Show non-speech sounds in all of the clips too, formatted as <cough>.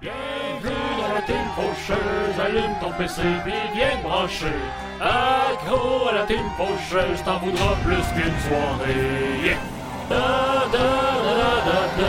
Bienvenue dans la team faucheuse, allume ton PC puis viens te brancher. Accro à la team faucheuse, t'en voudras plus qu'une soirée. Yeah. Da, da, da,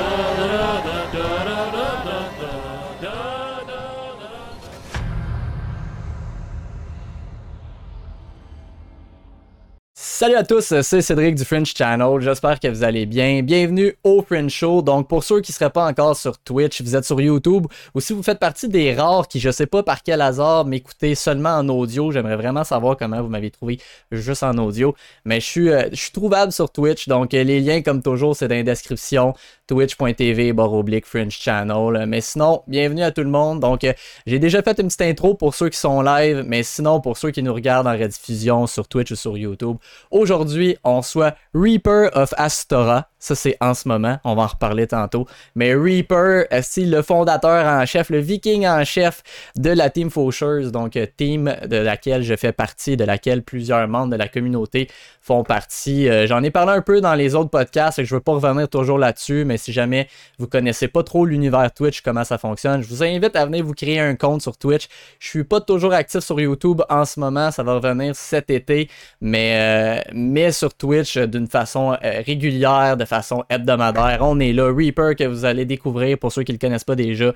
Salut à tous, c'est Cédric du French Channel. J'espère que vous allez bien. Bienvenue au French Show. Donc, pour ceux qui ne seraient pas encore sur Twitch, vous êtes sur YouTube ou si vous faites partie des rares qui, je sais pas par quel hasard, m'écoutez seulement en audio, j'aimerais vraiment savoir comment vous m'avez trouvé juste en audio. Mais je suis, euh, je suis trouvable sur Twitch. Donc, euh, les liens, comme toujours, c'est dans la description twitch.tv oblique French Channel. Mais sinon, bienvenue à tout le monde. Donc, euh, j'ai déjà fait une petite intro pour ceux qui sont live, mais sinon, pour ceux qui nous regardent en rediffusion sur Twitch ou sur YouTube, aujourd'hui, on soit Reaper of Astora. Ça, c'est en ce moment. On va en reparler tantôt. Mais Reaper, euh, c'est le fondateur en chef, le viking en chef de la Team Faucheuse, donc euh, team de laquelle je fais partie, de laquelle plusieurs membres de la communauté font partie. Euh, J'en ai parlé un peu dans les autres podcasts et je veux pas revenir toujours là-dessus, mais si jamais vous connaissez pas trop l'univers Twitch, comment ça fonctionne, je vous invite à venir vous créer un compte sur Twitch. Je suis pas toujours actif sur YouTube en ce moment, ça va revenir cet été, mais, euh, mais sur Twitch euh, d'une façon euh, régulière, de façon hebdomadaire. On est là. Reaper que vous allez découvrir pour ceux qui le connaissent pas déjà.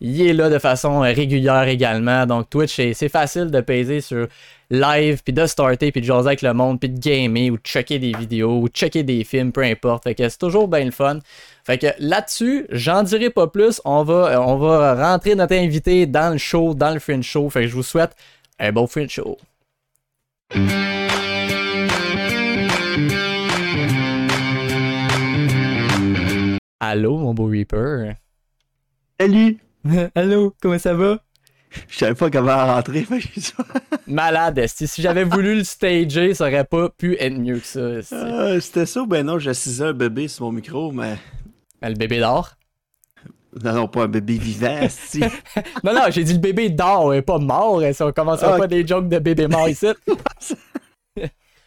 Il est là de façon régulière également. Donc Twitch, c'est- facile de peser sur live, puis de starter, puis de jaser avec le monde, puis de gamer, ou de checker des vidéos, ou de checker des films, peu importe. Fait que c'est toujours bien le fun. Fait que là-dessus, j'en dirai pas plus. On va, on va rentrer notre invité dans le show, dans le Fringe Show. Fait que je vous souhaite un bon Fringe Show. Allô, mon beau Reaper. Salut! <laughs> Allô, comment ça va? Je savais pas comment rentrer, j'ai dit ça. Malade, esti. Si j'avais voulu le stager, ça aurait pas pu être mieux que ça. Ah, C'était ça ben non, j'assisais un bébé sur mon micro, mais. Le bébé dort? Non, non, pas un bébé vivant, si. <laughs> Non, non, j'ai dit le bébé dort, il est pas mort. Si on commencera Ah, pas des jokes de bébé mort ici. <laughs>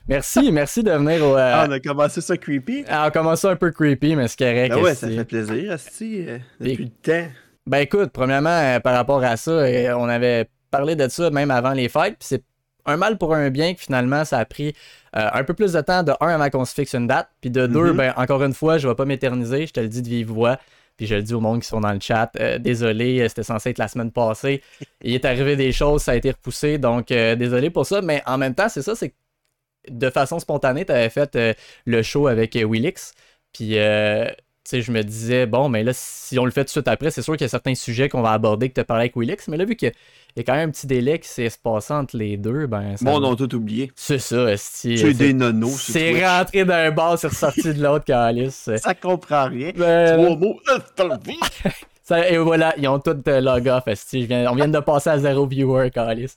merci, <laughs> merci de venir au. euh, Ah, on a commencé ça creepy. ah, on commence ça un peu creepy, mais c'est correct. Ben ouais, ça fait plaisir, Asti, euh, Et- depuis le temps. Ben écoute, premièrement, euh, par rapport à ça, euh, on avait parlé de ça même avant les fêtes, puis c'est un mal pour un bien que finalement ça a pris un peu plus de temps de un avant qu'on se fixe une date, puis de deux, Mhm. ben encore une fois, je vais pas m'éterniser, je te le dis de vive voix, puis je le dis au monde qui sont dans le chat, euh, désolé, c'était censé être la semaine passée, <laughs> il est arrivé des choses, ça a été repoussé, donc euh, désolé pour ça, mais en même temps, c'est ça, c'est que de façon spontanée, tu avais fait euh, le show avec euh, Willix, puis euh, tu sais, je me disais, bon, mais là, si on le fait tout de suite après, c'est sûr qu'il y a certains sujets qu'on va aborder que tu as parlé avec Willix, mais là, vu qu'il y a quand même un petit délai qui s'est passé entre les deux, ben. ça- Bon, on a tout oublié. C'est ça, esti, Tu es c'est- des nonos C'est rentré d'un bar, c'est ressorti de l'autre, Calice. <laughs> Ça comprend rien. Ben, Trois mots. <laughs> et voilà, ils ont tout log off, on vient de passer à zéro viewer, Calis.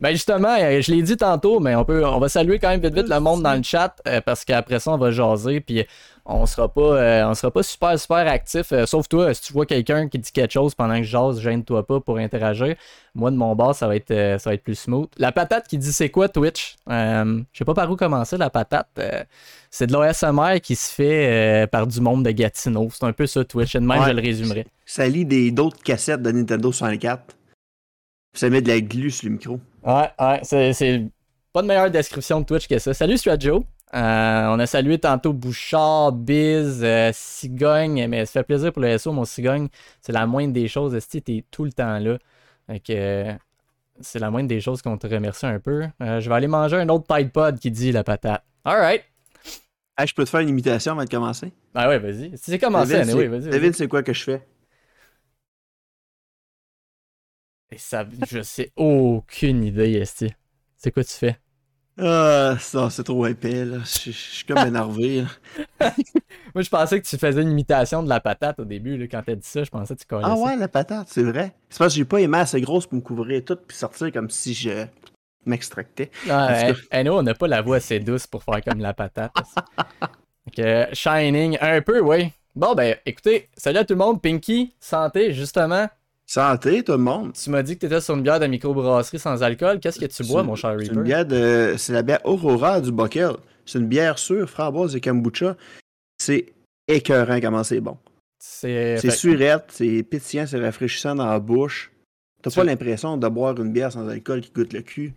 Ben justement, euh, je l'ai dit tantôt, mais on peut, on va saluer quand même vite vite le monde dans le chat euh, parce qu'après ça on va jaser puis on sera pas, euh, on sera pas super super actif. euh, sauf toi, si tu vois quelqu'un qui dit quelque chose pendant que je jase, gêne-toi pas pour interagir. Moi de mon bord, ça va être, euh, ça va être plus smooth. La patate qui dit c'est quoi Twitch? Euh, Je sais pas par où commencer la patate. euh, c'est de l'ASMR qui se fait euh, par du monde de Gatineau. C'est un peu ça Twitch. Et de même, Ouais. je le résumerai. Ça lit des d'autres cassettes de Nintendo 64. Puis Ça met de la glu sur le micro. Ouais, ouais, c'est, c'est pas de meilleure description de Twitch que ça. Salut Strajo. Euh, on a salué tantôt Bouchard, Biz, euh, Cigogne, mais ça fait plaisir pour le SO, mon Cigogne. C'est la moindre des choses. Esti, t'es tout le temps là. Euh, c'est la moindre des choses qu'on te remercie un peu. Euh, je vais aller manger un autre Tide Pod qui dit la patate. Alright. Ah, je peux te faire une imitation avant de commencer? Ah ouais, vas-y. Si c'est commencé, c'est- vas-y. vas-y. devine c'est quoi que je fais? Et ça, je sais aucune idée, Esti. C'est quoi tu fais? Ah, ça, c'est trop épais, là. Je suis comme <laughs> énervé, là. <laughs> Moi, je pensais que tu faisais une imitation de la patate au début, là, quand t'as dit ça. Je pensais que tu connaissais Ah ouais, la patate, c'est vrai. C'est parce que j'ai pas aimé assez grosse pour me couvrir tout puis sortir comme si je m'extractais. Tout hey, hey, nous, on n'a pas la voix assez douce pour faire comme la patate. Donc, euh, Shining, un peu, oui. Bon, ben, écoutez, salut à tout le monde. Pinky, santé, justement. Santé, tout le monde. Tu m'as dit que tu étais sur une bière de microbrasserie sans alcool. Qu'est-ce que tu bois, C'est- mon cher C'est Reaper? une bière de. C'est la bière Aurora du Bockel. C'est une bière sûre, framboise et kombucha. C'est écœurant comment c'est bon. C'est C'est fait- surette, c'est pétillant, c'est rafraîchissant dans la bouche. T'as pas l'impression de boire une bière sans alcool qui goûte le cul.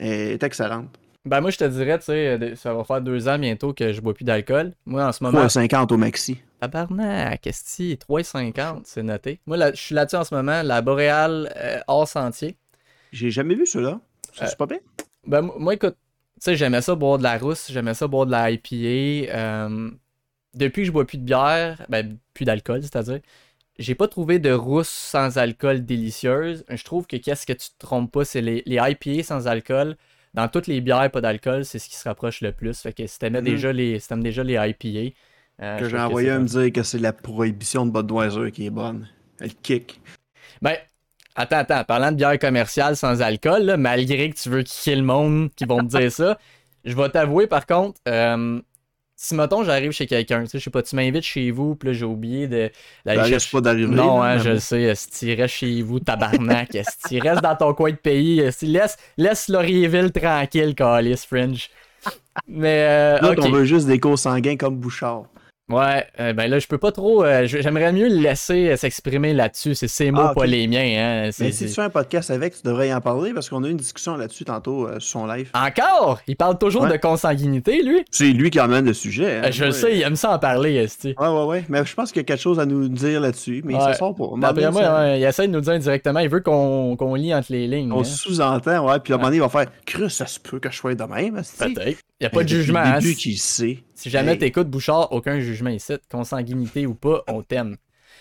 Elle est excellente. Ben moi je te dirais, tu sais, ça va faire deux ans bientôt que je bois plus d'alcool. Moi en ce moment, 3,50 au maxi. tabarnak, qu'est-ce 3,50, c'est noté. Moi là, je suis là-dessus en ce moment, la Boréale euh, hors sentier. J'ai jamais vu cela. Ça, Euh, c'est pas bien. Ben moi- moi écoute, tu sais, j'aimais ça boire de la rousse, j'aimais ça boire de la IPA. euh, depuis que je bois plus de bière, ben plus d'alcool, c'est-à-dire, j'ai pas trouvé de rousse sans alcool délicieuse. Je trouve que qu'est-ce que tu te trompes pas, c'est les, les IPA sans alcool. Dans toutes les bières pas d'alcool, c'est ce qui se rapproche le plus. Fait que si t'aimais Mhm. déjà les, si déjà les IPA. euh, Que j'ai envoyé bon. me dire que c'est la prohibition de Budweiser qui est bonne. Elle kick. Ben, attends, attends. Parlant de bière commerciale sans alcool, là, malgré que tu veux kicker le monde qui vont te dire ça, je vais t'avouer par contre, euh, si mettons j'arrive chez quelqu'un, tu sais, je sais pas, tu m'invites chez vous, puis là j'ai oublié de d'aller risque pas d'arriver. Non, hein, je le sais, est-ce que tu restes chez vous, tabarnak, est-ce que tu restes dans ton coin de pays, que- laisse, laisse Laurierville tranquille, Calis Fringe? Mais, euh, Là, ok. on veut juste des co-sanguins comme Bouchard. Ouais, euh, ben là, je peux pas trop. euh, J'aimerais mieux le laisser euh, s'exprimer là-dessus. C'est ses mots, Ah, pas les miens. Hein. Mais si tu fais un podcast avec, tu devrais y en parler parce qu'on a eu une discussion là-dessus tantôt sur son live. Encore? Il parle toujours Ouais. de consanguinité, lui? C'est lui qui emmène le sujet. hein. Je le sais, il aime ça en parler, esti. Ouais, ouais, ouais. Mais je pense qu'il y a quelque chose à nous dire là-dessus, mais Ouais. ça sort pas. D'après moi, ça- il essaie de nous dire directement. Il veut qu'on lit entre les lignes. On hein. sous-entend, ouais. Puis à un moment donné, il va faire Crus, ça se peut que je sois de même. Peut-être. Il n'y a pas de Depuis jugement. Le hein. qu'il sait. Si jamais Hey. t'écoutes Bouchard, aucun jugement ici. Consanguinité ou pas, on t'aime.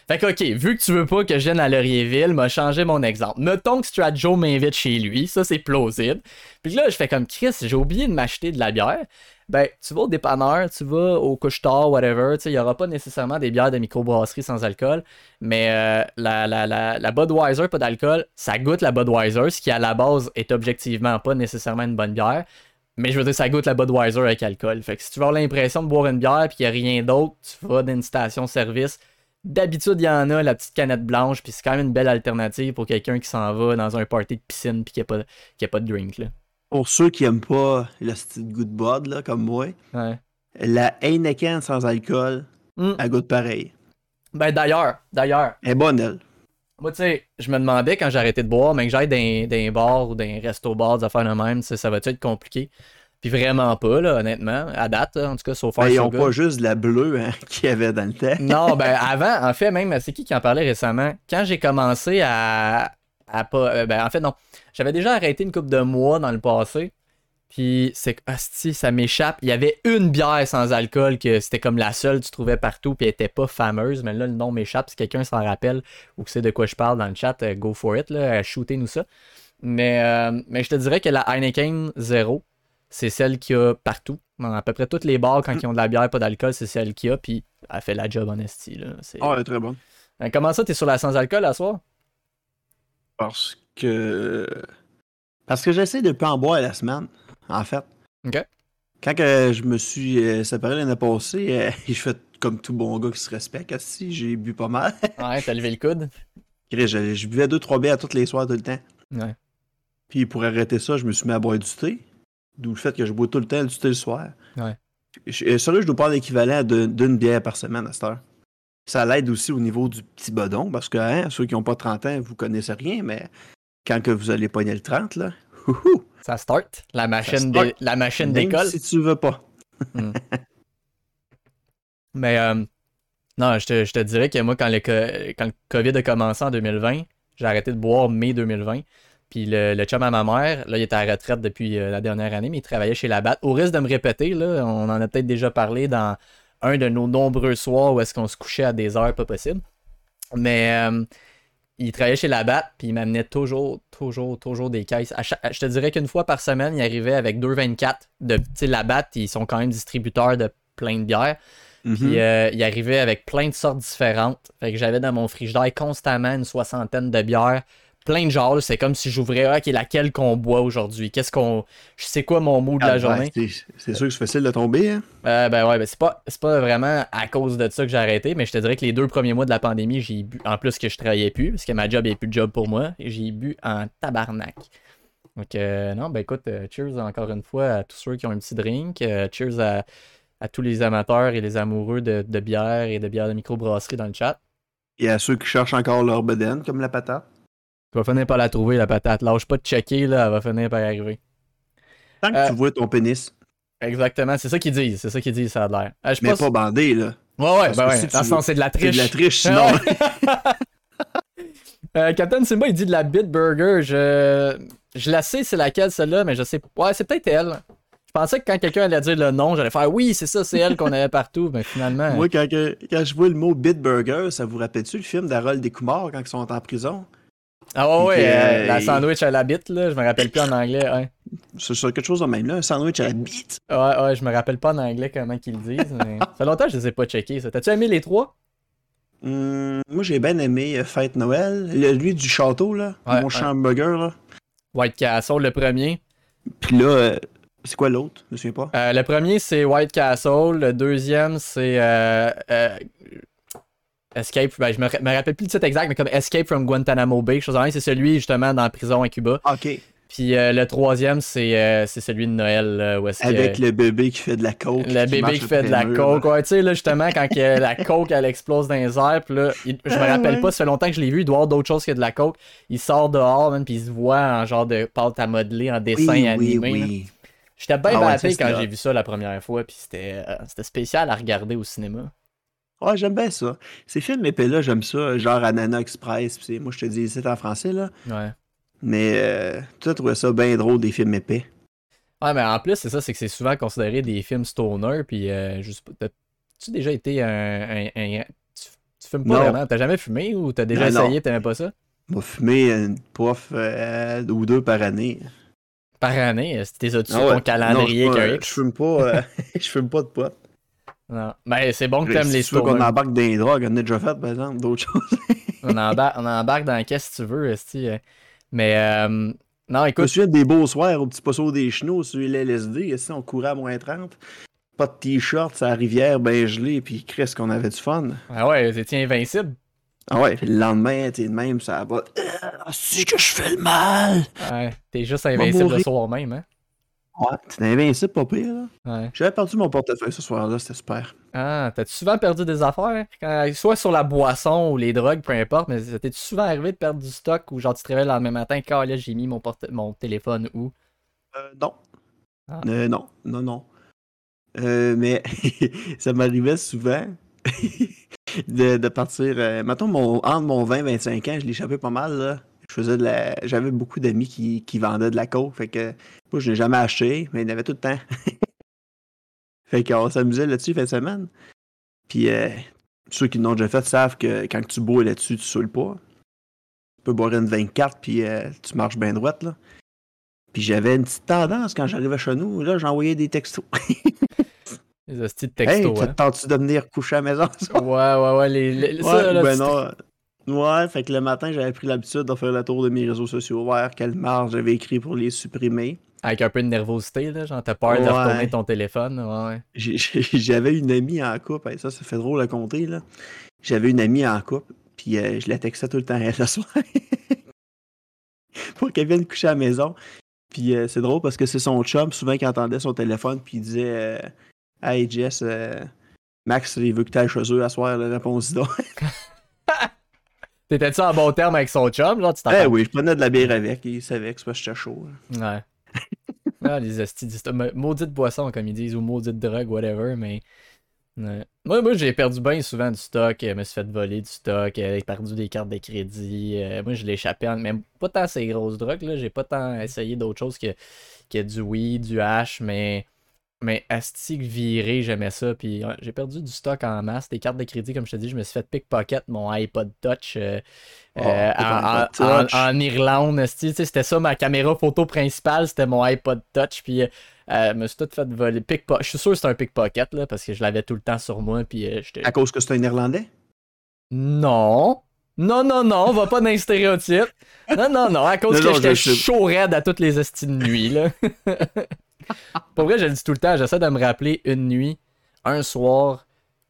Fait que, ok, vu que tu veux pas que je vienne à Laurierville, m'a changé mon exemple. Mettons que Strat Joe m'invite chez lui, ça c'est plausible. Puis là, je fais comme Chris, j'ai oublié de m'acheter de la bière. Ben, tu vas au dépanneur, tu vas au couche-tard, whatever. Tu sais, il y aura pas nécessairement des bières de microbrasserie sans alcool. Mais euh, la, la, la, la Budweiser, pas d'alcool, ça goûte la Budweiser, ce qui à la base est objectivement pas nécessairement une bonne bière. Mais je veux dire, ça goûte la Budweiser avec alcool. Fait que si tu veux avoir l'impression de boire une bière puis qu'il n'y a rien d'autre, tu vas dans une station-service. D'habitude, il y en a, la petite canette blanche, puis c'est quand même une belle alternative pour quelqu'un qui s'en va dans un party de piscine puis qui n'a pas, a pas de drink. Là. Pour ceux qui aiment pas le style goût de bod, là, comme moi, Ouais. la Heineken sans alcool, Mm. elle goûte pareil. Ben d'ailleurs, d'ailleurs, Elle est bonne, elle. Moi tu sais, je me demandais quand arrêté de boire, mais que j'aille dans, un bar ou dans un resto-bar, des affaires de même, ça va-tu être compliqué? Puis vraiment pas, là, honnêtement, à date, en tout cas, far, Ben, ils so ont good. pas juste de la bleue hein, <laughs> qu'il y avait dans le temps. Non, ben <laughs> avant, en fait, même, c'est qui qui en parlait récemment? Quand j'ai commencé à, à pas. euh, ben en fait, non. J'avais déjà arrêté une couple de mois dans le passé. Puis c'est que, hostie, ça m'échappe. Il y avait une bière sans alcool que c'était comme la seule que tu trouvais partout, puis elle était pas fameuse. Mais là, le nom m'échappe. Si quelqu'un s'en rappelle ou que c'est de quoi je parle dans le chat, euh, go for it, là, shootez-nous ça. Mais, euh, mais je te dirais que la Heineken Zero, c'est celle qu'il y a partout. Dans à peu près toutes les bars, quand ils ont de la bière, pas d'alcool, c'est celle qu'il y a. Puis elle fait la job en esti. Là. C'est- Ah, elle est très bonne. Euh, Comment ça, t'es sur la sans-alcool à soir? Parce que. Parce que j'essaie de pas en boire la semaine, en fait. Ok. Quand que je me suis euh, séparé l'année passée, euh, <laughs> je fais comme tout bon gars qui se respecte. Si j'ai bu pas mal. <laughs> Ouais, t'as levé le coude. je, je buvais deux, trois bières tous les soirs tout le temps. Ouais. Puis pour arrêter ça, je me suis mis à boire du thé. D'où le fait que je bois tout le temps du thé le soir. Ouais. Je, euh, sérieux, je dois pas l'équivalent d'une bière par semaine à cette heure. Ça l'aide aussi au niveau du petit bedon, parce que hein, ceux qui n'ont pas 30 ans, vous connaissez rien, mais quand que vous allez pogner le 30, là, <laughs> houhou, Ça start. La machine, start. la machine d'école. si tu veux pas. Mais euh, non, je te, je te dirais que moi, quand le, quand le COVID a commencé en 2020, j'ai arrêté de boire mai 2020. Puis le, le chum à ma mère, là, il était à la retraite depuis euh, la dernière année, mais il travaillait chez la BAT. Au risque de me répéter, là, on en a peut-être déjà parlé dans un de nos nombreux soirs où est-ce qu'on se couchait à des heures pas possibles. Mais euh, il travaillait chez la puis il m'amenait toujours, toujours, toujours des caisses. À chaque- je te dirais qu'une fois par semaine, il arrivait avec 2,24 de. La BAT, ils sont quand même distributeurs de plein de bières. Mhm. Puis euh, il arrivait avec plein de sortes différentes. Fait que j'avais dans mon frigidaire constamment une soixantaine de bières. Plein de genres. C'est comme si j'ouvrais, ah, ok, laquelle qu'on boit aujourd'hui? Qu'est-ce qu'on. Je sais quoi mon mood de la Ah, journée? ouais, c'est- sûr que c'est facile de tomber. Hein? Euh, ben ouais, ben c'est pas, pas vraiment à cause de ça que j'ai arrêté, mais je te dirais que les deux premiers mois de la pandémie, j'ai bu, en plus que je travaillais plus, parce que ma job n'est plus de job pour moi, j'ai bu en tabarnak. Donc, euh, non, ben écoute, euh, cheers encore une fois à tous ceux qui ont un petit drink. euh, cheers à à tous les amateurs et les amoureux de, de bière et de bière de microbrasserie dans le chat. Et à ceux qui cherchent encore leur bedaine, comme la patate. Tu vas finir par la trouver, la patate. Lâche pas de checker, là, elle va finir par arriver. Tant que Euh, tu vois ton pénis, Exactement, c'est ça qu'ils disent. C'est ça qu'ils disent, ça a l'air. Euh, mais pas bandé, là. Ouais, ouais, ben ouais. Dans c'est de la C'est triche. de la triche, Ah sinon. <laughs> Euh, Captain Simba, il dit de la Bitburger. Je, je la sais, c'est laquelle celle-là, mais je sais. Ouais, c'est peut-être elle. Je pensais que quand quelqu'un allait dire le nom, j'allais faire oui, c'est ça, c'est elle qu'on avait partout, mais finalement. Moi, quand, quand je vois le mot Bitburger, ça vous rappelle-tu le film d'Harold Descoumars quand ils sont en prison? Ah ouais, euh, la il- sandwich à la bite, là, je me rappelle plus en <laughs> anglais. Ouais, C'est quelque chose de même, là. Un sandwich à la bite. ouais, ouais je me rappelle pas en anglais comment qu'ils le disent. Mais... <laughs> ça fait longtemps que je les ai pas checkés, ça. T'as-tu aimé les trois? Hum, moi, j'ai bien aimé euh, Fête Noël. Le- lui du château, là. Ouais, mon ouais. hamburger, là. White Castle, le premier. Puis là, euh, c'est quoi l'autre? Je me souviens pas. Euh, le premier, c'est White Castle. Le deuxième, c'est euh, euh, Escape. Ben, je me, me rappelle plus le titre exact, mais comme Escape from Guantanamo Bay. chose en même, c'est celui justement dans la prison à Cuba. Ok. Puis euh, le troisième, c'est euh, c'est celui de Noël. là, où est-ce que- Avec le bébé qui fait de la coke. le bébé qui fait de la coke. Ouais, tu sais, là, justement, quand que la <laughs> coke, elle explose dans les airs, puis là, il- je me Ah, rappelle pas, ça fait longtemps que je l'ai vu, il doit avoir d'autres choses que de la coke. Il sort dehors, man, puis il se voit en genre de pâte à modeler, en dessin Oui, oui, animé. là. oui. J'étais bien Ah ouais, quand j'ai vu ça la première fois, puis c'était euh, c'était spécial à regarder au cinéma. Ouais, j'aime bien ça. Ces films épais-là, j'aime ça. Genre Anana Express. pis moi, je te dis, c'est en français, là. Ouais. Mais euh, tu as trouvé ça bien drôle, des films épais. Ouais, mais en plus, c'est ça, c'est que c'est souvent considéré des films stoner, puis euh, je sais pas, t'as-tu déjà été un. un- un- tu, tu fumes pas Non. vraiment? T'as jamais fumé ou t'as déjà Non, essayé, t'aimais pas ça? m'a fumé une pof euh, ou deux par année. Par année, Ah de ouais. ton calendrier Non, je, fume pas, X? je fume pas, euh, <laughs> je fume pas de pot. Non. Ben, c'est bon que t'aimes Si les tu veux qu'on embarque dans les drogues, on a déjà fait, par exemple, d'autres choses. <laughs> On, embarque, on embarque dans qu'est-ce que tu veux, esti, euh. Mais, euh, non, Je me écoute, souviens des beaux soirs au petit poisson des chenaux sur l'LSD. Ici, on courait à moins 30. Pas de t-shirt, c'est la rivière, ben gelé, puis Chris, qu'on avait du fun. ah ouais, c'était invincible? Ah ouais, puis le lendemain, t'es de même, ça va. Ah, c'est que je fais le mal! Ouais, t'es juste invincible le soir même, hein? Ouais, t'es invincible, pas pire, là. Ouais. J'avais perdu mon portefeuille ce soir-là, c'était super. Ah, t'as-tu souvent perdu des affaires? Quand- soit sur la boisson ou les drogues, peu importe, mais t'es-tu souvent arrivé de perdre du stock ou genre tu te réveilles le lendemain matin, quand là j'ai mis mon, porte- mon téléphone où? Euh, non. Ah. Euh, non, non, non. Euh, mais <laughs> ça m'arrivait souvent <laughs> de, de partir. Euh, mettons, mon, entre mon 20 et 25 ans, je l'échappais pas mal. Là. Je faisais de la. J'avais beaucoup d'amis qui, qui vendaient de la coke. Fait que moi, je l'ai jamais acheté, mais il y en avait tout le temps. <laughs> fait qu'on s'amusait là-dessus fin de semaine. Puis euh, ceux qui l'ont déjà fait savent que quand tu bois là-dessus, tu saoules pas. Tu peux boire une 24 puis euh, tu marches bien droite là. Puis j'avais une petite tendance quand j'arrivais chez nous, là, j'envoyais des textos. <laughs> Les hosties de hey, texto, te tentes-tu de venir coucher à la maison? hein? Ouais, ouais, ouais, les, les- Ouais, ça, là, ben tu- non. Ouais, fait que le matin, j'avais pris l'habitude de faire le tour de mes réseaux sociaux, voir quelle marge j'avais écrit pour les supprimer. Avec un peu de nervosité, là, genre t'as peur de Ouais. retourner ton téléphone, ouais, <laughs> J'avais une amie en couple, hey, ça, ça fait drôle à compter, là. J'avais une amie en couple, puis euh, je la textais tout le temps <laughs> elle, le soir. pour qu'elle vienne coucher à la maison. Puis euh, c'est drôle parce que c'est son chum, souvent qui entendait son téléphone, puis il disait euh, Hey Jess, Max, il veut que tu ailles chez eux à soir, là, réponse donc. <laughs> T'étais-tu en bon terme avec son chum, genre tu Eh oui, je prenais de la bière avec, il savait que c'est parce que j'étais chaud. là. Ouais. <laughs> Ah, les ma- Maudite boisson, comme ils disent, ou maudite drogue, whatever, mais. ouais. Moi, moi j'ai perdu bien souvent du stock, euh, me suis fait voler du stock, euh, j'ai perdu des cartes de crédit. euh, moi, je l'ai échappé, en... même pas tant ces grosses drogues, là. J'ai pas tant essayé d'autres choses que, que du weed, du hash, mais. Mais astique viré, j'aimais ça. Puis ouais, j'ai perdu du stock en masse. Des cartes de crédit, comme je te dis, je me suis fait pickpocket mon iPod Touch euh, Oh, euh, en, Irlande. C'était ça ma caméra photo principale, c'était mon iPod Touch. Puis euh, euh, je me suis tout fait voler. Pickpo- Je suis sûr que c'est un pickpocket là, parce que je l'avais tout le temps sur moi. Puis. À cause que c'est un Irlandais? Non. Non, non, non, on va pas dans les stéréotypes. Non, non, non, à cause Non, que j'étais chaud raide à toutes les estis de nuit, là. <laughs> Pour vrai, je le dis tout le temps, j'essaie de me rappeler une nuit, un soir,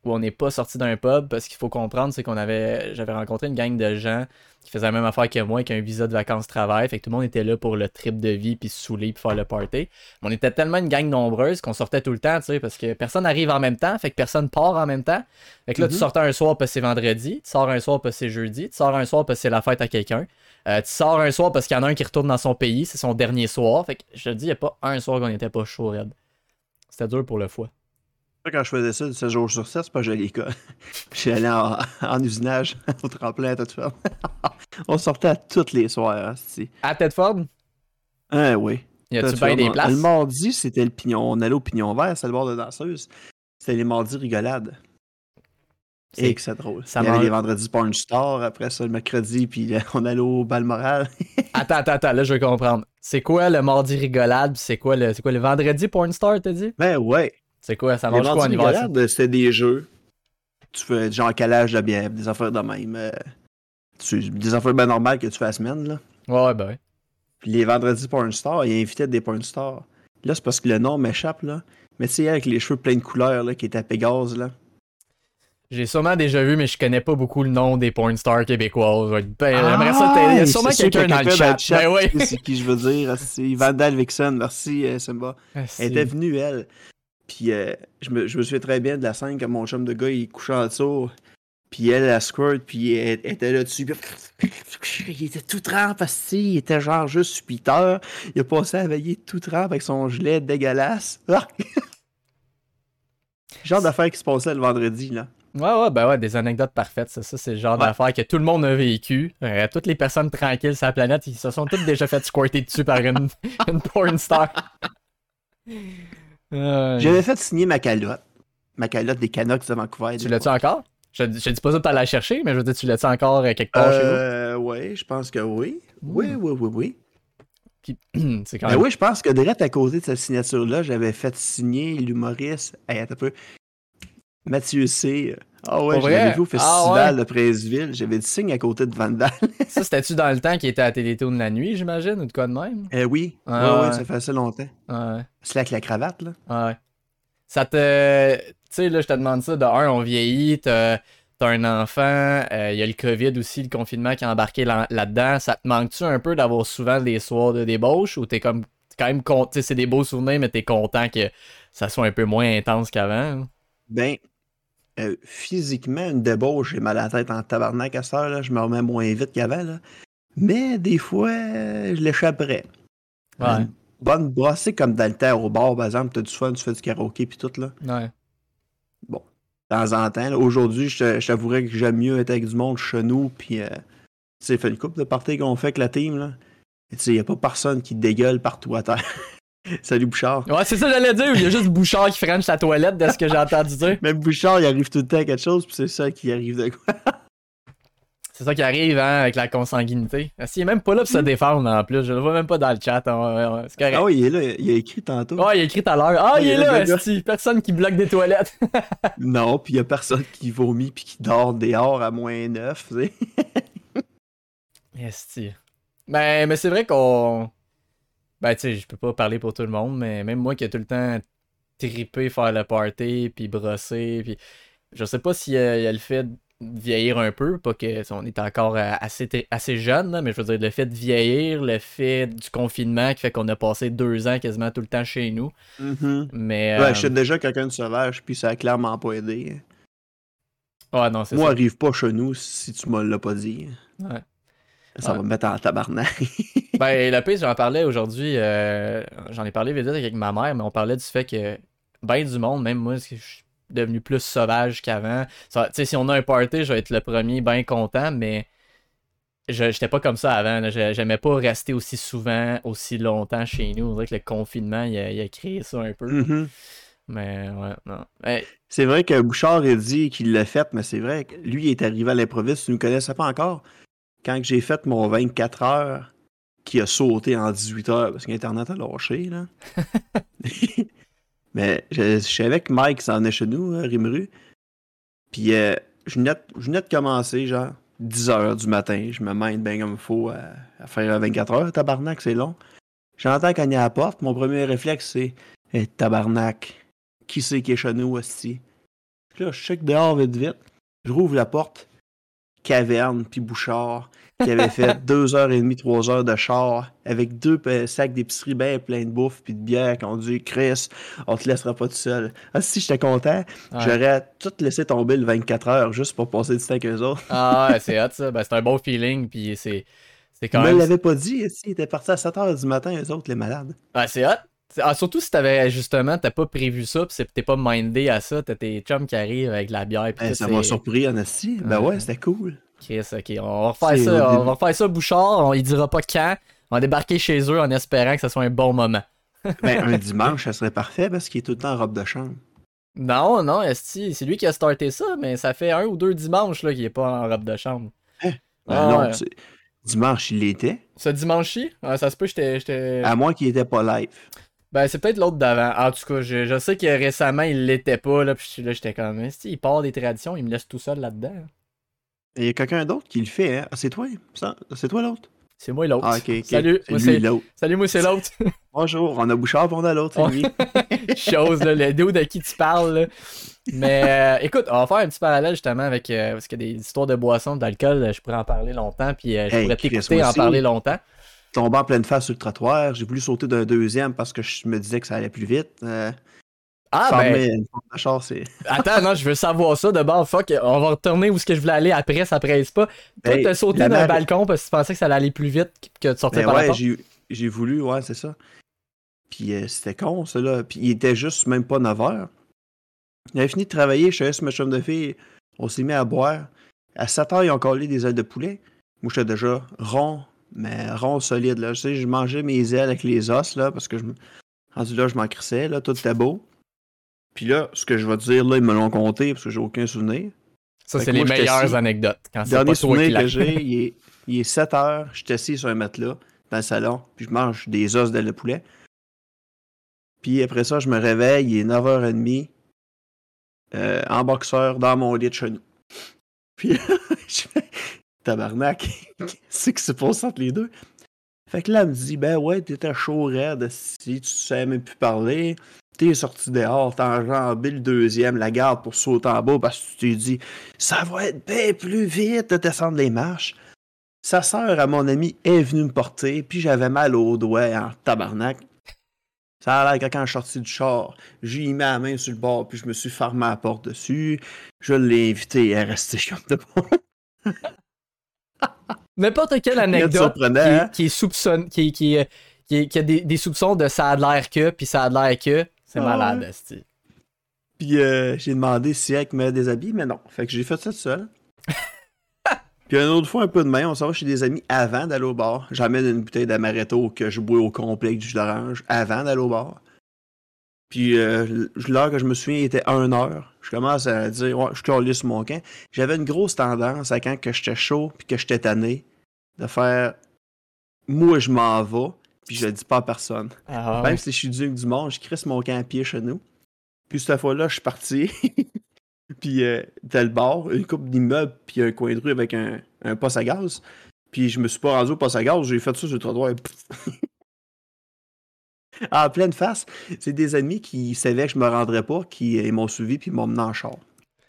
où on n'est pas sorti d'un pub parce qu'il faut comprendre, c'est qu'on avait. J'avais rencontré une gang de gens qui faisaient la même affaire que moi, qui un visa de vacances-travail. Fait que tout le monde était là pour le trip de vie, puis se saouler, puis faire le party. Mais on était tellement une gang nombreuse qu'on sortait tout le temps, tu sais, parce que personne arrive en même temps, fait que personne part en même temps. Fait que là, tu Mhm. sortais un soir parce que c'est vendredi, tu sors un soir parce que c'est jeudi, tu sors un soir parce que c'est la fête à quelqu'un. Euh, tu sors un soir parce qu'il y en a un qui retourne dans son pays, c'est son dernier soir. Fait que je te dis, il n'y a pas un soir qu'on n'était pas chaud, raide. C'était dur pour le foie. Quand je faisais ça 7 jours sur 7, c'est pas joli l'école. J'étais allé en, en usinage <laughs> au tremplin à Tête-Ferme. <laughs> On sortait à tous les soirs. Hein, c'est- À Tedford, ah oui. y a-tu bien des places? Le mardi, c'était le pignon. On allait au pignon vert, c'était le bord de danseuse. C'était les mardis rigolades. C'est- Et que c'est drôle. ça Il y avait les vendredis Porn Star, après ça le mercredi, puis euh, on allait au bal moral. <laughs> Attends, attends, attends, là je veux comprendre. C'est quoi le mardi rigolade, c'est quoi le c'est quoi le vendredi porn star, t'as dit? ben ouais. C'est quoi, ça mange quoi en hiver? c'était des jeux. Tu fais genre calage de bière, des affaires de même. euh, tu- des affaires bien normales que tu fais la semaine, là. Ouais, ben ouais. Puis les vendredis porn stars, ils invitaient des porn stars. Là, c'est parce que le nom m'échappe, là. Mais tu sais, avec les cheveux pleins de couleurs, là, qui étaient à Pégase, là. J'ai sûrement déjà vu, mais je connais pas beaucoup le nom des porn stars québécoises. Ben, Ah, j'aimerais ça t'aider. Il y a sûrement quelqu'un dans le chat. Ben oui. C'est qui je veux dire. C'est Vandal Vixen. Merci, euh, Simba. Elle était venue, elle. Puis euh, je, me, je me souviens très bien de la scène quand mon chum de gars, il couchait en dessous. Puis elle, la squirt, puis elle, elle était là-dessus. puis Il était tout trempe. Il était genre juste 8 heures. Il a passé à veiller tout trempe avec son gilet dégueulasse. Ah! <laughs> genre d'affaire qui se passait le vendredi, là. Ouais, ouais, ben ouais, des anecdotes parfaites. Ça, ça c'est le genre Ouais. d'affaire que tout le monde a vécu. Euh, toutes les personnes tranquilles sur la planète, ils se sont toutes déjà fait squirter dessus par une, <laughs> une porn star. <laughs> Euh, J'avais fait signer ma calotte. Ma calotte des Canucks de Vancouver. Tu l'as-tu encore? Je, je dis pas ça pour aller la chercher, mais je veux dire, tu l'as-tu encore euh, quelque part Euh, oui, je pense que oui. Oui, oui, oui, oui. chez <clears throat> vous? c'est quand Ben même. oui, je pense que direct à côté de cette signature-là, j'avais fait signer l'humoriste. Hey, attends un peu. Mathieu C. Ah ouais, vrai? vu au Ah festival ouais? de Préceville. J'avais dit signe à côté de Vandal. <laughs> Ça, c'était-tu dans le temps qui était à Télétoon de la nuit, j'imagine, ou de quoi de même? eh oui. Ah ouais, ouais. ça fait assez longtemps. Ouais. C'est avec la cravate, là. Ouais. Ça te. Tu sais, là, je te demande ça. De un, on vieillit, t'as un enfant, il y a le COVID aussi, le confinement qui est embarqué là- là-dedans. ça te manque-tu un peu d'avoir souvent des soirs de débauche ou t'es comme. quand même content. C'est des beaux souvenirs, mais t'es content que ça soit un peu moins intense qu'avant? Ben, euh, physiquement, une débauche, j'ai mal à la tête en tabarnak à cette heure, là. Je me remets moins vite qu'avant, là. Mais des fois, euh, je l'échapperais. Ouais. Une bonne brossée comme dans le temps au bar, par exemple, t'as du fun, tu fais du karaoké puis tout, là. Ouais. de temps en temps. Aujourd'hui, je t'avouerais que j'aime mieux être avec du monde chez nous, puis, euh, tu sais, fait une couple de parties qu'on fait avec la team, là. Tu sais, y a pas personne qui dégueule partout à terre. <laughs> Salut Bouchard. Ouais, c'est ça que j'allais dire. Il y a juste Bouchard qui french sa toilette de ce que j'ai entendu dire. <laughs> Même Bouchard, il arrive tout le temps à quelque chose, puis c'est ça qui arrive de quoi? <laughs> C'est ça qui arrive, hein, avec la consanguinité. Ah, S'il est même pas là pour se défendre en plus, je le vois même pas dans le chat. hein, c'est correct. Ah oui, il est là, il a écrit tantôt. Oh, il a écrit tout à l'heure. Ah, il est il là, esti. Personne qui bloque des toilettes. <laughs> Non, puis il y a personne qui vomit puis qui dort dehors à moins 9, tu sais. Esti. Ben, mais c'est vrai qu'on. Ben, tu sais, je peux pas parler pour tout le monde, mais même moi qui ai tout le temps trippé faire le party, puis brosser, puis. Je sais pas s'il y, a il y a le fait de vieillir un peu, pas que on est encore euh, assez, assez jeune, là, mais je veux dire, le fait de vieillir, le fait du confinement qui fait qu'on a passé deux ans quasiment tout le temps chez nous. Mhm. Mais. Ouais, euh, je suis déjà quelqu'un de sauvage, puis ça a clairement pas aidé. ouais, non, Moi, ça. arrive pas chez nous si tu me l'as pas dit. Ouais. Ça va me mettre en tabarnak. <laughs> Ben, le pire, j'en parlais aujourd'hui, euh, j'en ai parlé vite avec ma mère, mais on parlait du fait que ben du monde, même moi, je suis devenu plus sauvage qu'avant. Tu sais, si on a un party, je vais être le premier bien content, mais je j'étais pas comme ça avant. J'aimais pas rester aussi souvent, aussi longtemps chez nous. On dirait que le confinement, il a, il a créé ça un peu. Mhm. Mais ouais, non. Ben, C'est vrai que Bouchard a dit qu'il l'a fait, mais c'est vrai que lui il est arrivé à l'improviste, tu ne connaissais pas encore. Quand j'ai fait mon 24 heures, qui a sauté en 18 heures, parce qu'Internet a lâché, là. <laughs> <laughs> mais je, je savais que Mike s'en est chez nous, à Rimru. Puis euh, je venais de- je venais de commencer, genre, 10 heures du matin. Je me mène bien comme il faut à, à faire 24 heures. Tabarnak, c'est long. J'entends cogner à la porte. Mon premier réflexe, c'est Eh, tabarnak, qui c'est qui est chez nous aussi? Là, je check dehors vite vite. Je rouvre la porte. Caverne, puis Bouchard, qui avait fait <laughs> deux heures et demie, trois heures de char, avec deux sacs d'épicerie bien pleins de bouffe, puis de bière, qui ont dit Chris, on te laissera pas tout seul. Ah, si j'étais content, Ouais. j'aurais tout laissé tomber le 24 heures juste pour passer du temps avec eux autres. Ah ouais, c'est hot ça. Ben, c'est un bon feeling, puis c'est. C'est Ils quand me même. l'avaient pas dit, ils étaient partis à 7 heures du matin, eux autres, les malades. Ah, c'est hot. Ah, surtout si t'avais justement, t'as pas prévu ça, pis t'es pas mindé à ça, t'as tes chums qui arrivent avec la bière, pis Ben, ça m'a surpris en esti. Ben Ouais. c'était cool. Chris, ok, on va refaire ça, on va refaire ça, Bouchard, on y dira pas quand, on va débarquer chez eux en espérant que ce soit un bon moment. <laughs> Ben, un dimanche, ça serait parfait parce qu'il est tout le temps en robe de chambre. Non, non, Esti, c'est lui qui a starté ça, mais ça fait un ou deux dimanches qu'il est pas en robe de chambre. Ben Ah, non, ouais. c'est- dimanche, il l'était. Ce dimanche-ci, ah, ça se peut, j'étais. j'étais- À moins qu'il était pas live. Ben, c'est peut-être l'autre d'avant. En tout cas, je, je sais que récemment, il l'était pas, là, pis là, j'étais comme, il part des traditions, il me laisse tout seul là-dedans. Il y a quelqu'un d'autre qui le fait, hein? Ah, c'est toi? C'est toi l'autre? C'est moi l'autre. Ah, ok, ok. <laughs> Salut, moi c'est l'autre. Salut, moi c'est l'autre. <laughs> Bonjour, on a Bouchard, puis on a l'autre, c'est lui. <laughs> Chose, là, le dude de qui tu parles. là. Mais euh, écoute, on va faire un petit parallèle justement avec. euh, parce qu'il y a des histoires de boissons, d'alcool, euh, je pourrais en parler longtemps, puis euh, je Hey, pourrais t'écouter en parler longtemps. Tombé en pleine face sur le trottoir. J'ai voulu sauter d'un deuxième parce que je me disais que ça allait plus vite. Euh, Ah, ben, char, c'est. <laughs> attends, non, je veux savoir ça de bord. Fuck, on va retourner où est-ce que je voulais aller après, ça presse pas. Toi, Hey, t'as sauté la d'un balcon parce que tu pensais que ça allait aller plus vite que de sortir Ben par la ouais, porte. j'ai j'ai voulu, ouais, c'est ça. Puis euh, c'était con, ça, là. Puis il était juste même pas 9 heures. Il avait fini de travailler, je suis allé sur ma chambre de fille, on s'est mis à boire. À 7 heures, ils ont collé des ailes de poulet. Moi, j'étais déjà rond, mais rond solide, là. Tu sais, je mangeais mes ailes avec les os, là, parce que je. Rendu là, je m'en crissais, là, tout était beau. Puis là, ce que je vais te dire, là, ils me l'ont compté, parce que j'ai aucun souvenir. Ça, c'est les meilleures assis. anecdotes. Quand c'est Dernier pas toi qui souvenir que j'ai, <laughs> il est, il est 7 heures, je suis assis sur un matelas dans le salon, puis je mange des os de le poulet. Puis après ça, je me réveille, il est 9h30, euh, en boxeur, dans mon lit de chenou. Puis <laughs> je fais, tabarnak, <laughs> qu'est-ce qui se passe entre les deux? Fait que là, elle me dit, ben ouais, t'étais chaud raide, si tu sais même plus parler, t'es sorti dehors, t'as enjambé le deuxième, la garde pour sauter en bas parce que tu t'es dit, ça va être bien plus vite de descendre les marches. Sa sœur à mon ami est venue me porter, puis j'avais mal au doigt en tabarnak. Ça a l'air que quand je suis sorti du char, j'ai mis la main sur le bord, puis je me suis fermé la porte dessus. Je l'ai invité à rester <laughs> comme de. <laughs> N'importe quelle anecdote qui, hein? qui est soupçonne, qui, qui, qui, qui a des, des soupçons de ça a de l'air que, puis ça a l'air que, c'est Ah malade, ouais. Puis euh, j'ai demandé si elle me déshabille, mais non. Fait que j'ai fait ça tout seul. <laughs> Puis une autre fois, un peu de main, on s'en va chez des amis avant d'aller au bar. J'amène une bouteille d'amaretto que je bois au complet avec du jus d'orange avant d'aller au bar. Puis euh, l'heure que je me souviens, était 1 heure. Je commence à dire, ouais, je suis sur mon camp. J'avais une grosse tendance à quand que j'étais chaud puis que j'étais tanné de faire, moi je m'en vais, puis je le dis pas à personne. Ah, Même ouais. si je suis duc du monde, je crisse mon camp à pied chez nous. Puis cette fois-là, je suis parti. <laughs> puis euh, t'as le bar, une coupe d'immeubles, puis un coin de rue avec un, un poste à gaz. Puis je me suis pas rendu au poste à gaz, j'ai fait ça sur le trottoir. <laughs> <laughs> en pleine face, c'est des amis qui savaient que je me rendrais pas, qui euh, ils m'ont suivi, puis m'ont mené en char.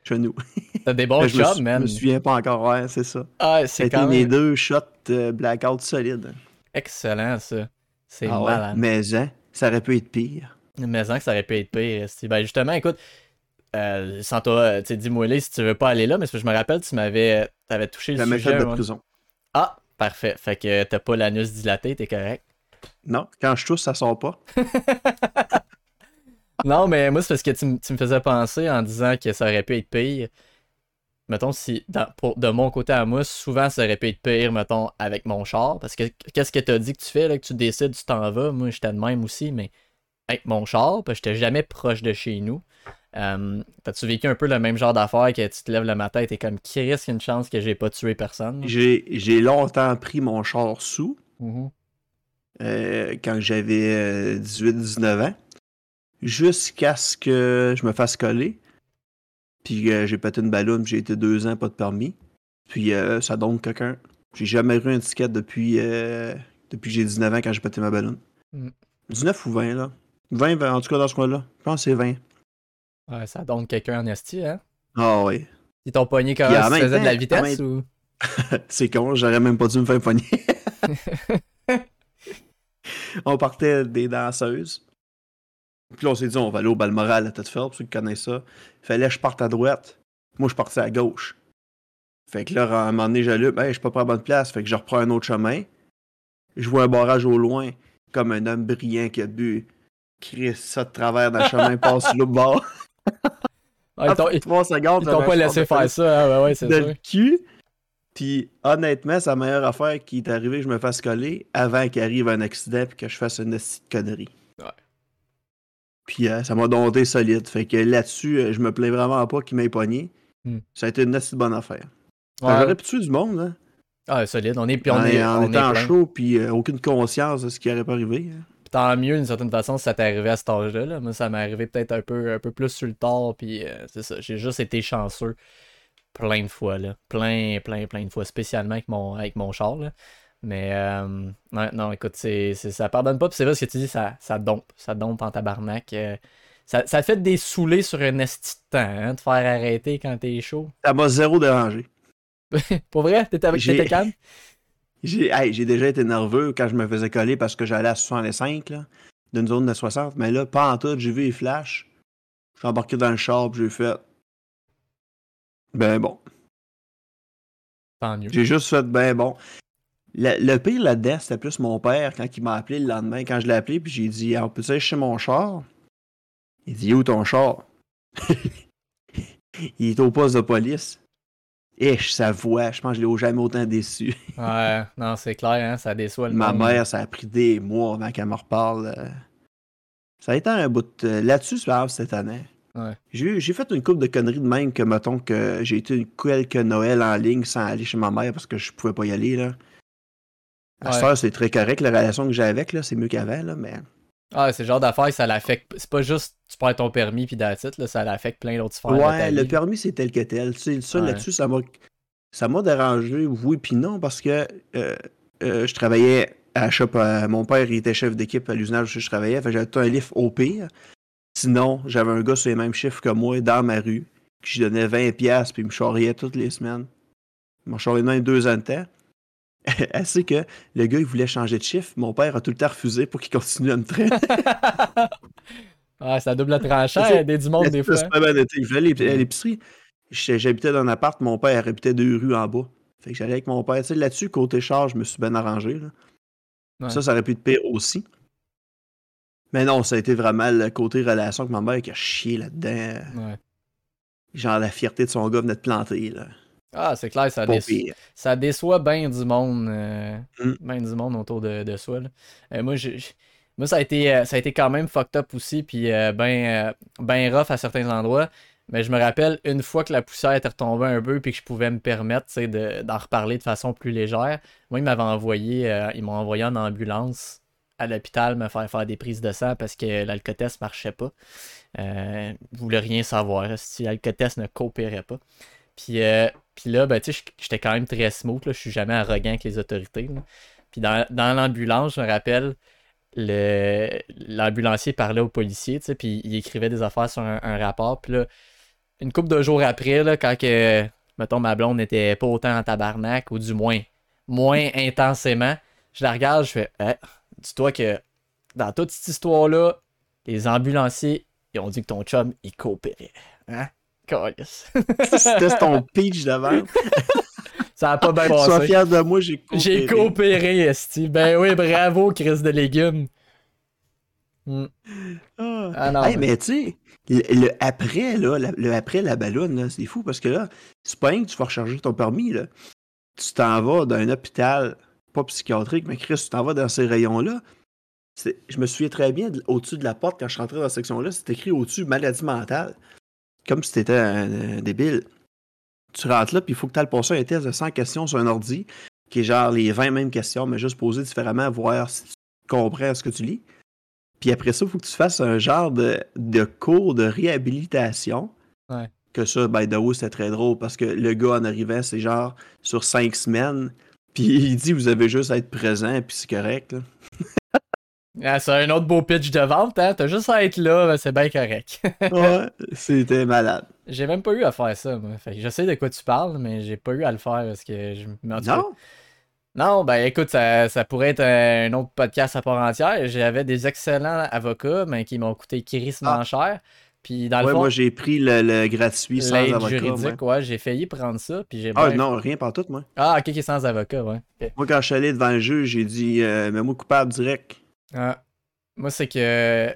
Chez nous. <laughs> T'as des bons jobs, sou- Je man. me souviens pas encore, ouais, c'est ça. Ah, C'était c'est quand mes deux shots euh, blackout solides. excellent, ça. C'est Ah ouais, malade. Mais hein, ça aurait pu être pire. Mais sans que ça aurait pu être pire. Ben justement, écoute, euh, sans toi, euh, tu dis-moi si tu veux pas aller là, mais je me rappelle, tu m'avais t'avais touché le sujet. de prison. Ah, parfait. Fait que t'as pas l'anus dilaté, t'es correct. Non, quand je tousse, ça sort pas. <laughs> Non, mais moi, c'est parce que tu, me faisais penser en disant que ça aurait pu être pire. Mettons, si dans- pour- de mon côté à moi, souvent ça aurait pu être pire, mettons, avec mon char. Parce que qu'est-ce que t'as dit que tu fais, là, que tu décides, tu t'en vas? Moi, j'étais de même aussi, mais avec mon char, parce que j'étais jamais proche de chez nous. Euh, T'as-tu vécu un peu le même genre d'affaire que tu te lèves le matin et t'es comme, qui risque une chance que j'ai pas tué personne? J'ai longtemps pris mon char sous Mhm. Euh, quand j'avais 18-19 ans, jusqu'à ce que je me fasse coller. Puis euh, j'ai pété une ballonne, puis j'ai été deux ans pas de permis. Puis euh, ça donne quelqu'un. J'ai jamais eu un ticket depuis, euh, depuis que j'ai 19 ans quand j'ai pété ma ballonne. Mm. 19 ou 20 là. 20, 20, en tout cas dans ce coin-là. Je pense que c'est 20. Ouais, ça donne quelqu'un en esti, hein? Ah oui. Ils t'ont pogné quand tu faisais de la vitesse même- ou? <laughs> C'est con, j'aurais même pas dû me faire pogner. <laughs> on partait des danseuses. Puis là, on s'est dit, on va aller au Balmoral à pour ceux qui connaissent ça. Fallait que je parte à droite. Moi, je partais à gauche. Fait que là, à un moment donné, j'allume, hey, je suis pas prêt à la bonne place. Fait que je reprends un autre chemin. Je vois un barrage au loin, comme un homme brillant qui a bu. Chris, ça de travers dans le chemin, <laughs> passe sur le bord. Ah, ils t'ont- pas laissé faire ça, hein, ouais, ouais, c'est sûr. le cul. Puis honnêtement, c'est la meilleure affaire qui est arrivée que je me fasse coller avant qu'il arrive un accident et que je fasse une petite connerie. Ouais. Puis euh, ça m'a dompté solide. Fait que là-dessus, euh, je me plains vraiment pas qu'il m'ait pogné. Hmm. Ça a été une assez bonne affaire. Ouais. J'aurais pu tuer du monde, là. Ah, solide. On est, puis on en, est, en on étant chaud, puis euh, aucune conscience de ce qui aurait pas arrivé. hein. Puis Tant mieux, d'une certaine façon, si ça t'est arrivé à cet âge-là. là. Moi, ça m'est arrivé peut-être un peu, un peu plus sur le tard, puis euh, c'est ça. J'ai juste été chanceux plein de fois, là. Plein, plein, plein de fois, spécialement avec mon, avec mon char, là. Mais, euh, ouais, non, écoute, c'est, ça pardonne pas, puis c'est vrai ce que tu dis, ça, ça dompe. Ça dompe en tabarnak. euh. ça, ça fait des saoulés sur un esti de temps, hein, de faire arrêter quand t'es chaud. Ça m'a zéro dérangé. <laughs> Pour vrai? T'étais avec t'étais calme? <laughs> J'ai hey, j'ai déjà été nerveux quand je me faisais coller parce que j'allais à 65, là, d'une zone de 60. Mais là, pas en tout, j'ai vu les flashs. Je suis embarqué dans le char, j'ai fait. Ben bon. Tant mieux. J'ai juste fait ben bon. Le, le pire là-dedans, c'était plus mon père quand il m'a appelé le lendemain. Quand je l'ai appelé, puis j'ai dit On peut aller chez mon char? Il dit Où ton char? <laughs> Il est au poste de police. Et sa voix, je pense que je l'ai jamais autant déçu. Ouais, non, c'est clair, hein, ça déçoit le Ma monde. mère, ça a pris des mois avant qu'elle me reparle. euh. Ça a été un bout de... Là-dessus, c'est pas grave cette année. Ouais. J'ai fait une couple de conneries de même que, mettons, que j'ai été une quelques Noël en ligne sans aller chez ma mère parce que je pouvais pas y aller, là. À Ouais. c'est très correct, la relation que j'ai avec, là, c'est mieux qu'avant, là, mais... Ah, c'est le genre d'affaire ça l'affecte. C'est pas juste tu perds ton permis puis it, là, ça l'affecte plein d'autres sphères Ouais, le permis, c'est tel que tel. Tu sais, ça, Ouais. là-dessus, ça m'a... Ça m'a dérangé, oui puis non, parce que euh, euh, je travaillais à la shop, euh, mon père, il était chef d'équipe à l'usinage où je travaillais, fait j'avais tout un livre au pire. Sinon, j'avais un gars sur les mêmes chiffres que moi dans ma rue, qui je donnais 20$ piastres, puis il me charriait toutes les semaines. Il m'a charrié même deux ans de temps. <laughs> Assez que le gars, il voulait changer de chiffre. Mon père a tout le temps refusé pour qu'il continue à me traîner. <laughs> Ah, ça double tranchant, aider du monde des fois. Je aller à l'épicerie. J'habitais dans un appart, mon père habitait deux rues en bas. Fait que j'allais avec mon père. Tu sais, là-dessus, côté charge, je me suis bien arrangé. là. Ouais. Ça, ça aurait pu être pire aussi. Mais non, ça a été vraiment le côté relation avec ma mère qui a chié là-dedans. Ouais. Genre, la fierté de son gars venait de planter. Là. Ah, c'est clair, ça, déçoit, ça déçoit bien du monde. euh, Mm. ben du monde autour de, de soi. là. Euh, moi, moi ça, a été, euh, ça a été quand même fucked up aussi, puis euh, ben, ben rough à certains endroits. Mais je me rappelle une fois que la poussière était retombée un peu puis que je pouvais me permettre de- d'en reparler de façon plus légère. Moi, ils m'avaient envoyé, euh, ils m'ont envoyé en ambulance à l'hôpital me faire faire des prises de sang parce que l'alcotest marchait pas. Euh, ils voulaient rien savoir si l'alcotest ne coopérait pas. Puis, euh, puis là, ben, j'étais quand même très smooth. Là, je suis jamais arrogant avec les autorités. Puis dans, dans l'ambulance, je me rappelle, le, l'ambulancier parlait au policier, tu sais, puis il écrivait des affaires sur un, un rapport. Puis là, une couple de jours après, là, quand que, mettons, ma blonde n'était pas autant en tabarnak, ou du moins, moins intensément, je la regarde, je fais, Eh, dis-toi que dans toute cette histoire-là, les ambulanciers, ils ont dit que ton chum, il coopérait. Hein? <laughs> C'était ton pitch d'avant. <laughs> Ça a pas bien Sois passé. fier de moi, j'ai coopéré. J'ai coopéré, Esti. Ben oui, bravo, Chris de légumes. Hmm. Ah. Ah non, Hey, mais- tu sais, le, le après, là, la- le après la ballonne, c'est fou parce que là, c'est pas rien que tu vas recharger ton permis, là. Tu t'en vas dans un hôpital, pas psychiatrique, mais Chris, tu t'en vas dans ces rayons-là. Je me souviens très bien, de- au-dessus de la porte, quand je rentrais dans cette section-là, c'était écrit au-dessus maladie mentale. Comme si t'étais un, un débile. Tu rentres là, puis il faut que tu ailles passer un test de 100 questions sur un ordi, qui est genre les 20 mêmes questions, mais juste posées différemment, voir si tu comprends ce que tu lis. Puis après ça, il faut que tu fasses un genre de, de cours de réhabilitation. Ouais. Que ça, by the way, c'était très drôle parce que le gars en arrivant, c'est genre sur cinq semaines. Puis il dit, vous avez juste à être présent, puis c'est correct. là. <laughs> Ah, c'est un autre beau pitch de vente, hein? T'as juste à être là, ben, c'est bien correct. <laughs> ouais, c'était malade. J'ai même pas eu à faire ça, moi. Fait que je sais de quoi tu parles, mais j'ai pas eu à le faire parce que je Non? Non, ben écoute, ça, ça, pourrait être un autre podcast à part entière. J'avais des excellents avocats, mais qui m'ont coûté crissement ah. cher. Puis dans le ouais, fond, moi j'ai pris le, gratuit sans avocat. juridique, ouais, j'ai failli prendre ça. Puis j'ai ah non, rien par tout, moi. Ah, ok, qui est sans avocat, ouais. Moi, quand je suis allé devant le juge, j'ai dit, euh, mais moi coupable direct. Ah. Moi, c'est que.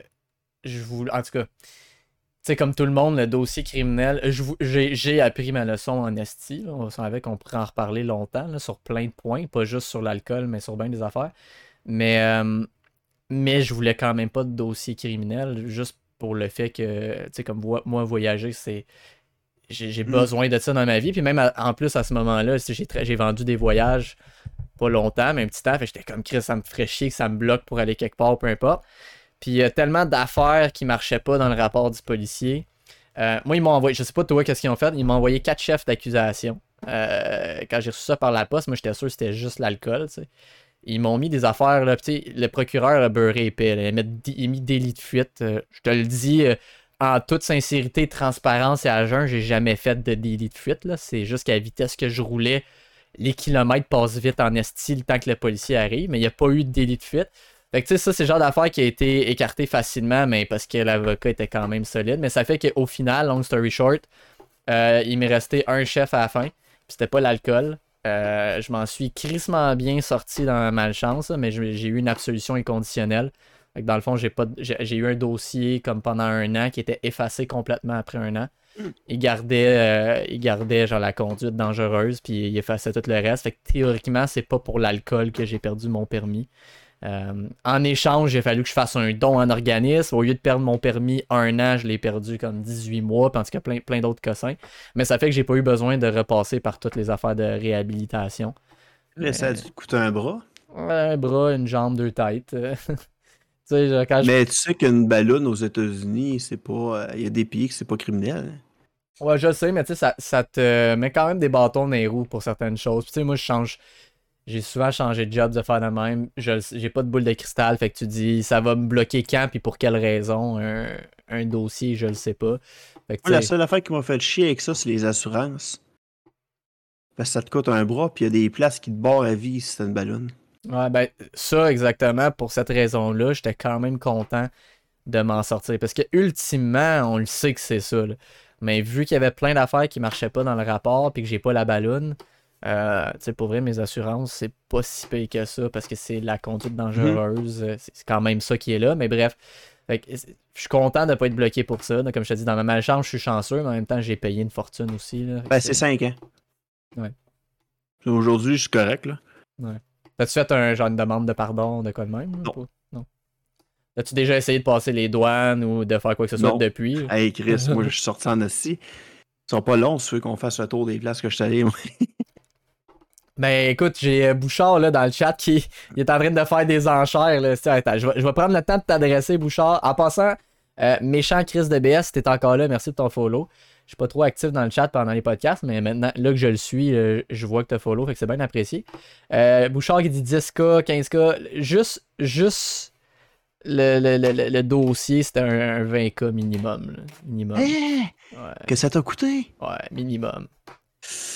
Je vous. En tout cas. Tu sais, comme tout le monde, le dossier criminel, j'ai appris ma leçon en esti. On savait qu'on pourrait en reparler longtemps sur plein de points, pas juste sur l'alcool, mais sur bien des affaires. Mais, euh, mais je voulais quand même pas de dossier criminel, juste pour le fait que, tu sais, comme moi, voyager, c'est. J'ai mm. besoin de ça dans ma vie. Puis même en plus, à ce moment-là, j'ai vendu des voyages pas longtemps, mais un petit temps. j'étais comme Chris, ça me ferait chier que ça me bloque pour aller quelque part, peu importe. Puis il y a tellement d'affaires qui marchaient pas dans le rapport du policier. Euh, moi, ils m'ont envoyé, je sais pas toi qu'est-ce qu'ils ont fait, ils m'ont envoyé quatre chefs d'accusation. Euh, quand j'ai reçu ça par la poste, moi j'étais sûr que c'était juste l'alcool. Ils m'ont mis des affaires, là, le procureur a beurré épais. Il, a mis délit de fuite. Euh, je te le dis en toute sincérité, transparence et à jeun, j'ai jamais fait de délit de fuite. C'est juste qu'à la vitesse que je roulais, les kilomètres passent vite en esti le temps que le policier arrive, mais il n'y a pas eu de délit de fuite. Fait que tu sais, ça, c'est le genre d'affaire qui a été écarté facilement, mais parce que l'avocat était quand même solide. Mais ça fait qu'au final, long story short, euh, il m'est resté un chef à la fin. C'était pas l'alcool. Euh, je m'en suis crissement bien sorti dans ma malchance, mais j'ai eu une absolution inconditionnelle. dans le fond, j'ai pas j'ai eu un dossier comme pendant un an qui était effacé complètement après un an. Mm. Il gardait, euh, il gardait genre la conduite dangereuse, puis il effaçait tout le reste. Fait que théoriquement, c'est pas pour l'alcool que j'ai perdu mon permis. Euh, en échange, il a fallu que je fasse un don en organisme. Au lieu de perdre mon permis un an, je l'ai perdu comme 18 mois, parce qu'il y a plein, plein d'autres cossins. Mais ça fait que j'ai pas eu besoin de repasser par toutes les affaires de réhabilitation. Mais ça a dû coûter un bras? Un bras, une jambe, deux têtes. <laughs> Mais tu sais qu'une ballonne aux États-Unis, c'est pas. Il y a des pays que c'est pas criminel. Ouais, je sais, mais tu sais, ça, ça, te met quand même des bâtons dans les roues pour certaines choses. tu sais, moi, je change. J'ai souvent changé de job de faire de même. J'ai pas de boule de cristal, fait que tu dis ça va me bloquer quand puis pour quelle raison? Un, dossier, je le sais pas. la seule affaire qui m'a fait chier avec ça, c'est les assurances. Parce que ça te coûte un bras, puis il y a des places qui te barrent à vie si c'est une ballonne. Ouais, ben, ça, exactement, pour cette raison-là, j'étais quand même content de m'en sortir. Parce que, ultimement, on le sait que c'est ça. Mais vu qu'il y avait plein d'affaires qui marchaient pas dans le rapport, puis que j'ai pas la ballonne, euh, tu sais, pour vrai, mes assurances, c'est pas si payé que ça parce que c'est la conduite dangereuse. Mhm. C'est quand même ça qui est là. Mais bref, je suis content de pas être bloqué pour ça. comme je te dis, dans ma malchance, je suis chanceux, mais en même temps, j'ai payé une fortune aussi. Là. Ben, c'est 5 ans. Ouais. Aujourd'hui, je suis correct, là. Ouais. T'as-tu fait un genre de demande de pardon de quoi de même? Non. non. As-tu déjà essayé de passer les douanes ou de faire quoi que ce soit depuis? Hey Chris, moi je suis sorti en assis. Ils sont pas longs ceux qu'on fasse le tour des places que je suis allé. Ben écoute, j'ai euh, Bouchard là, dans le chat qui <laughs> est en train de faire des enchères. Là. Attends, je, vais, prendre le temps de t'adresser, Bouchard. En passant, euh, méchant Chris de BS, t'es encore là, merci de ton follow. Je suis pas trop actif dans le chat pendant les podcasts, mais maintenant, là que je le suis, euh, je vois que tu as follow, fait que c'est bien apprécié. Euh, Bouchard qui dit 10K, 15K, juste, juste le, le, le, dossier, c'était un, 20K minimum. minimum. Hein? Que ça t'a coûté? Ouais, minimum.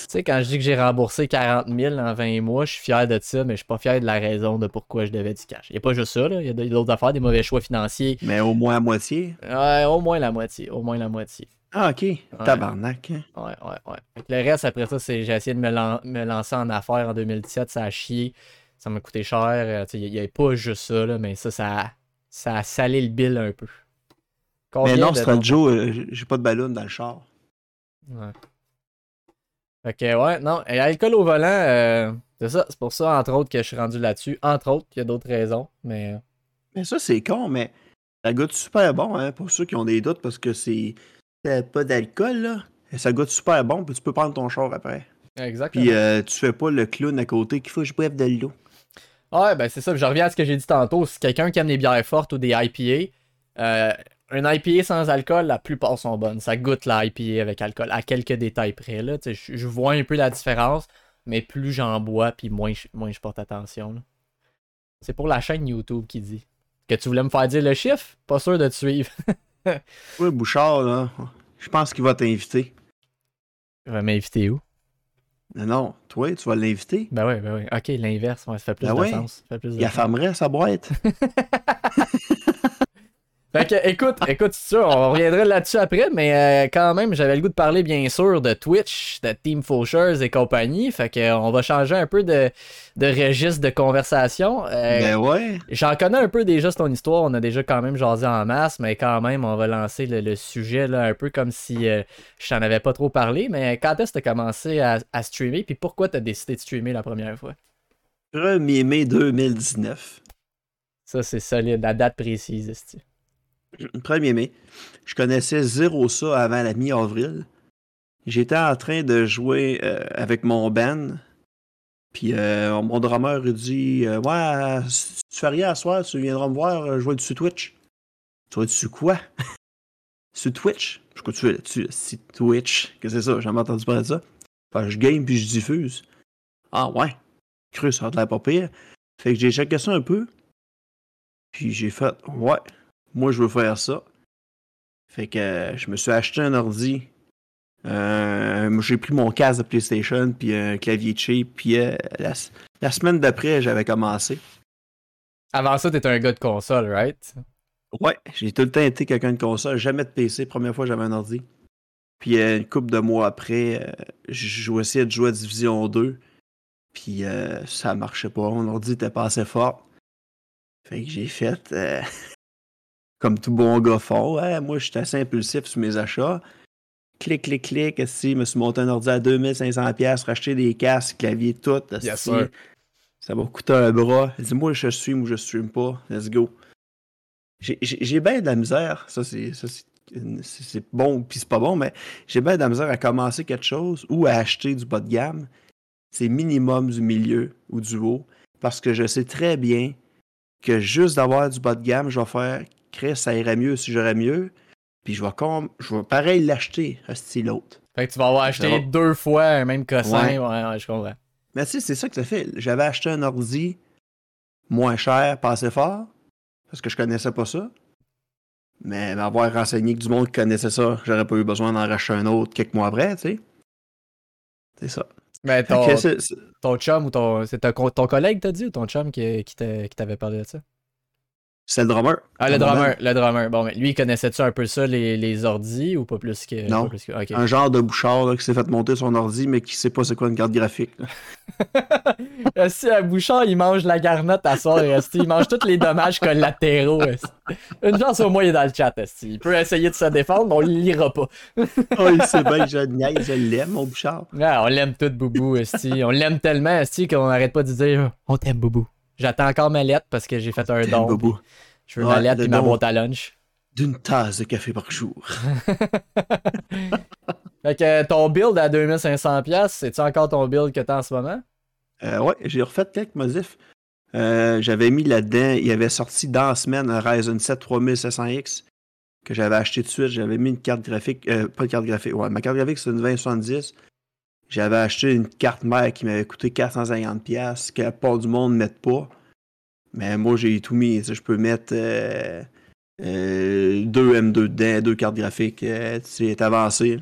Tu sais, quand je dis que j'ai remboursé 40 000 en 20 mois, je suis fier de ça, mais je suis pas fier de la raison de pourquoi je devais du cash. Il n'y a pas juste ça, il y a d'autres affaires, des mauvais choix financiers. Mais au moins la moitié? Ouais, au moins la moitié. Au moins la moitié. Ah, ok. Tabarnak. Hein. Ouais, ouais, ouais. le reste, après ça, c'est j'ai essayé de me, lancer en affaires en 2017. Ça a chié. Ça m'a coûté cher. Euh, il n'y avait pas juste ça, là, mais ça, ça a, ça a salé le bill un peu. mais non, Joe, euh, j'ai pas de ballon dans le char. Ouais. Ok, ouais, non. Et alcool au volant, euh, c'est ça. C'est pour ça, entre autres, que je suis rendu là-dessus. Entre autres, il y a d'autres raisons, mais. Mais ça, c'est con, mais ça goûte super bon, hein, pour ceux qui ont des doutes, parce que c'est pas d'alcool, là, ça goûte super bon, puis tu peux prendre ton char après. Exactement. Puis euh, tu fais pas le clown à côté qu'il faut que je boive de l'eau. Ouais, ben c'est ça. Je reviens à ce que j'ai dit tantôt. Si quelqu'un qui aime les bières fortes ou des IPA, euh, un IPA sans alcool, la plupart sont bonnes. Ça goûte l'IPA avec alcool, à quelques détails près. Là. Je, vois un peu la différence, mais plus j'en bois, puis moins, moins je porte attention. C'est pour la chaîne YouTube qui dit. Que tu voulais me faire dire le chiffre? Pas sûr de te suivre. <laughs> Oui, Bouchard, là, je pense qu'il va t'inviter. Il va m'inviter où? Non, non, toi, tu vas l'inviter. Ben oui, ben oui. Ok, l'inverse, ouais, ça fait plus Ben de sens. Ça fait plus de Il affamerait sa boîte. <laughs> Fait que, écoute, écoute, sûr, on reviendra là-dessus après, mais euh, quand même, j'avais le goût de parler, bien sûr, de Twitch, de Team Fauchers et compagnie. Fait que, on va changer un peu de, de registre de conversation. Euh, ben ouais. J'en connais un peu déjà ton histoire, on a déjà quand même jasé en masse, mais quand même, on va lancer le, le sujet là, un peu comme si euh, je t'en avais pas trop parlé. Mais quand est-ce que tu as commencé à, à streamer, puis pourquoi tu as décidé de streamer la première fois? 1er mai 2019. Ça, c'est solide, la date précise. Esti. 1er mai. Je connaissais zéro ça avant la mi-avril. J'étais en train de jouer euh, avec mon band. Puis euh, mon drummer dit euh, Ouais, si tu fais rien à soir, tu viendras me voir jouer dessus Twitch. Tu vas dessus quoi? <laughs> Sur Twitch? Je fais là-dessus Si Twitch. Que c'est ça J'ai jamais entendu parler de ça. Que je game puis je diffuse. Ah ouais? Cru, ça a l'air pas pire. Que j'ai checké ça un peu. Puis j'ai fait Ouais, moi je veux faire ça. Fait que euh, je me suis acheté un ordi. Euh, j'ai pris mon casque de PlayStation, puis un clavier cheap, puis euh, la, la semaine d'après, j'avais commencé. Avant ça, t'étais un gars de console, right? Ouais, j'ai tout le temps été quelqu'un de console, jamais de PC. Première fois, j'avais un ordi. Puis une couple de mois après, je jouais essayé de jouer à Division 2. Puis euh, ça marchait pas. Mon ordi était pas assez fort. Fait que j'ai fait euh, <laughs> comme tout bon gars fort. Ouais, moi, j'étais assez impulsif sur mes achats. Clic, clic, clic. Si, je me suis monté un ordi à 2500$, racheter des casques, clavier, tout. Sûr. Ça m'a coûté un bras. Elle dit, moi, je stream ou je stream pas. Let's go. J'ai- bien de la misère. Ça, c'est c'est bon, puis c'est pas bon, mais j'ai bien de la misère à commencer quelque chose ou à acheter du bas de gamme. C'est minimum du milieu ou du haut. Parce que je sais très bien que juste d'avoir du bas de gamme, je vais faire Chris, ça irait mieux si j'aurais mieux. Puis je vais comme. Je vais pareil l'acheter, style l'autre. Fait que tu vas avoir acheté va. deux fois un même cossin. Ouais. Ouais, ouais, je comprends. Mais tu sais, c'est ça que ça fait. J'avais acheté un ordi moins cher, pas assez fort, parce que je connaissais pas ça. Mais m'avoir renseigné que du monde qui connaissait ça, j'aurais pas eu besoin d'en racheter un autre quelques mois après, tu sais. C'est ça. Mais Fait ton, ton chum ou ton. C'est ton, ton collègue, t'as dit, ou ton chum qui, qui t'a- qui t'avait parlé de ça? C'est le drummer. Ah, le drummer, le drummer. Bon, mais lui, connaissait-tu un peu ça, les, les ordis, ou pas plus que. Non. plus que-. Un genre de bouchard là, qui s'est fait monter son ordi, mais qui sait pas c'est quoi une carte graphique. <laughs> Esti, à Bouchard, il mange la garnotte à soir. Il mange tous les dommages collatéraux. Une chance au moins, il est dans le chat, esti. Il peut essayer de se défendre, mais on le lira pas. oh, il sait bien que je niaise, je l'aime, mon bouchard. Ah, on l'aime tout, Boubou, esti. On l'aime tellement, esti, qu'on arrête pas de dire « On t'aime, Boubou ». J'attends encore ma lettre parce que j'ai fait un T'aimes, don. Bobo. puis Je veux ma lettre le et ma boîte à lunch. D'une tasse de café par jour. <laughs> <laughs> Fait que ton build à 2500$, c'est-tu encore ton build que t'as en ce moment? Euh, ouais, j'ai refait quelques modifs. Euh, j'avais mis là-dedans, il avait sorti dans la semaine un Ryzen 7 3700X que j'avais acheté tout de suite. J'avais mis une carte graphique, euh, pas de carte graphique, ouais, ma carte graphique c'est une 2070. J'avais acheté une carte mère qui m'avait coûté 450$, que la part du monde ne mette pas. Mais moi j'ai tout mis. Je peux mettre euh, euh, deux M2 dedans, deux cartes graphiques. euh, c'est avancé.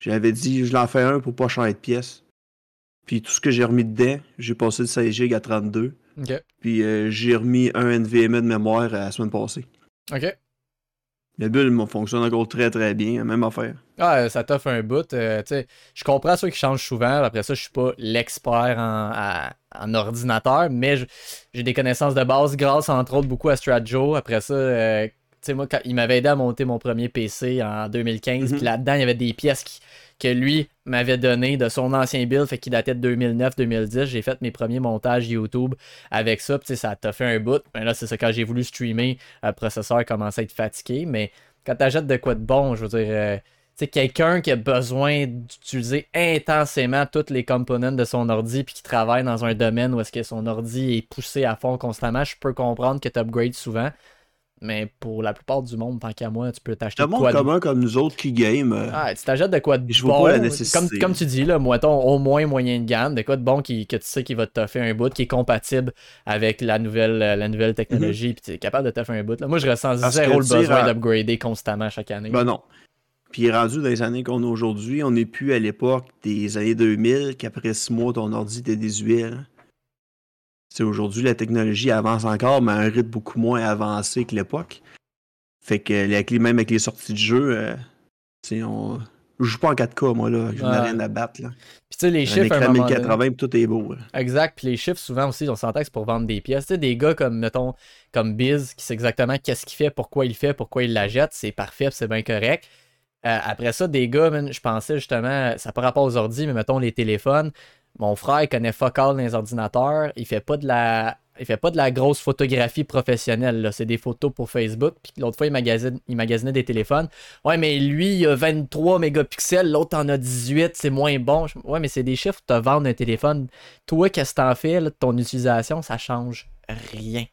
J'avais dit, je l'en fais un pour pas changer de pièce. Puis tout ce que j'ai remis dedans, j'ai passé de 16 GB à 32. Ok. Puis euh, j'ai remis un NVMe de mémoire la semaine passée. Ok. Le build me fonctionne encore très très bien, même affaire. Ah, ça t'offre un bout. euh, tu sais, je comprends ceux qui changent souvent. Après ça, je suis pas l'expert en, à- en ordinateur, mais j'ai des connaissances de base grâce, entre autres, beaucoup à Stratjo. Après ça, euh, tu sais, moi, quand il m'avait aidé à monter mon premier PC en 2015, Mhm. puis là-dedans, il y avait des pièces qui- que lui m'avait données de son ancien build, fait qu'il datait de 2009-2010. J'ai fait mes premiers montages YouTube avec ça, puis ça t'a fait un bout. Mais là, c'est ça, quand j'ai voulu streamer, le processeur commençait à être fatigué, mais quand t'achètes de quoi de bon, je veux dire, euh, tu sais, quelqu'un qui a besoin d'utiliser intensément toutes les components de son ordi puis qui travaille dans un domaine où est-ce que son ordi est poussé à fond constamment, je peux comprendre que tu upgrades souvent. mais pour la plupart du monde, tant qu'à moi, tu peux t'acheter de quoi de commun comme nous autres qui game, euh, Ah, tu t'achètes de quoi de Je vois bon, pas la nécessité. comme, comme tu dis, là, mettons, au moins moyen de gamme, de quoi de bon qui, que tu sais qui va te faire un bout, qui est compatible avec la nouvelle, euh, la nouvelle technologie, puis tu es capable de te faire un bout. Là. Moi, je ressens Mhm. Parce zéro le besoin d'upgrader constamment chaque année. ben non. Puis rendu dans les années qu'on a aujourd'hui, on n'est plus à l'époque des années 2000 qu'après six mois, ton ordi était désuet. C'est aujourd'hui, la technologie avance encore, mais à un rythme beaucoup moins avancé que l'époque. Fait que avec les, même avec les sorties de jeux, euh, tu sais, on. Je joue pas en 4K, moi, là. Je n'ai Ouais. rien à battre, là. Puis tu sais, les chiffres, un écran moment donné- 1080, puis tout est beau, là. Exact, puis les chiffres, souvent aussi, on s'entend que c'est pour vendre des pièces. Tu sais, des gars comme, mettons, comme Biz, qui sait exactement qu'est-ce qu'il fait, pourquoi il le fait, pourquoi il la jette, c'est parfait, c'est bien correct. Euh, après ça, des gars, je pensais justement, ça pas rapport aux ordi, mais mettons les téléphones. Mon frère, il connaît fuck all dans les ordinateurs. Il fait pas de la. Il fait pas de la grosse photographie professionnelle. C'est des photos pour Facebook. Puis l'autre fois, il, magasinait des téléphones. Ouais, mais lui, il a 23 mégapixels, l'autre en a 18, c'est moins bon. Je- Ouais, mais c'est des chiffres te vendre un téléphone. Toi, qu'est-ce que t'en fais là, ton utilisation, ça change rien.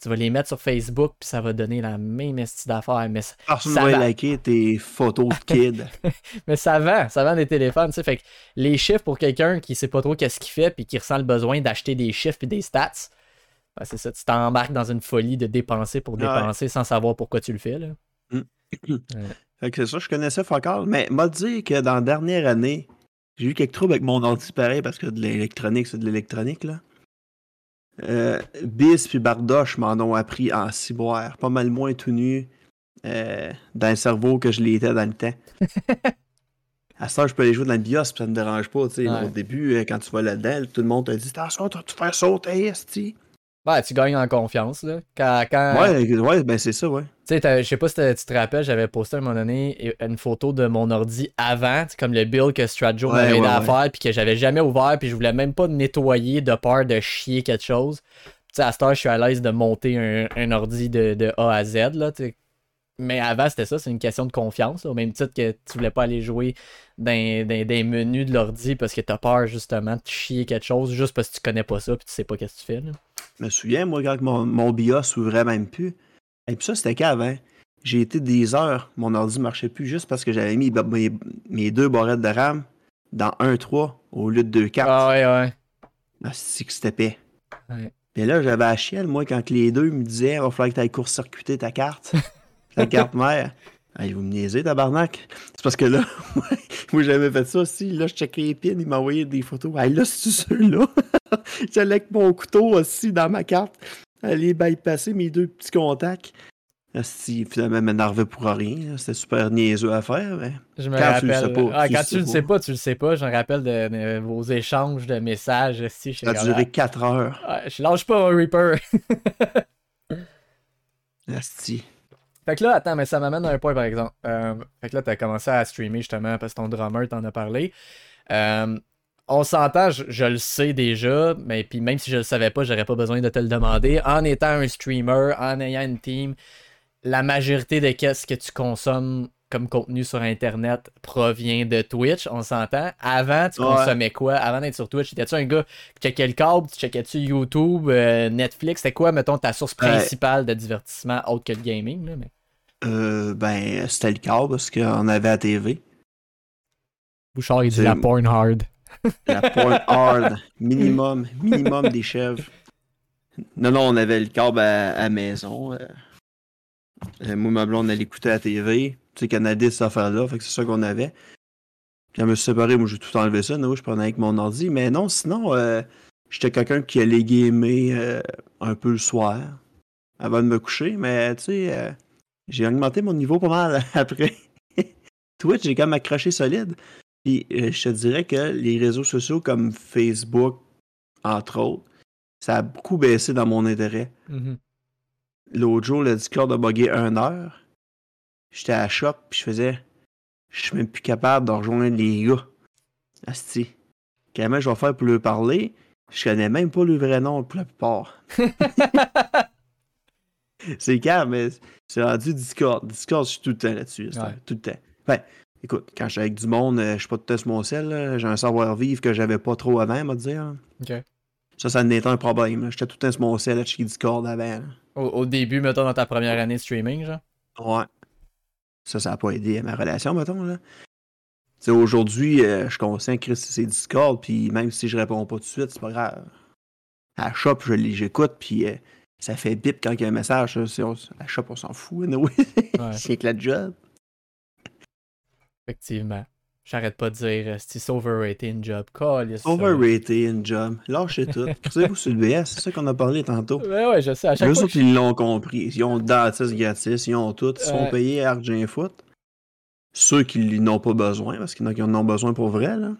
Tu vas les mettre sur Facebook, puis ça va donner la même estime d'affaires. Mais, ça- Personne Ça va liker tes photos de <laughs> kids. mais ça vend, ça vend des téléphones. tu sais. Fait que les chiffres pour quelqu'un qui sait pas trop qu'est-ce qu'il fait, puis qui ressent le besoin d'acheter des chiffres et des stats, ben, c'est ça, tu t'embarques dans une folie de dépenser pour Ouais. dépenser sans savoir pourquoi tu le fais. Là. <clears throat> Fait que c'est ça, je connaissais Focal, mais m'a dit que dans la dernière année, j'ai eu quelques troubles avec mon ordi pareil parce que de l'électronique, c'est de l'électronique, là. Euh, Bis puis Bardoche m'en ont appris en ciboire, pas mal moins tout nu euh, dans le cerveau que je l'étais dans le temps. <laughs> à ça, je peux aller jouer dans le BIOS, puis ça me dérange pas, tu sais. Ouais. Au début, euh, quand tu vas là-dedans, tout le monde te dit Attention, tu vas te faire sauter, Ouais, tu gagnes en confiance. Là. Quand, quand, Ouais, ouais, ben c'est ça, ouais. Tu sais, je sais pas si tu te rappelles, j'avais posté à un moment donné une photo de mon ordi avant, comme le build que Stratjo m'avait ouais, à faire, puis que j'avais jamais ouvert, puis je voulais même pas nettoyer de peur de chier quelque chose. Tu sais, à cette heure, je suis à l'aise de monter un, un ordi de, de A à Z, là. Mais avant, c'était ça, c'est une question de confiance, là, au même titre que tu voulais pas aller jouer dans, les menus de l'ordi parce que t'as peur, justement, de chier quelque chose, juste parce que tu connais pas ça, puis tu sais pas qu'est-ce que tu fais, là. Je me souviens, moi, quand mon, mon BIOS s'ouvrait même plus. Et puis ça, c'était qu'avant. J'ai été des heures, mon ordi marchait plus juste parce que j'avais mis mes, mes deux barrettes de RAM dans 1.3 au lieu de 2.4. Ah ouais, ouais. Ah, c'est que c'était paix. Ouais. Mais là, j'avais à chienne, moi, quand les deux me disaient, il va falloir que tu ailles court-circuiter ta carte, ta carte mère. Hey, vous me niaisez, tabarnak. C'est parce que là, <laughs> moi, j'avais fait ça aussi. Là, je checkais les pins, il m'a envoyé des photos. Hey, là, c'est ceux-là? <laughs> J'allais avec mon couteau aussi dans ma carte, aller bypasser mes deux petits contacts. Si finalement, m'énervait pour rien. C'était super niaiseux à faire. Mais... Je me Quand tu le rappelle. sais pas, Ah, tu quand tu le sais pas. tu le sais pas. Je me rappelle de, de vos échanges de messages. Si, Ça a duré 4 heures. Ah, je lâche pas un Reaper. <laughs> Asti. fait que là, attends, mais ça m'amène à un point par exemple. Euh, fait que là, t'as commencé à streamer justement parce que ton drummer t'en a parlé. Euh, on s'entend, je, je le sais déjà, mais puis même si je le savais pas, j'aurais pas besoin de te le demander. En étant un streamer, en ayant une team, la majorité de qu'est-ce que tu consommes comme contenu sur Internet provient de Twitch, on s'entend. Avant, tu Ouais. consommais quoi? Avant d'être sur Twitch, étais-tu un gars qui checkait le câble, tu checkais-tu YouTube, euh, Netflix? C'était quoi, mettons, ta source principale de divertissement autre que le gaming? Là, mais... Euh, ben, c'était le cas parce qu'on avait à TV. Bouchard, il dit la porn hard. La porn hard. Minimum, minimum des chèvres. Non, non, on avait le câble à, maison. euh. Euh, moi, ma blonde, elle écoutait à la TV. Tu sais, Canadien, cette affaire-là. Fait que c'est ça qu'on avait. Quand je me séparé, moi, j'ai tout enlevé ça. Non, je prenais avec mon ordi. Mais non, sinon, euh, j'étais quelqu'un qui allait gamer euh, un peu le soir avant de me coucher. Mais, tu sais, j'ai augmenté mon niveau pas mal <laughs> après. Twitch, j'ai quand même accroché solide. Puis euh, je te dirais que les réseaux sociaux comme Facebook, entre autres, ça a beaucoup baissé dans mon intérêt. Mhm. L'autre jour, le Discord a bugué une heure. J'étais à la shop, puis je faisais. Je suis même plus capable de rejoindre les gars. Asti. Comment je vais faire pour leur parler? Je connais même pas le vrai nom pour la plupart. <laughs> c'est calme, mais c'est rendu Discord. Discord, je suis tout le temps là-dessus. Ouais. Tout le temps. Écoute, quand je suis avec du monde, euh, je suis pas tout sur mon sel. J'ai un savoir-vivre que j'avais pas trop avant, on dire. Ok. Ça, ça en était un problème. J'étais tout le temps sur mon sel à checker Discord avant. Au, au début, mettons, dans ta première année de streaming, genre? Ouais. Ça, ça n'a pas aidé à ma relation, mettons, là. Tu sais, aujourd'hui, euh, je suis conscient que c'est Discord, puis même si je réponds pas tout de suite, c'est pas grave. À la shop, je j'écoute, puis euh, ça fait bip quand il y a un message. on- à la shop, on s'en fout, anyway. Ouais. <laughs> c'est que la job. Effectivement. J'arrête pas de dire, euh, c'est overrated une job? Ça. Overrated, une job. Lâchez tout. <laughs> Crissez-vous sur le BS, c'est ça qu'on a parlé tantôt. Ouais, ouais, je sais. À chaque fois que ils l'ont compris. Ils ont le dentiste gratis, ils ont tout. Ils sont payés à Argent Foot. Ceux qui n'en ont pas besoin, parce qu'il y en a qui en ont besoin pour vrai, là.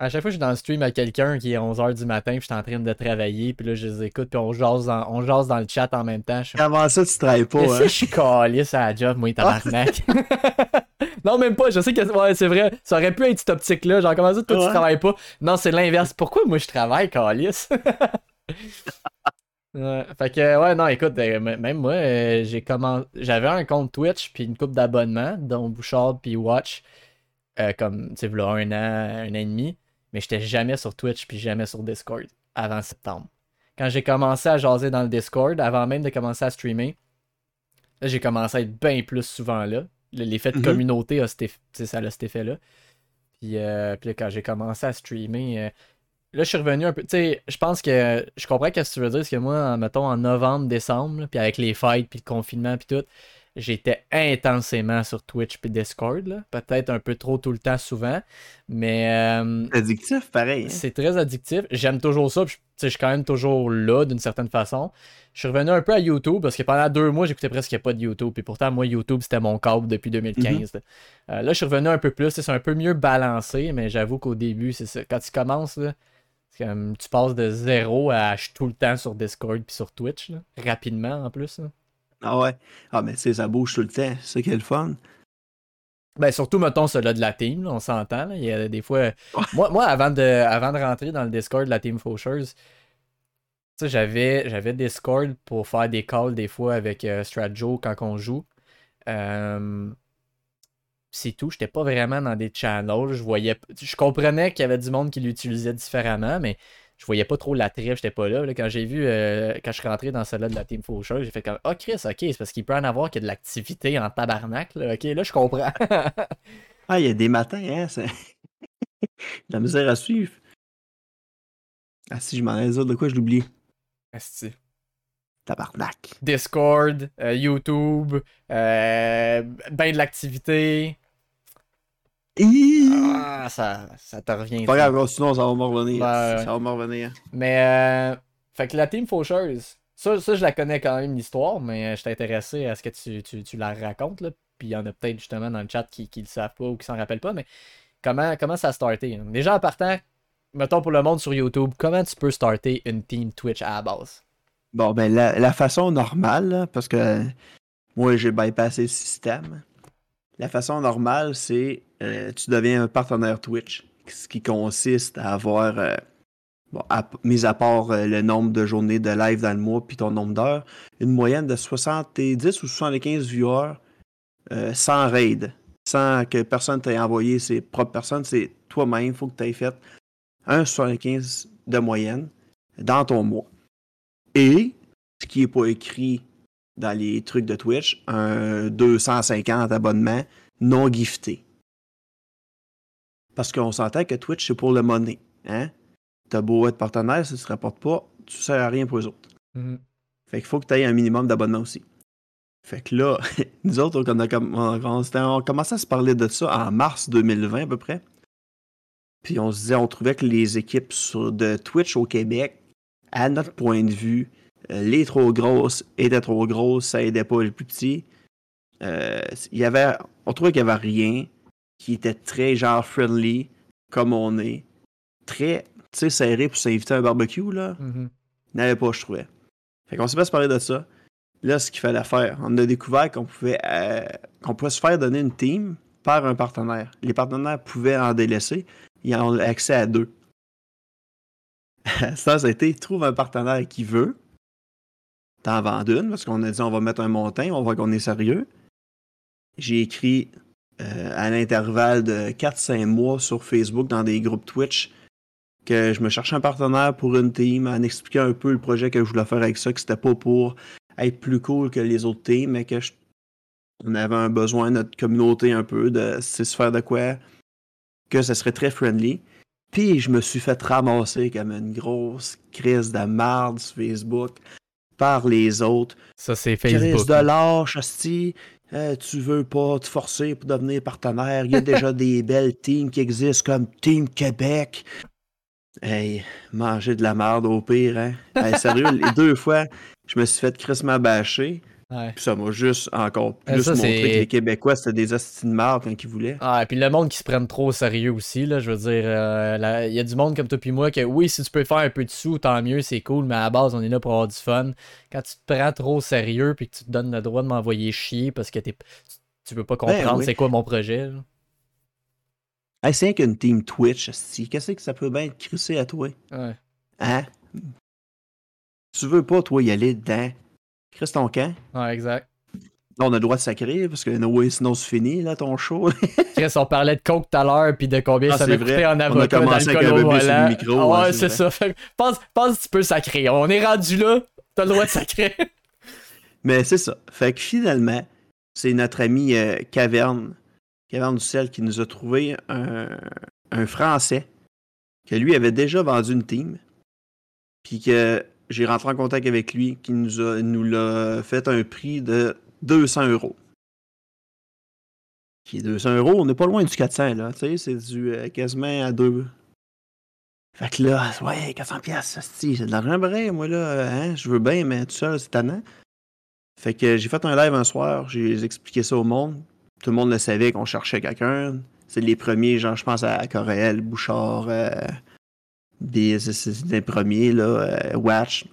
À chaque fois que je suis dans le stream à quelqu'un qui est 11h du matin, puis je suis en train de travailler, puis là, je les écoute, puis on jase dans, on jase dans le chat en même temps. Je Avant ça, tu travailles pas, Mais si hein? je suis calisse à la job, moi, <laughs> tabarnak? <laughs> non, même pas. Je sais que ouais, c'est vrai. Ça aurait pu être cette optique-là. Genre, comment ça, toi, tu Ouais. travailles pas? Non, c'est l'inverse. Pourquoi moi, je travaille? <laughs> Ouais, fait que, ouais, non, écoute, m- même moi, euh, j'ai commencé. J'avais un compte Twitch, puis une coupe d'abonnements, dont Bouchard, puis Watch, euh, comme, tu sais, voilà, un an, un an et demi. Mais j'étais jamais sur Twitch, puis jamais sur Discord, avant septembre. Quand j'ai commencé à jaser dans le Discord, avant même de commencer à streamer, Là, j'ai commencé à être bien plus souvent là. Le- L'effet de Mhm. communauté, a ça a cet effet-là. Puis, euh, puis là, quand j'ai commencé à streamer, euh, là, je suis revenu un peu. Tu sais, je pense que je comprends ce que tu veux dire. Parce que moi, mettons, en novembre, décembre, là, puis avec les fights, puis le confinement, puis tout, j'étais intensément sur Twitch puis Discord. Peut-être un peu trop tout le temps, souvent. Mais. euh, Addictif, pareil. hein. c'est très addictif. J'aime toujours ça. puis je- suis quand même toujours là d'une certaine façon. Je suis revenu un peu à YouTube parce que pendant deux mois, j'écoutais presque pas de YouTube. Puis pourtant, moi, YouTube, c'était mon câble depuis 2015. Euh, là, je suis revenu un peu plus. C'est un peu mieux balancé, mais j'avoue qu'au début, c'est ça. Quand tu commences, là, c'est comme, tu passes de zéro à je suis tout le temps sur Discord puis sur Twitch. là. rapidement en plus. là. Ah ouais. Ah, mais sais, ça bouge tout le temps. C'est ça qui est le fun. Ben, surtout, mettons, celui de la team, là, on s'entend. là. Il y a des fois. moi, moi avant, de, avant de rentrer dans le Discord de la team Faucheuse, j'avais, j'avais Discord pour faire des calls des fois avec euh, Stratjo quand on joue. Euh, c'est tout. J'étais pas vraiment dans des channels. Je voyais. Je comprenais qu'il y avait du monde qui l'utilisait différemment, mais je voyais pas trop l'attrait. J'étais pas là. là. Quand j'ai vu, euh, quand je suis rentré dans celle-là de la Team Faucheuse, j'ai fait comme Ah, Chris, ok, c'est parce qu'il peut en avoir qu'il y a de l'activité en tabarnak. Là. Ok, là, je comprends. <laughs> Ah, il y a des matins, hein. C'est... <laughs> la misère à suivre. Ah, si, je m'en dire de quoi je l'oublie. Asti. Tabarnak. Discord, euh, YouTube, euh, ben de l'activité. Ah, ça, ça te revient. Pas grave, sinon ça va me revenir. Ouais. Ça va me revenir. Mais, euh, fait que la team Faucheuse, ça, ça, je la connais quand même l'histoire, mais euh, je suis intéressé à ce que tu, tu, tu la racontes. Là. Puis il y en a peut-être justement dans le chat qui, qui le savent pas ou qui s'en rappellent pas. Mais comment, comment ça a starté hein? Déjà en partant, mettons pour le monde sur YouTube, comment tu peux starter une team Twitch à la base? Bon, ben, la, la façon normale, là, parce que moi, j'ai bypassé le système. La façon normale, c'est euh, tu deviens un partenaire Twitch, ce qui consiste à avoir, euh, mis à part euh, le nombre de journées de live dans le mois puis ton nombre d'heures, une moyenne de 70 ou 75 viewers euh, sans raid, sans que personne t'ait envoyé ses propres personnes, c'est toi-même, il faut que tu aies fait un 75 de moyenne dans ton mois. Et, ce qui n'est pas écrit dans les trucs de Twitch, un 250 abonnements non giftés. Parce qu'on s'entend que Twitch, c'est pour le money. Hein? T'as beau être partenaire, si tu ne rapportes pas, tu ne sers à rien pour les autres. Fait qu'il faut que tu aies un minimum d'abonnements aussi. Fait que là, <laughs> nous autres, on a, on, on s'était- on commençait à se parler de ça en mars 2020 à peu près. Puis on se disait, on trouvait que les équipes sur- de Twitch au Québec, à notre point de vue, les trop grosses étaient trop grosses, ça aidait pas les plus petits. Euh, il y avait, on trouvait qu'il y avait rien qui était très genre friendly, comme on est. Très, tu sais, serré pour s'inviter à un barbecue, là. Mhm. Il n'y en avait pas, je trouvais. Fait qu'on s'est pas se parler de ça. Là, ce qu'il fallait faire, on a découvert qu'on pouvait, euh, qu'on pouvait se faire donner une team par un partenaire. Les partenaires pouvaient en délaisser. Ils ont accès à deux. <laughs> ça, ça a été trouve un partenaire qui veut. T'en vends une, parce qu'on a dit on va mettre un montant, on voit qu'on est sérieux. J'ai écrit euh, à l'intervalle de 4-5 mois sur Facebook dans des groupes Twitch que je me cherchais un partenaire pour une team, en expliquant un peu le projet que je voulais faire avec ça, que c'était pas pour être plus cool que les autres teams, mais que on avait un besoin, notre communauté un peu, de se faire de quoi, que ça serait très friendly. Puis je me suis fait ramasser comme une grosse crise de marde sur Facebook par les autres. Ça, c'est Facebook. de lâche. Euh, tu veux pas te forcer pour devenir partenaire. Il y a déjà <laughs> des belles teams qui existent comme Team Québec. Hey, manger de la merde au pire, hein? Hey, sérieux, les deux fois, je me suis fait crissement bâcher. Ouais. Puis ça m'a juste encore Euh, plus ça, montré que les Québécois, c'était des hosties de marde quand ils voulaient. Ah, et puis le monde qui se prenne trop au sérieux aussi, là, je veux dire, euh, il y a du monde comme toi puis moi que oui, si tu peux faire un peu de sous, tant mieux, c'est cool, mais à la base, on est là pour avoir du fun. Quand tu te prends trop au sérieux puis que tu te donnes le droit de m'envoyer chier parce que t'es, tu, veux pas comprendre Ben oui. c'est quoi mon projet, là. Hey, c'est qu'une team Twitch. Qu'est-ce que ça peut bien être crissé à toi? Ouais. Hein? Tu veux pas, toi, y aller dedans? Chris ton camp? Ouais, exact. Là, on a le droit de sacrer, parce que no sinon c'est fini, là, ton show. <laughs> Chris, on parlait de coke tout à l'heure puis de combien Ah, ça m'a coûté en On a avocat commencé avec un sur le micro, Ah ouais, c'est ça. Fait <laughs> pense, pense que tu peux sacrer. On est rendu là, t'as le droit de sacrer. <laughs> Mais c'est ça. Fait que finalement, c'est notre ami euh, Caverne, Caverne du Sel, qui nous a trouvé un, un Français que lui avait déjà vendu une team. Puis que j'ai rentré en contact avec lui, qui nous a nous l'a fait un prix de 200 euros. Qui est 200 euros, on n'est pas loin du 400, là. Tu sais, c'est du euh, quasiment à deux. Fait que là, ouais, 400 pièces, c'est de l'argent vrai, moi, là, hein, je veux bien, mais tout seul, c'est tannant. Fait que j'ai fait un live un soir, j'ai expliqué ça au monde. Tout le monde le savait qu'on cherchait quelqu'un. C'est les premiers, genre, je pense à Coréel, Bouchard, euh, des, les premiers, là, euh, Watch.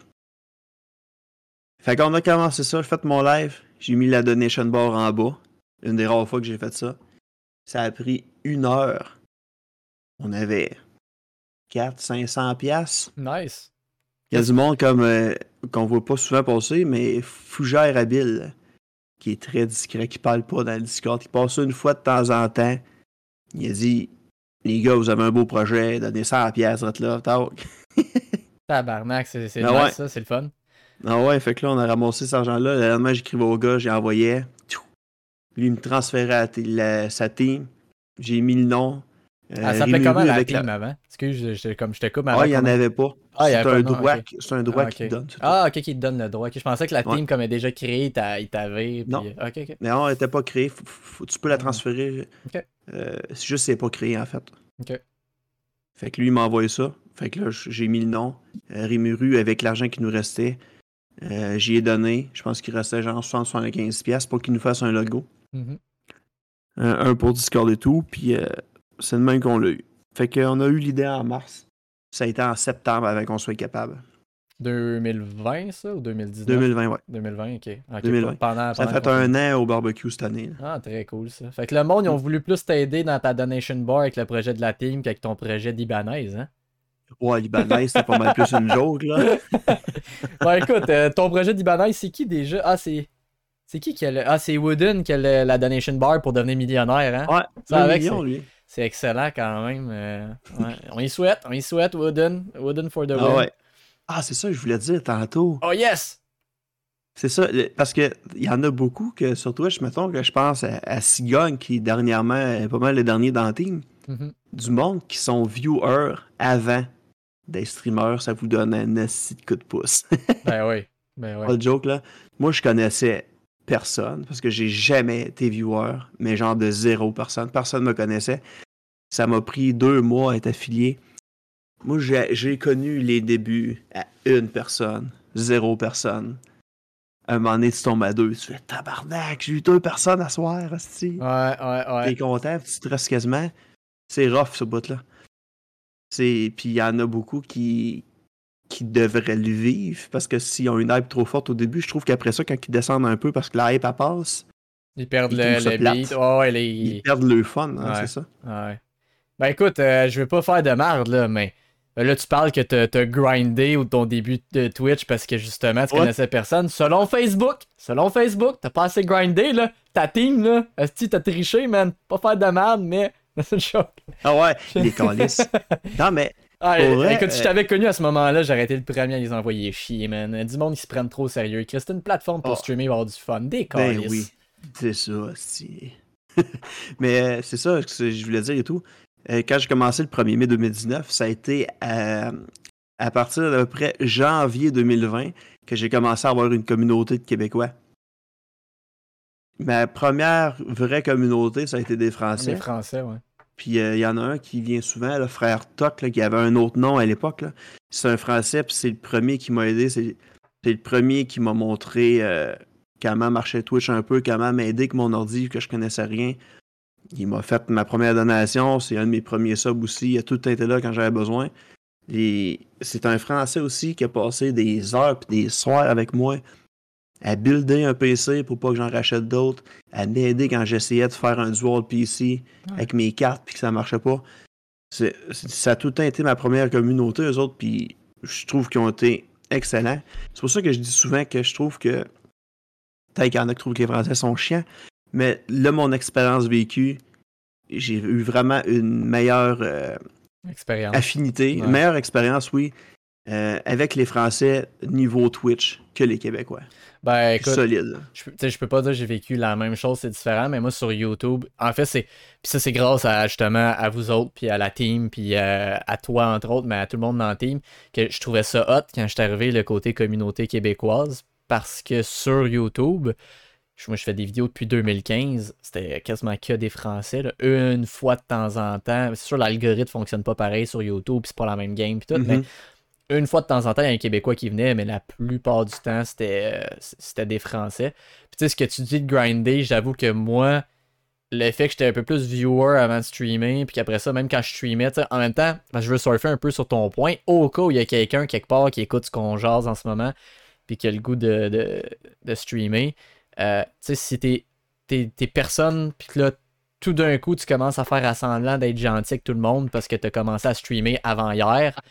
Fait qu'on a commencé ça, j'ai fait mon live, j'ai mis la donation bar en bas. Une des rares fois que j'ai fait ça. Ça a pris une heure. On avait 4 500 pièces. Nice. Il y a du monde comme euh, qu'on voit pas souvent passer, mais Fougère Habile, qui est très discret, qui parle pas dans le Discord, qui passe une fois de temps en temps. Il a dit Les gars, vous avez un beau projet, donnez 100 pièces, là, tac. Tabarnak, c'est, Ah nice, ouais. ça, c'est le fun. Ah ouais, fait que là, on a ramassé cet argent-là. Le lendemain, j'écrivais au gars, j'ai envoyé. Tchou. Lui, il me transférait à la- sa team. J'ai mis le nom. Euh, Ah, ça s'appelait comment la avec team avant? Excuse, je, comme je te coupe, mais Ah, avant il n'y en avait pas. Ah, c'est un droit, ok. qui- c'est un droit Ah, qui ok. te donne. tout. Ah, ok, qui te donne le droit. Ok, je pensais que la Ouais. team, comme elle est déjà créée, il t'avait. puis- Non. Ok, ok. Non, elle n'était pas créée. Faut- faut- tu peux la transférer. Euh, c'est juste c'est pas créé, en fait. Ok. Fait que lui, il m'a envoyé ça. Fait que là, j'ai mis le nom. Euh, Rimuru, avec l'argent qui nous restait, euh, j'y ai donné. Je pense qu'il restait genre 60-75$ piastres pour qu'il nous fasse un logo. Mhm. Un, un pour Discord et tout. Puis c'est le même qu'on l'a eu. Fait qu'on a eu l'idée en mars. Ça a été en septembre avant qu'on soit capable. 2020, ça, ou 2019? 2020, ouais. 2020, ok. Ok, 2020. Pendant, Ça fait un an au barbecue cette année. là. Ah, très cool ça. Fait que le monde, ils ont voulu plus t'aider dans ta donation bar avec le projet de la team qu'avec ton projet d'Ibanaise, hein? Ouais, Libanais, c'était pas mal plus une joke, là. <laughs> Ouais, écoute, euh, ton projet d'Ibanaise, c'est qui déjà? Ah, c'est. C'est qui qui a le. Ah, c'est Wooden qui a le- la donation bar pour devenir millionnaire, hein? Ouais, Ça, avec, million, lui. C'est excellent quand même. euh, ouais. On y souhaite, on y souhaite, Wooden. Wooden for the win. Ah ouais. Ah, c'est ça que je voulais dire tantôt. Oh yes! C'est ça, parce que il y en a beaucoup que sur Twitch, mettons que je pense à, à Sigogne, qui dernièrement est pas mal le dernier dans le team. Mhm. Du monde qui sont viewers avant des streamers, ça vous donne un assis de coup de pouce. <laughs> Ben oui. Ben Pas ouais. de joke là. Moi, je connaissais personne parce que j'ai jamais été viewer, mais genre de zéro personne. Personne me connaissait. Ça m'a pris deux mois à être affilié. Moi, j'ai connu les débuts à une personne, zéro personne. À un moment donné, tu tombes à deux. Tu fais tabarnak, j'ai eu deux personnes à soir, hostie. Ouais, ouais, ouais. T'es content, tu te restes quasiment. C'est rough, ce bout-là. Puis il y en a beaucoup qui... qui devraient le vivre, parce que s'ils ont une hype trop forte au début, je trouve qu'après ça, quand ils descendent un peu, parce que la hype, elle passe, Ils perdent Ils le, beat. Ouais, ouais, les- ils perdent le fun, hein, Ouais. c'est ça. Ouais. Ben écoute, euh, je vais pas faire de merde là, mais là tu parles que t'as grindé au ton début de Twitch parce que justement tu Ouais. connaissais personne. Selon Facebook, selon Facebook, t'as pas assez grindé là. Ta team là, est-ce t'as triché, man? Pas faire de merde, mais <laughs> c'est une choc. Ah ouais, les <laughs> calices. non, mais Ah, vrai, écoute, si je euh, t'avais connu à ce moment-là, j'aurais été le premier à les envoyer chier, man. Du monde, ils se prennent trop au sérieux. C'est une plateforme pour Oh. streamer et avoir du fun. Des Ben calices. oui, c'est ça, si. <laughs> Mais euh, c'est ça que je voulais dire et tout. Euh, quand j'ai commencé le 1er mai 2019, ça a été à, à partir d'à peu près janvier 2020 que j'ai commencé à avoir une communauté de Québécois. Ma première vraie communauté, ça a été des Français. Les Français, ouais. Puis euh, il y en a un qui vient souvent, le frère Toc, là, qui avait un autre nom à l'époque. C'est un Français, puis c'est le premier qui m'a aidé. C'est c'est le premier qui m'a montré euh, comment marchait Twitch un peu, comment m'aider avec mon ordi, que je connaissais rien. Il m'a fait ma première donation, c'est un de mes premiers subs aussi. Il a tout été là quand j'avais besoin. Et c'est un Français aussi qui a passé des heures et des soirs avec moi à builder un PC pour pas que j'en rachète d'autres, à m'aider quand j'essayais de faire un dual PC avec mes cartes puis que ça marchait pas. Ça a tout le temps été ma première communauté, eux autres, puis je trouve qu'ils ont été excellents. C'est pour ça que je dis souvent que je trouve que peut-être qu'il y en a qui trouvent que les Français sont chiants, mais là, mon expérience vécue, j'ai eu vraiment une meilleure euh, Expérience. affinité, Ouais. une meilleure expérience, oui, euh, avec les Français niveau Twitch que les Québécois. Ben, écoute, Solide. je, je peux pas dire que j'ai vécu la même chose, c'est différent, mais moi sur YouTube, en fait, c'est. Puis ça, c'est grâce à justement à vous autres, puis à la team, puis euh, à toi entre autres, mais à tout le monde dans la team, que je trouvais ça hot quand je suis arrivé le côté communauté québécoise, parce que sur YouTube, moi je fais des vidéos depuis 2015, c'était quasiment que des Français, là, une fois de temps en temps. C'est sûr, l'algorithme fonctionne pas pareil sur YouTube, puis c'est pas la même game, puis tout, mais Mhm. une fois de temps en temps, il y a un Québécois qui venait, mais la plupart du temps, c'était euh, c'était des Français. Puis tu sais, ce que tu dis de grinder, j'avoue que moi, le fait que j'étais un peu plus viewer avant de streamer, puis qu'après ça, même quand je streamais, en même temps, ben, je veux surfer un peu sur ton point, au cas où il y a quelqu'un quelque part qui écoute ce qu'on jase en ce moment, puis qui a le goût de, de, de streamer, euh, tu sais, si t'es t'es- t'es personne, puis que là, tout d'un coup, tu commences à faire à semblant d'être gentil avec tout le monde parce que tu as commencé à streamer avant hier. <laughs>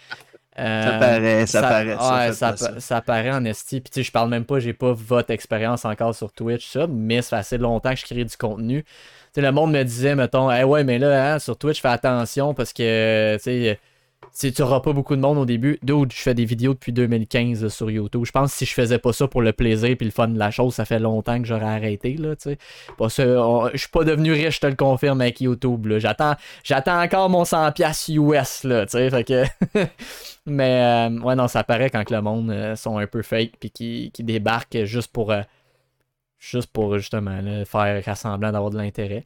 Ça Euh, paraît, ça, paraît. ça, ouais, faites ça, ça. pa- ça paraît en esti. Puis tu sais, je parle même pas, j'ai pas votre expérience encore sur Twitch, ça, mais ça fait assez longtemps que je crée du contenu. Tu sais, le monde me disait, mettons, Eh ouais, mais là, hein, sur Twitch, fais attention parce que, tu sais, tu auras pas beaucoup de monde au début. Dude, je fais des vidéos depuis 2015 là, sur YouTube. Je pense que si je faisais pas ça pour le plaisir puis le fun de la chose, ça fait longtemps que j'aurais arrêté, là, on- je suis pas devenu riche, je te le confirme, avec YouTube. J'attends, j'attends encore mon 100$ piastres US, là, fait que... <laughs> Mais, euh, ouais, non, ça paraît quand que le monde euh, sont un peu fake puis qui, qui débarquent juste pour... euh, juste pour, justement, faire rassemblant d'avoir de l'intérêt.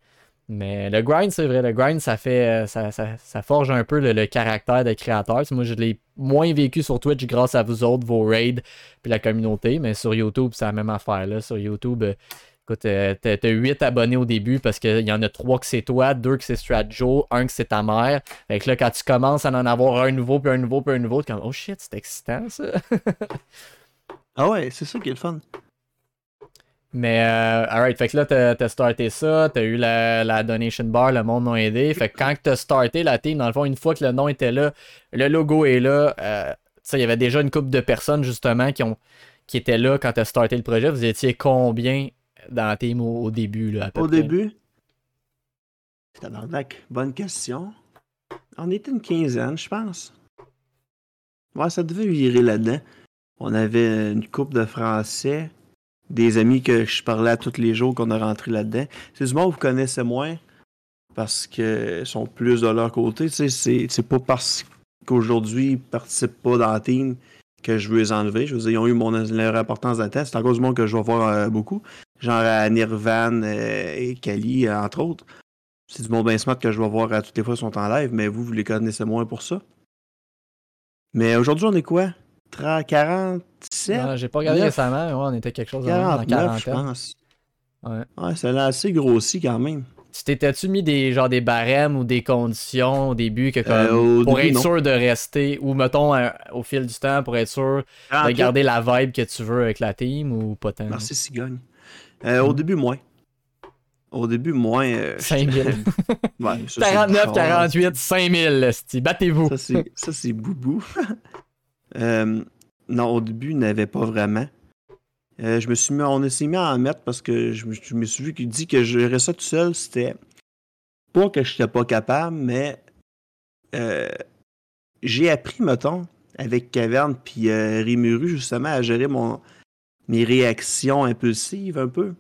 Mais le grind, c'est vrai, le grind, ça fait. euh, Ça, ça, forge un peu le, le caractère des créateurs. Tu sais, Moi, je l'ai moins vécu sur Twitch grâce à vous autres, vos raids, puis la communauté. Mais sur YouTube, c'est la même affaire. Là. Sur YouTube, euh, écoute, euh, t'as t'as 8 abonnés au début parce qu'il y en a 3 que c'est toi, 2 que c'est Strat Joe, 1 que c'est ta mère. Fait que là, quand tu commences à en avoir un nouveau, puis un nouveau, puis un nouveau, t'es comme, oh shit, c'est excitant ça. <laughs> Ah ouais, c'est ça qui est le fun. Mais, euh, alright, fait que là, t'as as starté ça, t'as eu la, la donation bar, le monde m'a aidé. Fait que quand t'as starté la team, dans le fond, une fois que le nom était là, le logo est là, euh, il y avait déjà une couple de personnes, justement, qui, ont, qui étaient là quand t'as starté le projet. Vous étiez combien dans la team au, au début, là, à peu Au près? début, tabarnak, bonne question. On était une quinzaine, je pense. Ouais, ça devait virer là-dedans. On avait une couple de Français, des amis que je parlais à tous les jours qu'on a rentré là-dedans. C'est du monde que vous connaissez moins parce qu'ils sont plus de leur côté. C'est pas parce qu'aujourd'hui ils participent pas dans la team que je veux les enlever. Je veux dire, ils ont eu mon, leur importance le temps. C'est encore du monde que je vais voir euh, beaucoup. Genre à Nirvan euh, et Kali, euh, entre autres. C'est du monde bien smart que je vais voir à toutes les fois qu'ils sont en live, mais vous, vous les connaissez moins pour ça. Mais aujourd'hui, on est quoi? 30, 47? Non, J'ai pas regardé récemment, mais ouais, on était quelque chose de même, dans 49, je pense. Ouais. Ouais, ça a assez grossi quand même. Tu t'étais-tu mis des, genre, des barèmes ou des conditions au début que, comme, Euh, au pour début, être non. sûr de rester, ou mettons au fil du temps pour être sûr de 48. garder la vibe que tu veux avec la team ou pas tant? Merci, Cigogne. Euh, Au début, moins. Au début, moins. euh, 5000. ouais, ça, c'est 49, Bouchard. 48, 5000, esti. Battez-vous. C'est, ça, c'est Boubou. <laughs> Euh, non, au début, il n'avait pas vraiment. Euh, je me suis mis, on s'est mis à en mettre parce que je, me- suis vu qu'il dit que je gérais ça tout seul. C'était pas que je n'étais pas capable, mais euh, j'ai appris, mettons, avec Caverne puis Rimuru, justement, à gérer mes réactions impulsives un peu.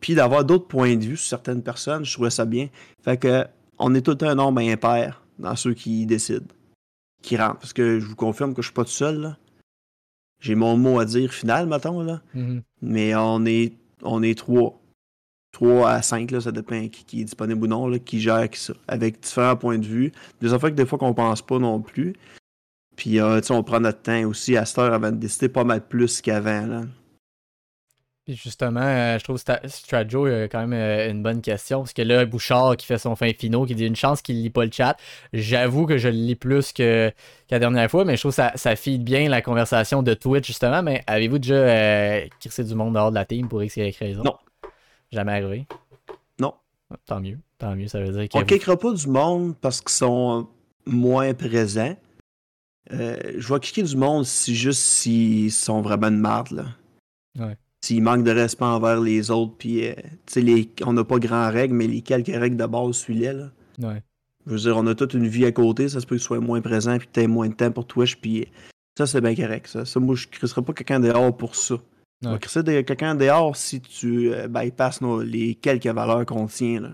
Puis d'avoir d'autres points de vue sur certaines personnes, je trouvais ça bien. Fait que on est tout un nombre impair dans ceux qui décident, qui rentrent. Parce que je vous confirme que je suis pas tout seul. J'ai mon mot à dire final, mettons, là. Mhm. Mais on est, on est trois. Trois à cinq, là, ça dépend qui, qui est disponible ou non, là, qui gère qui ça. Avec différents points de vue. Des affaires que des fois qu'on pense pas non plus. Puis, euh, tu sais, on prend notre temps aussi à cette heure avant de décider pas mal plus qu'avant, là. Puis justement, euh, je trouve Sta- Strajo a quand même euh, une bonne question. Parce que là, Bouchard qui fait son fin finaux, qui dit une chance qu'il lit pas le chat. J'avoue que je le lis plus que, que la dernière fois, mais je trouve que ça, ça feed bien la conversation de Twitch, justement. Mais avez-vous déjà euh, crissé du monde dehors de la team pour X Y raison? Non. Jamais arrivé? Non. Tant mieux. Tant mieux, ça veut dire que. On kickera pas du monde parce qu'ils sont moins présents. Euh, je vais kicker du monde si juste s'ils sont vraiment de marde, là. Ouais. S'ils manquent de respect envers les autres, puis, euh, les... on n'a pas grand règles, mais les quelques règles de base suivaient, là. Ouais. Je veux dire, on a toute une vie à côté, ça se peut que tu sois moins présent, puis tu moins de temps pour Twitch, puis ça, c'est bien correct, ça. Ça, moi, je ne crisserai pas quelqu'un dehors pour ça. Ouais. crisser de- quelqu'un dehors si tu euh, bypasses nos- les quelques valeurs qu'on tient, là.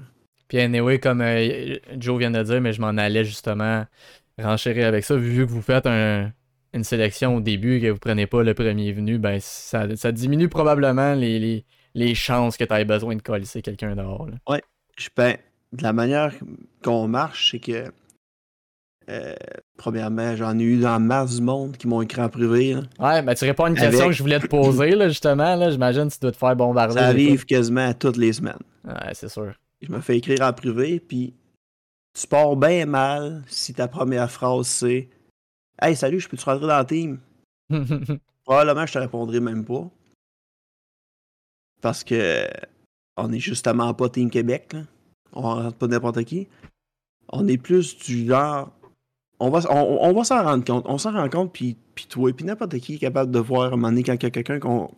Puis anyway, comme euh, Joe vient de dire, mais je m'en allais justement renchérir avec ça, vu que vous faites un- une sélection au début et que vous prenez pas le premier venu, ben ça, ça diminue probablement les, les, les chances que tu aies besoin de coller quelqu'un dehors. là. Je ben, de la manière qu'on marche, c'est que euh, premièrement, j'en ai eu dans masse du monde qui m'ont écrit en privé. là. Ouais, ben tu réponds à une question Avec- que je voulais te poser, là, justement. Là, J'imagine que tu dois te faire bombarder. Ça arrive quasiment toutes les semaines. Ouais, c'est sûr. Je me fais écrire en privé, puis tu pars bien mal si ta première phrase c'est Hey, salut, je peux-tu rentrer dans le team? <laughs> Probablement, je te répondrai même pas. Parce que on est justement pas Team Québec, là. On rentre pas n'importe qui. On est plus du genre. On va, on, on va s'en rendre compte. On s'en rend compte, puis, puis toi, puis n'importe qui est capable de voir à un moment donné quand il y a quelqu'un qu'on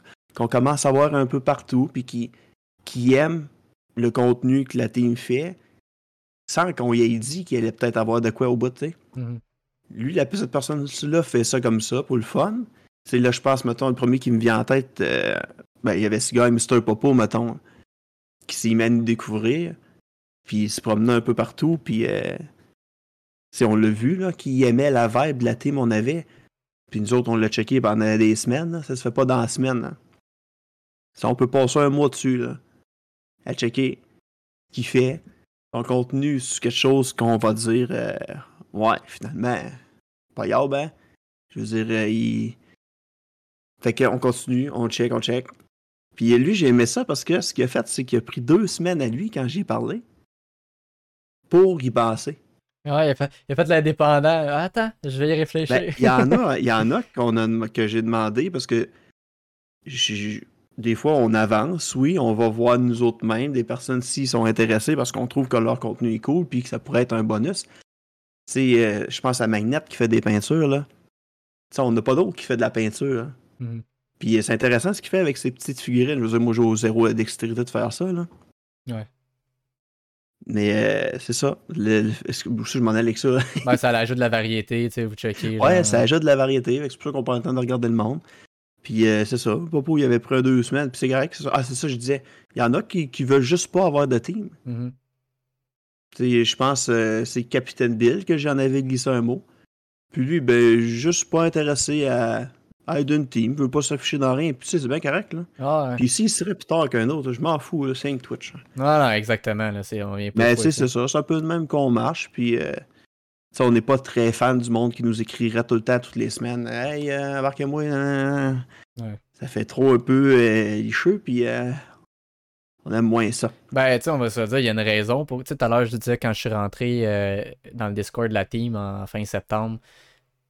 commence à voir un peu partout, puis qui, qui aime le contenu que la team fait, sans qu'on y ait dit qu'il allait peut-être avoir de quoi au bout, tu sais Mhm. Lui, la cette personne-là fait ça comme ça pour le fun. C'est là, je pense, mettons, le premier qui me vient en tête, euh, ben, il y avait ce gars, Mr. Popo, mettons, qui s'est mis à nous découvrir. Puis il se promenait un peu partout, puis euh, on l'a vu, là, qu'il aimait la vibe de la team on avait. Puis nous autres, on l'a checké pendant des semaines. Ça se fait pas dans la semaine. Ça, on peut passer un mois dessus, à checker ce qu'il fait, son contenu sur quelque chose qu'on va dire, euh, ouais, finalement, pas grave, hein. Je veux dire, euh, il. Fait qu'on continue, on check, on check. Puis lui, j'ai aimé ça parce que ce qu'il a fait, c'est qu'il a pris deux semaines à lui quand j'y ai parlé pour y penser. Ouais, il a fait, il a fait l'indépendant. Attends, je vais y réfléchir. Ben, il y en a, il y en a <laughs> qu'on a, que j'ai demandé parce que des fois on avance, oui, on va voir nous autres mêmes des personnes s'ils sont intéressés parce qu'on trouve que leur contenu est cool puis que ça pourrait être un bonus. C'est, euh, je pense à Magnette qui fait des peintures là. Sais, on n'a pas d'autre qui fait de la peinture. hein. Mhm. Puis euh, c'est intéressant ce qu'il fait avec ses petites figurines. Je veux dire, moi j'ai au zéro dextérité de faire ça là. Ouais. Mais euh, c'est ça. Le, le- est-ce que je m'en allais avec ça? <laughs> Ben, ça ajoute de la variété, tu sais, vous checkez. Ouais, ça ajoute de la variété. C'est pour ça qu'on prend le temps de regarder le monde. Puis euh, c'est ça. Popo, il avait pris deux semaines. Puis c'est correct. c'est ça. Ah, c'est ça, je disais. Il y en a qui, qui veulent juste pas avoir de team. Mhm. Je pense euh, c'est Capitaine Bill que j'en avais glissé un mot. Puis lui, ben, juste pas intéressé à, à une team. Veut pas s'afficher dans rien. Puis tu sais, c'est bien correct, là. Ah, ouais. Puis s'il serait plus tard qu'un autre, je m'en fous, c'est un Twitch. Non, non, exactement. Là, c'est, on vient pas Mais c'est ça. C'est un peu de même qu'on marche. Puis, euh, on n'est pas très fan du monde qui nous écrirait tout le temps, toutes les semaines. Hey, euh, embarquez-moi. Ouais. Ça fait trop un peu licheux. Puis, euh, on aime moins ça. Ben, tu sais, on va se dire, il y a une raison. Pour... Tu sais, tout à l'heure, je disais, quand je suis rentré euh, dans le Discord de la team en fin septembre,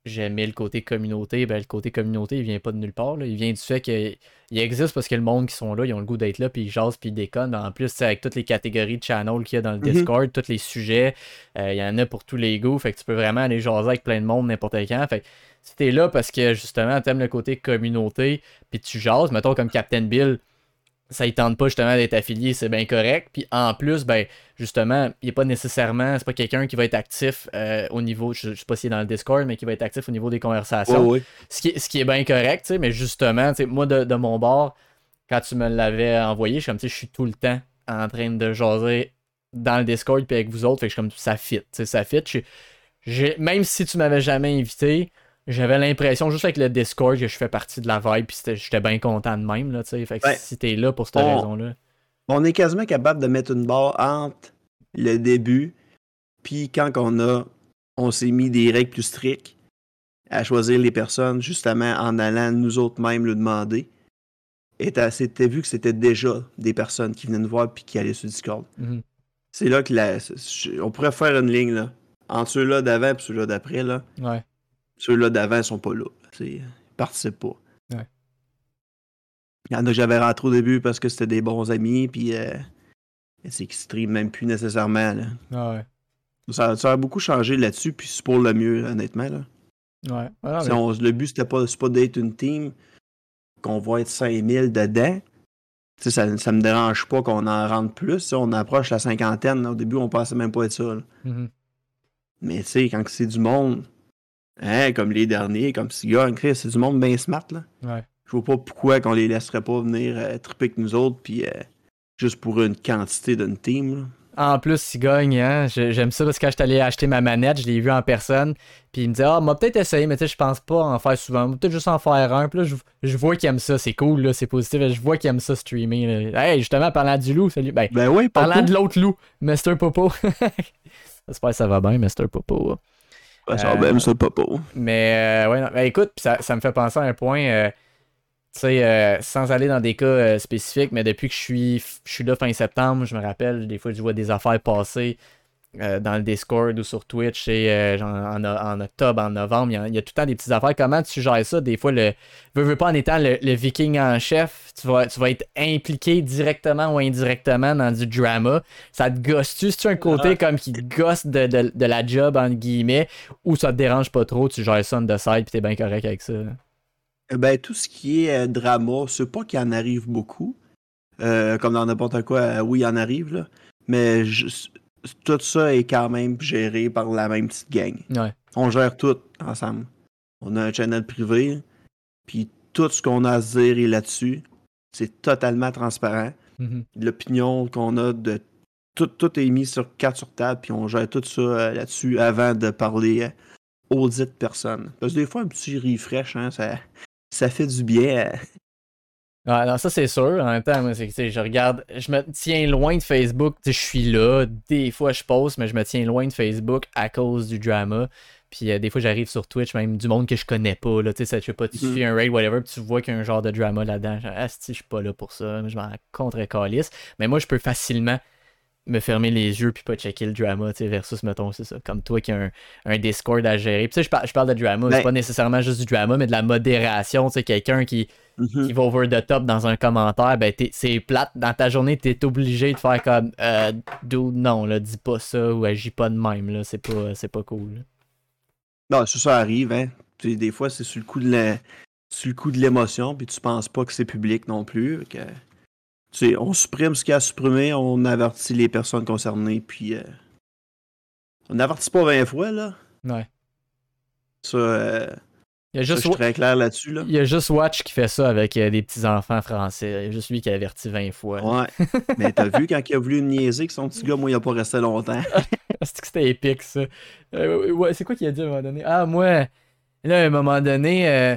j'aimais le côté communauté. Ben, le côté communauté, il vient pas de nulle part. là. Il vient du fait qu'il existe parce que le monde qui sont là, ils ont le goût d'être là, puis ils jasent, puis ils déconnent. En plus, avec toutes les catégories de channel qu'il y a dans le Mhm. Discord, tous les sujets, euh, il y en a pour tous les goûts. Fait que tu peux vraiment aller jaser avec plein de monde n'importe quand. Fait que si t'es là parce que justement, t'aimes le côté communauté, puis tu jases, mettons comme Captain Bill, ça ne tente pas justement d'être affilié, c'est bien correct. Puis en plus, ben justement, il n'est pas nécessairement, c'est pas quelqu'un qui va être actif euh, au niveau, je, ne sais pas s'il est dans le Discord, mais qui va être actif au niveau des conversations. Ce, qui est, ce qui est bien correct, tu sais, mais justement, tu sais, moi de, de mon bord, quand tu me l'avais envoyé, je suis comme, tu sais, je suis tout le temps en train de jaser dans le Discord puis avec vous autres, fait que je suis comme, ça fit, tu sais, ça fit. Je- même si tu m'avais jamais invité, j'avais l'impression, juste avec le Discord, que je fais partie de la vibe, puis j'étais bien content de même, là, tu sais. Fait que Ouais. si t'es là pour cette On- raison-là. On est quasiment capable de mettre une barre entre le début, puis quand on a, on s'est mis des règles plus strictes à choisir les personnes, justement en allant nous autres mêmes le demander. Et t'as c'était vu que c'était déjà des personnes qui venaient nous voir puis qui allaient sur Discord. Mhm. C'est là que la, on pourrait faire une ligne là. Entre ceux-là d'avant et ceux-là d'après, là. Ouais. Ceux-là d'avant sont pas là. Ils participent pas. Ouais. Il y en a que j'avais rentré au début parce que c'était des bons amis, puis euh, c'est qu'ils streament même plus nécessairement. là. Ah ouais. Ça, ça a beaucoup changé là-dessus, puis c'est pour le mieux, honnêtement. Là. Ouais. Ah, Si on- le but, c'était pas, pas d'être une team, qu'on va être 5000 dedans. Ça, ça me dérange pas qu'on en rentre plus. Si on approche la cinquantaine, là, au début, on pensait même pas être ça. Mhm. Mais tu sais, quand c'est du monde, hein, comme les derniers, comme Cigar, Chris, c'est du monde bien smart, là. Ouais. Je vois pas pourquoi qu'on les laisserait pas venir euh, triper avec nous autres, puis euh, juste pour une quantité d'une team, là. En plus, il gagne, hein. J'ai- J'aime ça parce que quand je suis allé acheter ma manette, je l'ai vu en personne. Puis il me dit Ah, m'a peut-être essayé, mais tu sais, je pense pas en faire souvent. Peut-être juste en faire un. Puis là, je, je vois qu'il aime ça. C'est cool, là. C'est positif. Je vois qu'il aime ça streamer. là. Hey, justement, parlant du loup, salut. Ben, Ben oui, parlant de l'autre loup, Mr. Popo. <laughs> J'espère que ça va bien, Mr. Popo. Ça euh, va même ça, papa. Mais euh, ouais, non, ben, écoute, ça, ça me fait penser à un point, euh, tu sais, euh, sans aller dans des cas spécifiques, mais depuis que je suis, je suis là fin septembre, je me rappelle, des fois, je vois des affaires passer euh, dans le Discord ou sur Twitch, et euh, en, en octobre, en novembre, il y, a, il y a tout le temps des petites affaires. Comment tu gères ça? Des fois, le veux, veux pas en étant le, le viking en chef, tu vas, tu vas être impliqué directement ou indirectement dans du drama. Ça te gosse-tu? C'est-tu un côté Ah. comme qui te gosse de, de, de la job, entre guillemets, ou ça te dérange pas trop, tu gères ça on the side pis t'es bien correct avec ça? Ben, tout ce qui est euh, drama, c'est pas qu'il en arrive beaucoup. Euh, comme dans n'importe quoi, euh, oui, il en arrive, là. Mais je- tout ça est quand même géré par la même petite gang. Ouais. On gère tout ensemble. On a un channel privé, puis tout ce qu'on a à se dire est là-dessus. C'est totalement transparent. Mhm. L'opinion qu'on a de tout, tout est mis sur carte sur table, puis on gère tout ça euh, là-dessus avant de parler euh, aux dites personnes. Parce que des fois, un petit refresh, hein, ça, ça fait du bien. Ouais, non, ça c'est sûr. En même temps, moi, c'est je regarde, je me tiens loin de Facebook. Je suis là, des fois je poste, mais je me tiens loin de Facebook à cause du drama. Puis euh, des fois j'arrive sur Twitch, même du monde que je connais pas. Là, tu sais, ça, je sais pas, tu Mhm. suis un raid, whatever, puis tu vois qu'il y a un genre de drama là-dedans. Genre, ah, si, je suis pas là pour ça, je m'en contre calice. Mais moi, je peux facilement me fermer les yeux puis pas checker le drama, tu sais, versus, mettons, c'est ça, comme toi qui a un, un Discord à gérer. Puis je, par- je parle de drama, c'est Ben- pas nécessairement juste du drama, mais de la modération, tu sais, quelqu'un qui, Mhm. qui va over the top dans un commentaire, ben t'es- c'est plate. Dans ta journée, t'es obligé de faire comme euh, dude, non, là, dis pas ça ou agis pas de même, là. C'est pas, c'est pas cool. là. Non, ça, ça arrive, hein. Des fois, c'est sur le coup de la- sur le coup de l'émotion, puis tu penses pas que c'est public non plus. Que, tu sais, on supprime ce qu'il y a à supprimer, on avertit les personnes concernées, puis euh, on n'avertit pas 20 fois, là. Ouais. Ça, euh, Il y a ça, juste, je suis très clair là-dessus, là. il y a juste Watch qui fait ça avec euh, des petits-enfants français. Il y a juste lui qui a averti 20 fois. Ouais. <laughs> Mais t'as vu quand il a voulu me niaiser que son petit gars, moi, il a pas resté longtemps. <laughs> C'est que c'était épique, ça? Euh, ouais, c'est quoi qu'il a dit à un moment donné? Ah, moi, là, à un moment donné, euh,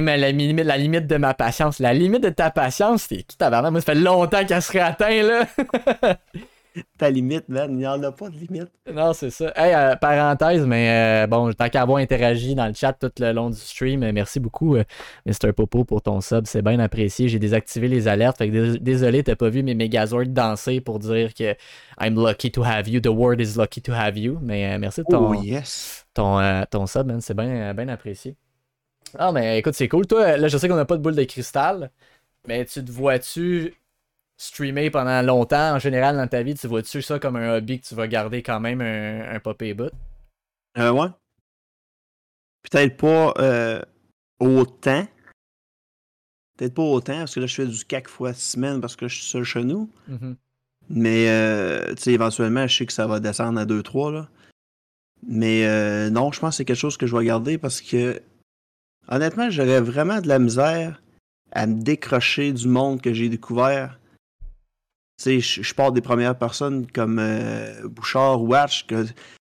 ma- la, limite, la limite de ma patience. La limite de ta patience, c'est qui tabarnak? Moi, ça fait longtemps qu'elle serait atteinte, là. <laughs> <laughs> Ta limite, man, il n'y en a pas de limite. Non, c'est ça. Hey, euh, parenthèse, mais euh, bon, tant qu'à avoir interagi dans le chat tout le long du stream, euh, merci beaucoup, euh, Mr. Popo, pour ton sub. C'est bien apprécié. J'ai désactivé les alertes. Fait que dés- désolé, t'as pas vu mes Megazords danser pour dire que I'm lucky to have you. The world is lucky to have you. Mais merci de ton, Oh, yes. ton, ton sub, man. C'est bien bien apprécié. Ah, mais écoute, c'est cool. Toi, là, je sais qu'on n'a pas de boule de cristal, mais tu te vois-tu streamer pendant longtemps en général dans ta vie? Tu vois-tu ça comme un hobby que tu vas garder quand même un, un bout? Euh, ouais. Peut-être pas euh, autant. Peut-être pas autant, parce que là, je fais du quatre fois semaine parce que je suis seul chez nous. Mhm. Mais, euh, tu sais, éventuellement, je sais que ça va descendre à 2-3, là. Mais euh, non, je pense que c'est quelque chose que je vais garder parce que, honnêtement, j'aurais vraiment de la misère à me décrocher du monde que j'ai découvert. Sais, je, pars des premières personnes comme euh, Bouchard ou que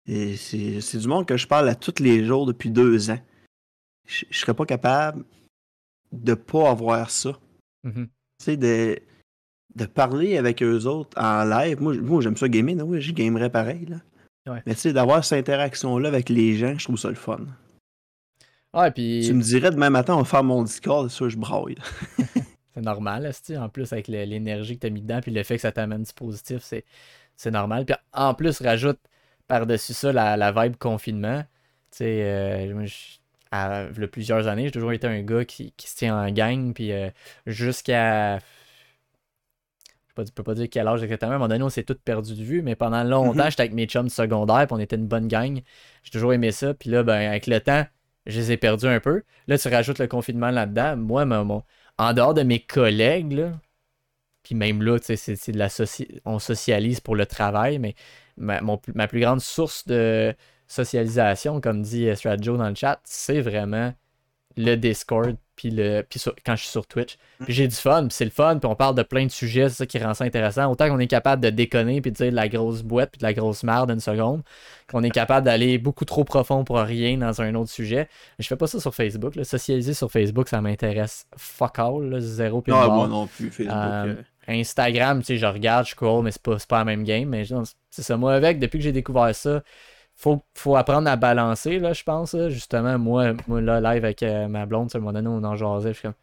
et c'est du monde que je parle à tous les jours depuis deux ans. Je, serais pas capable de pas avoir ça. Mhm. Tu sais, de, de parler avec eux autres en live. Moi, moi j'aime ça gamer, là, oui, j'y gamerais pareil. Là. Ouais. Mais tu sais, d'avoir cette interaction-là avec les gens, je trouve ça le fun. Ouais, puis Tu me dirais demain matin, on va faire mon Discord, sûr, je braille. <laughs> c'est normal, esti. en plus avec l'énergie que tu as mis dedans, puis le fait que ça t'amène du positif, c'est, normal. Puis en plus, rajoute par-dessus ça la, la vibe confinement. Tu sais, euh, à plusieurs années, j'ai toujours été un gars qui, qui se tient en gang, puis euh, jusqu'à. Je peux pas- peux pas dire quel âge exactement, à un moment donné, on s'est tous perdu de vue, mais pendant longtemps, Mhm. j'étais avec mes chums du secondaire, puis on était une bonne gang. J'ai toujours aimé ça, puis là, ben, avec le temps, je les ai perdus un peu. Là, tu rajoutes le confinement là-dedans. Moi, mon- en dehors de mes collègues, là, puis même là, c'est, de la soci- on socialise pour le travail, mais ma, ma plus grande source de socialisation, comme dit euh, Strat Joe dans le chat, c'est vraiment le Discord, puis le, puis sur- quand je suis sur Twitch. Puis j'ai du fun, puis c'est le fun, puis on parle de plein de sujets, c'est ça qui rend ça intéressant. Autant qu'on est capable de déconner, puis de dire de la grosse boîte, puis de la grosse merde une seconde, qu'on est capable d'aller beaucoup trop profond pour rien dans un autre sujet. Je fais pas ça sur Facebook. Là. Socialiser sur Facebook, ça m'intéresse fuck all, là, zéro puis Non, barre. moi non plus, Facebook. Euh, euh, Instagram, tu sais, je regarde, je scroll, mais c'est pas, pas la même game. Mais c'est ça. Moi, avec, depuis que j'ai découvert ça, faut, faut apprendre à balancer, là, je pense. là. Justement, moi, moi, là, live avec euh, ma blonde, à un moment donné, on en jasait. Comme,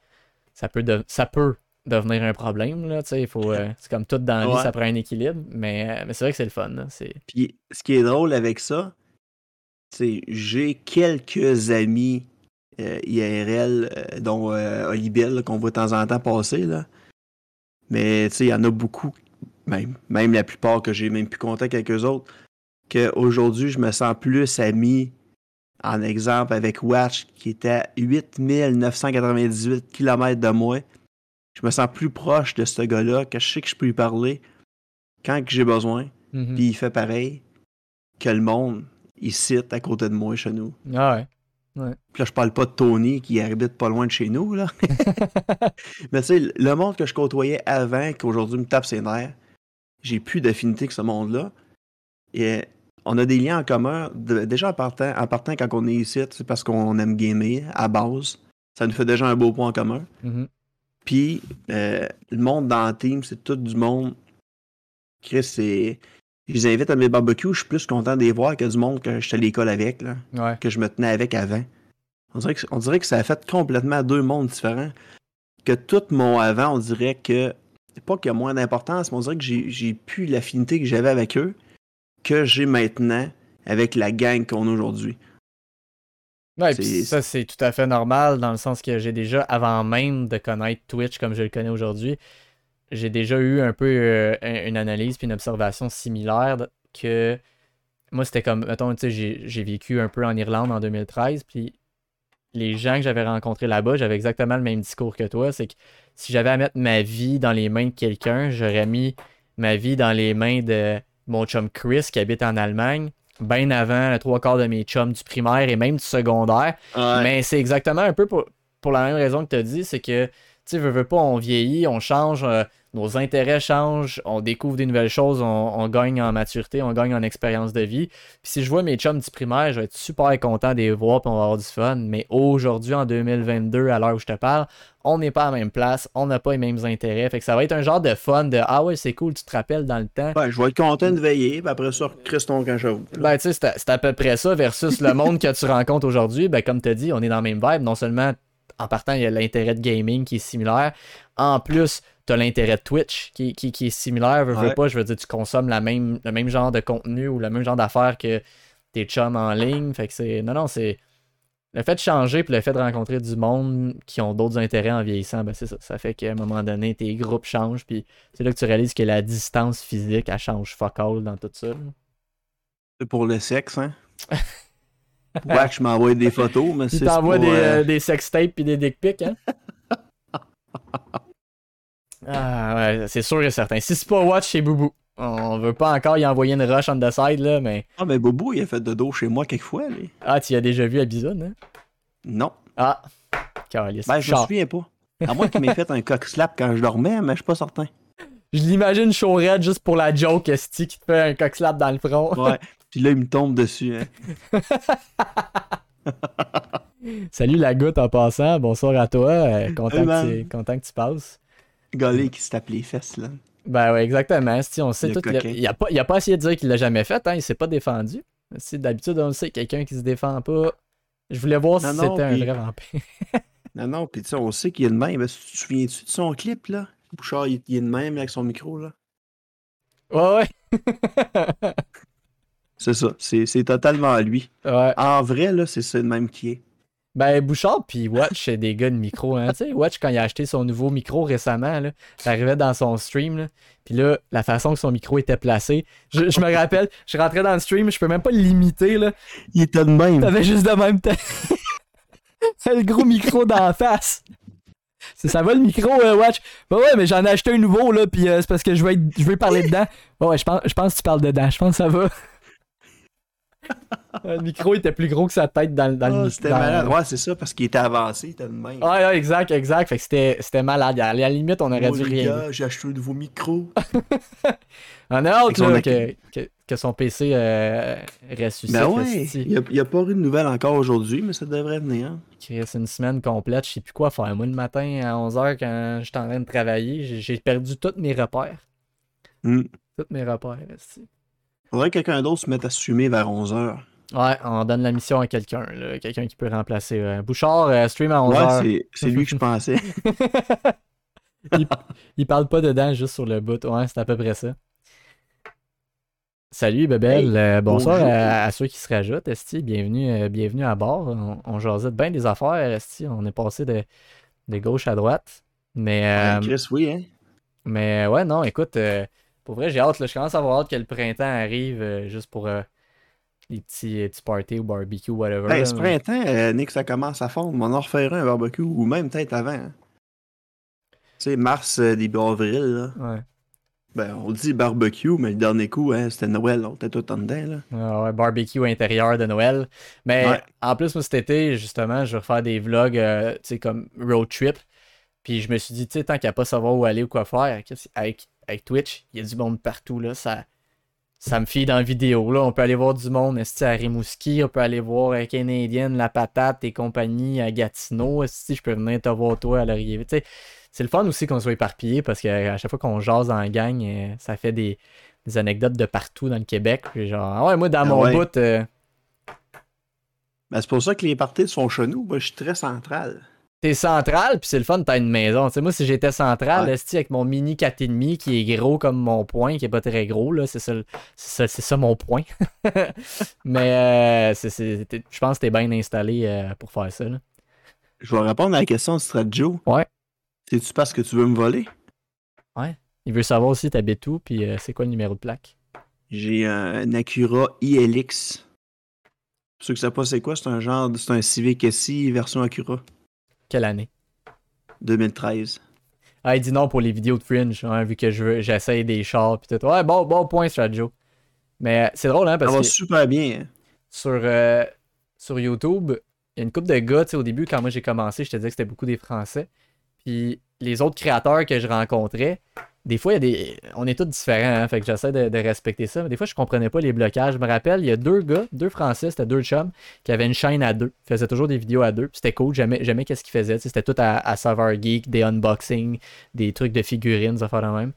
ça peut, de- ça peut devenir un problème, là, tu sais. euh, c'est comme tout dans la vie, ça prend un équilibre. Mais, euh, mais c'est vrai que c'est le fun. là. Puis ce qui est drôle avec ça, c'est j'ai quelques amis IRL, dont euh, Olibel, qu'on voit de temps en temps passer. Là. Mais tu sais, il y en a beaucoup, même, même la plupart que j'ai même plus contact avec eux autres, qu'aujourd'hui, je me sens plus ami, en exemple, avec Watch, qui était à 8998 km de moi. Je me sens plus proche de ce gars-là, que je sais que je peux lui parler quand j'ai besoin. Mhm. Puis il fait pareil que le monde, il cite à côté de moi chez nous. Ah ouais. Puis là, je parle pas de Tony qui habite pas loin de chez nous, là. <laughs> Mais tu sais, le monde que je côtoyais avant, qu'aujourd'hui me tape ses nerfs, j'ai plus d'affinité avec ce monde-là. Et on a des liens en commun. de- déjà en partant, en partant, quand on est ici, c'est parce qu'on aime gamer à base. Ça nous fait déjà un beau point en commun. Mhm. Puis euh, le monde dans le team, c'est tout du monde. Chris, c'est. Je les invite à mes barbecues, je suis plus content de les voir que du monde que j'étais à l'école avec, là, Ouais. que je me tenais avec avant. On dirait, que, on dirait que ça a fait complètement deux mondes différents. Que tout mon avant, on dirait que. Pas qu'il y a moins d'importance, mais on dirait que j'ai j'ai plus l'affinité que j'avais avec eux que j'ai maintenant avec la gang qu'on a aujourd'hui. Ouais, puis ça, c'est tout à fait normal dans le sens que j'ai déjà, avant même de connaître Twitch comme je le connais aujourd'hui, j'ai déjà eu un peu euh, un- une analyse puis une observation similaire que moi, c'était comme, mettons, tu sais, j'ai j'ai vécu un peu en Irlande en 2013, puis les gens que j'avais rencontrés là-bas, j'avais exactement le même discours que toi, c'est que si j'avais à mettre ma vie dans les mains de quelqu'un, j'aurais mis ma vie dans les mains de mon chum Chris qui habite en Allemagne, bien avant le trois quarts de mes chums du primaire et même du secondaire. Mais c'est exactement un peu pour, pour la même raison que tu as dit, c'est que, tu veux, veux pas, on vieillit, on change, euh, nos intérêts changent, on découvre des nouvelles choses, on, on gagne en maturité, on gagne en expérience de vie. Puis si je vois mes chums du primaire, je vais être super content de les voir, puis on va avoir du fun. Mais aujourd'hui, en 2022, à l'heure où je te parle, on n'est pas à la même place, on n'a pas les mêmes intérêts. Fait que ça va être un genre de fun de Ah ouais, c'est cool, tu te rappelles dans le temps. Ouais, je vais être content de veiller, puis après ça, Chris ton quand j'avoue. Ben, tu sais, c'est à- c'est à peu près ça versus le monde que tu rencontres aujourd'hui. Ben, comme tu as dit, on est dans le même vibe. Non seulement, en partant, il y a l'intérêt de gaming qui est similaire. En plus, tu as l'intérêt de Twitch qui, qui, qui est similaire. Veux, pas, je veux dire, tu consommes la même, le même genre de contenu ou le même genre d'affaires que tes chums en ligne. Fait que c'est. Non, non, c'est. Le fait de changer puis le fait de rencontrer du monde qui ont d'autres intérêts en vieillissant, ben c'est ça. Ça fait qu'à un moment donné, tes groupes changent. Puis c'est là que tu réalises que la distance physique, elle change fuck all dans tout ça. C'est pour le sexe, hein? <laughs> ouais, je m'envoie des photos, mais c'est t'envoie pour, des, euh, euh, des sextapes puis des dick pics, hein? <laughs> Ah ouais, c'est sûr et certain. Si c'est pas Watch, c'est Boubou. On veut pas encore y envoyer une rush on the side, là, mais. Ah, mais Bobo, il a fait de dos chez moi quelquefois, lui. Ah, tu y as déjà vu à Bison, hein? Non. Ah, calice. Ben, je me souviens pas. À moins qu'il m'ait fait un cock slap quand je dormais, mais je suis pas certain. Je l'imagine chaud raide juste pour la joke, Esti, qui te fait un cock slap dans le front. Ouais. Puis là, il me tombe dessus. Hein. <laughs> Salut la goutte en passant, bonsoir à toi. euh, content, Hey, que man. tu, content que tu passes. Gallé qui se tape les fesses, là. Ben ouais, exactement. Esti, on sait Le tout. Il a, coquin. il a pas, pas essayé de dire qu'il l'a jamais fait, hein, il s'est pas défendu. Si d'habitude on le sait, quelqu'un qui se défend pas. Je voulais voir si Non, c'était un puis- vrai vampire. <laughs> Non, non, pis tu sais, on sait qu'il est de même. Tu te souviens-tu de son clip, là? Bouchard, il, il est de même avec son micro, là. Ouais, ouais. C'est ça. C'est totalement lui. ouais. En vrai, là, c'est ça de même qui est. Ben, Bouchard puis Watch, c'est des gars de micro. Hein. Tu sais, Watch, quand il a acheté son nouveau micro récemment, là, j'arrivais dans son stream, là, puis là, la façon que son micro était placé, je, je me rappelle, je rentrais dans le stream, je peux même pas l'imiter, là. Il était de même. T'avais juste de même temps. <laughs> le gros micro d'en face. Ça va le micro, euh, Watch? Ben ouais, mais j'en ai acheté un nouveau, là, puis euh, c'est parce que je veux, être- je veux parler dedans. Ouais, ouais, je pense, je pense que tu parles dedans. Je pense que ça va. <laughs> le micro était plus gros que sa tête dans, le- dans Ah, le c'était dans- malade. Ouais, c'est ça, parce qu'il était avancé, il était de même. Ouais, ouais, exact, exact. Fait que c'était, c'était malade. À la limite, on aurait Oh, dû les rien. gars, j'ai acheté un nouveau micro. <laughs> On a hâte là, accu- que, que, que son PC euh, ressuscite. Ben ouais, il n'y a, pas eu de nouvelles encore aujourd'hui, mais ça devrait venir. hein. Chris, une semaine complète, je sais plus quoi faire. Moi, le matin à 11h, quand j'étais en train de travailler, j'ai, perdu tous mes repères. Hmm. Tous mes repères. esti. Faudrait que quelqu'un d'autre se mette à se fumer vers 11h. Ouais, on donne la mission à quelqu'un. Quelqu'un qui peut remplacer. euh, Bouchard, euh, stream à Ouais, 11h. c'est- c'est lui que je pensais. <laughs> <laughs> Il parle pas dedans, juste sur le bout. Ouais, c'est à peu près ça. Salut Bebel, Hey, Euh, bonsoir à, à ceux qui se rajoutent, Esti, bienvenue, euh, bienvenue à bord. On, on jasait bien des affaires, Esti, on est passé de, de gauche à droite. Mais, euh, Chris, oui, hein. mais ouais, non, écoute, euh, pour vrai, j'ai hâte, là, je commence à avoir hâte que le printemps arrive juste pour les petits, euh, petits parties ou barbecue, whatever. Ben, là. ce printemps, euh, Nick, ça commence à fondre. On en referait un barbecue, ou même peut-être avant. hein. Tu sais, mars, euh, début avril, là. Ouais. Ben, on dit barbecue, mais le dernier coup, hein, c'était Noël, on était tout en dedans, là. Ah ouais, barbecue intérieur de Noël. Mais Ouais. en plus, moi, cet été, justement, je vais refaire des vlogs, euh, tu sais, comme road trip. Puis je me suis dit, tu sais, tant qu'à pas savoir où aller ou quoi faire, avec, avec Twitch, il y a du monde partout, là. Ça, ça me fie dans la vidéo, là. On peut aller voir du monde, à Rimouski, on peut aller voir euh, Canadian, La Patate et compagnie à Gatineau. Est-ce je peux venir te voir toi à l'arrivée? C'est le fun aussi qu'on soit éparpillé parce qu'à chaque fois qu'on jase dans la gang, euh, ça fait des, des anecdotes de partout dans le Québec. Genre, ah ouais, moi, dans Ah mon ouais. bout, euh, Ben, c'est pour ça que les parties sont chez nous. Moi, je suis très central. T'es central, puis c'est le fun, t'as une maison. Tu sais, moi, si j'étais central, Ouais. avec mon mini 4,5 qui est gros comme mon poing, qui est pas très gros, là, c'est ça, ça, mon point. <laughs> Mais euh, je pense que t'es bien installé euh, pour faire ça. là. Je vais répondre à la question de Stradjo. Ouais. C'est-tu parce que tu veux me voler? Il veut savoir aussi t'habites où, puis euh, c'est quoi le numéro de plaque. J'ai un Acura ILX. Pour ceux qui savent pas c'est quoi, c'est un genre, c'est un Civic SI version Acura Quelle année? 2013. Ah, il dit non pour les vidéos de Fringe, hein, vu que je j'essaye des chars, puis tout. Ouais, bon, bon point, Stradjo. Mais euh, c'est drôle, hein, Ça parce va que... super bien. hein. sur, euh, sur YouTube, il y a une couple de gars, tu sais, au début, quand moi j'ai commencé, je te disais que c'était beaucoup des Français. Puis les autres créateurs que je rencontrais, des fois, il y a des... on est tous différents, hein, fait que j'essaie de, de respecter ça. Mais des fois, je comprenais pas les blocages. Je me rappelle, il y a deux gars, deux Français, c'était deux chums, qui avaient une chaîne à deux. Ils faisaient toujours des vidéos à deux. C'était cool, j'aimais, j'aimais qu'est-ce qu'ils faisaient. C'était tout à, à Saveur Geek, des unboxings, des trucs de figurines, des affaires de même.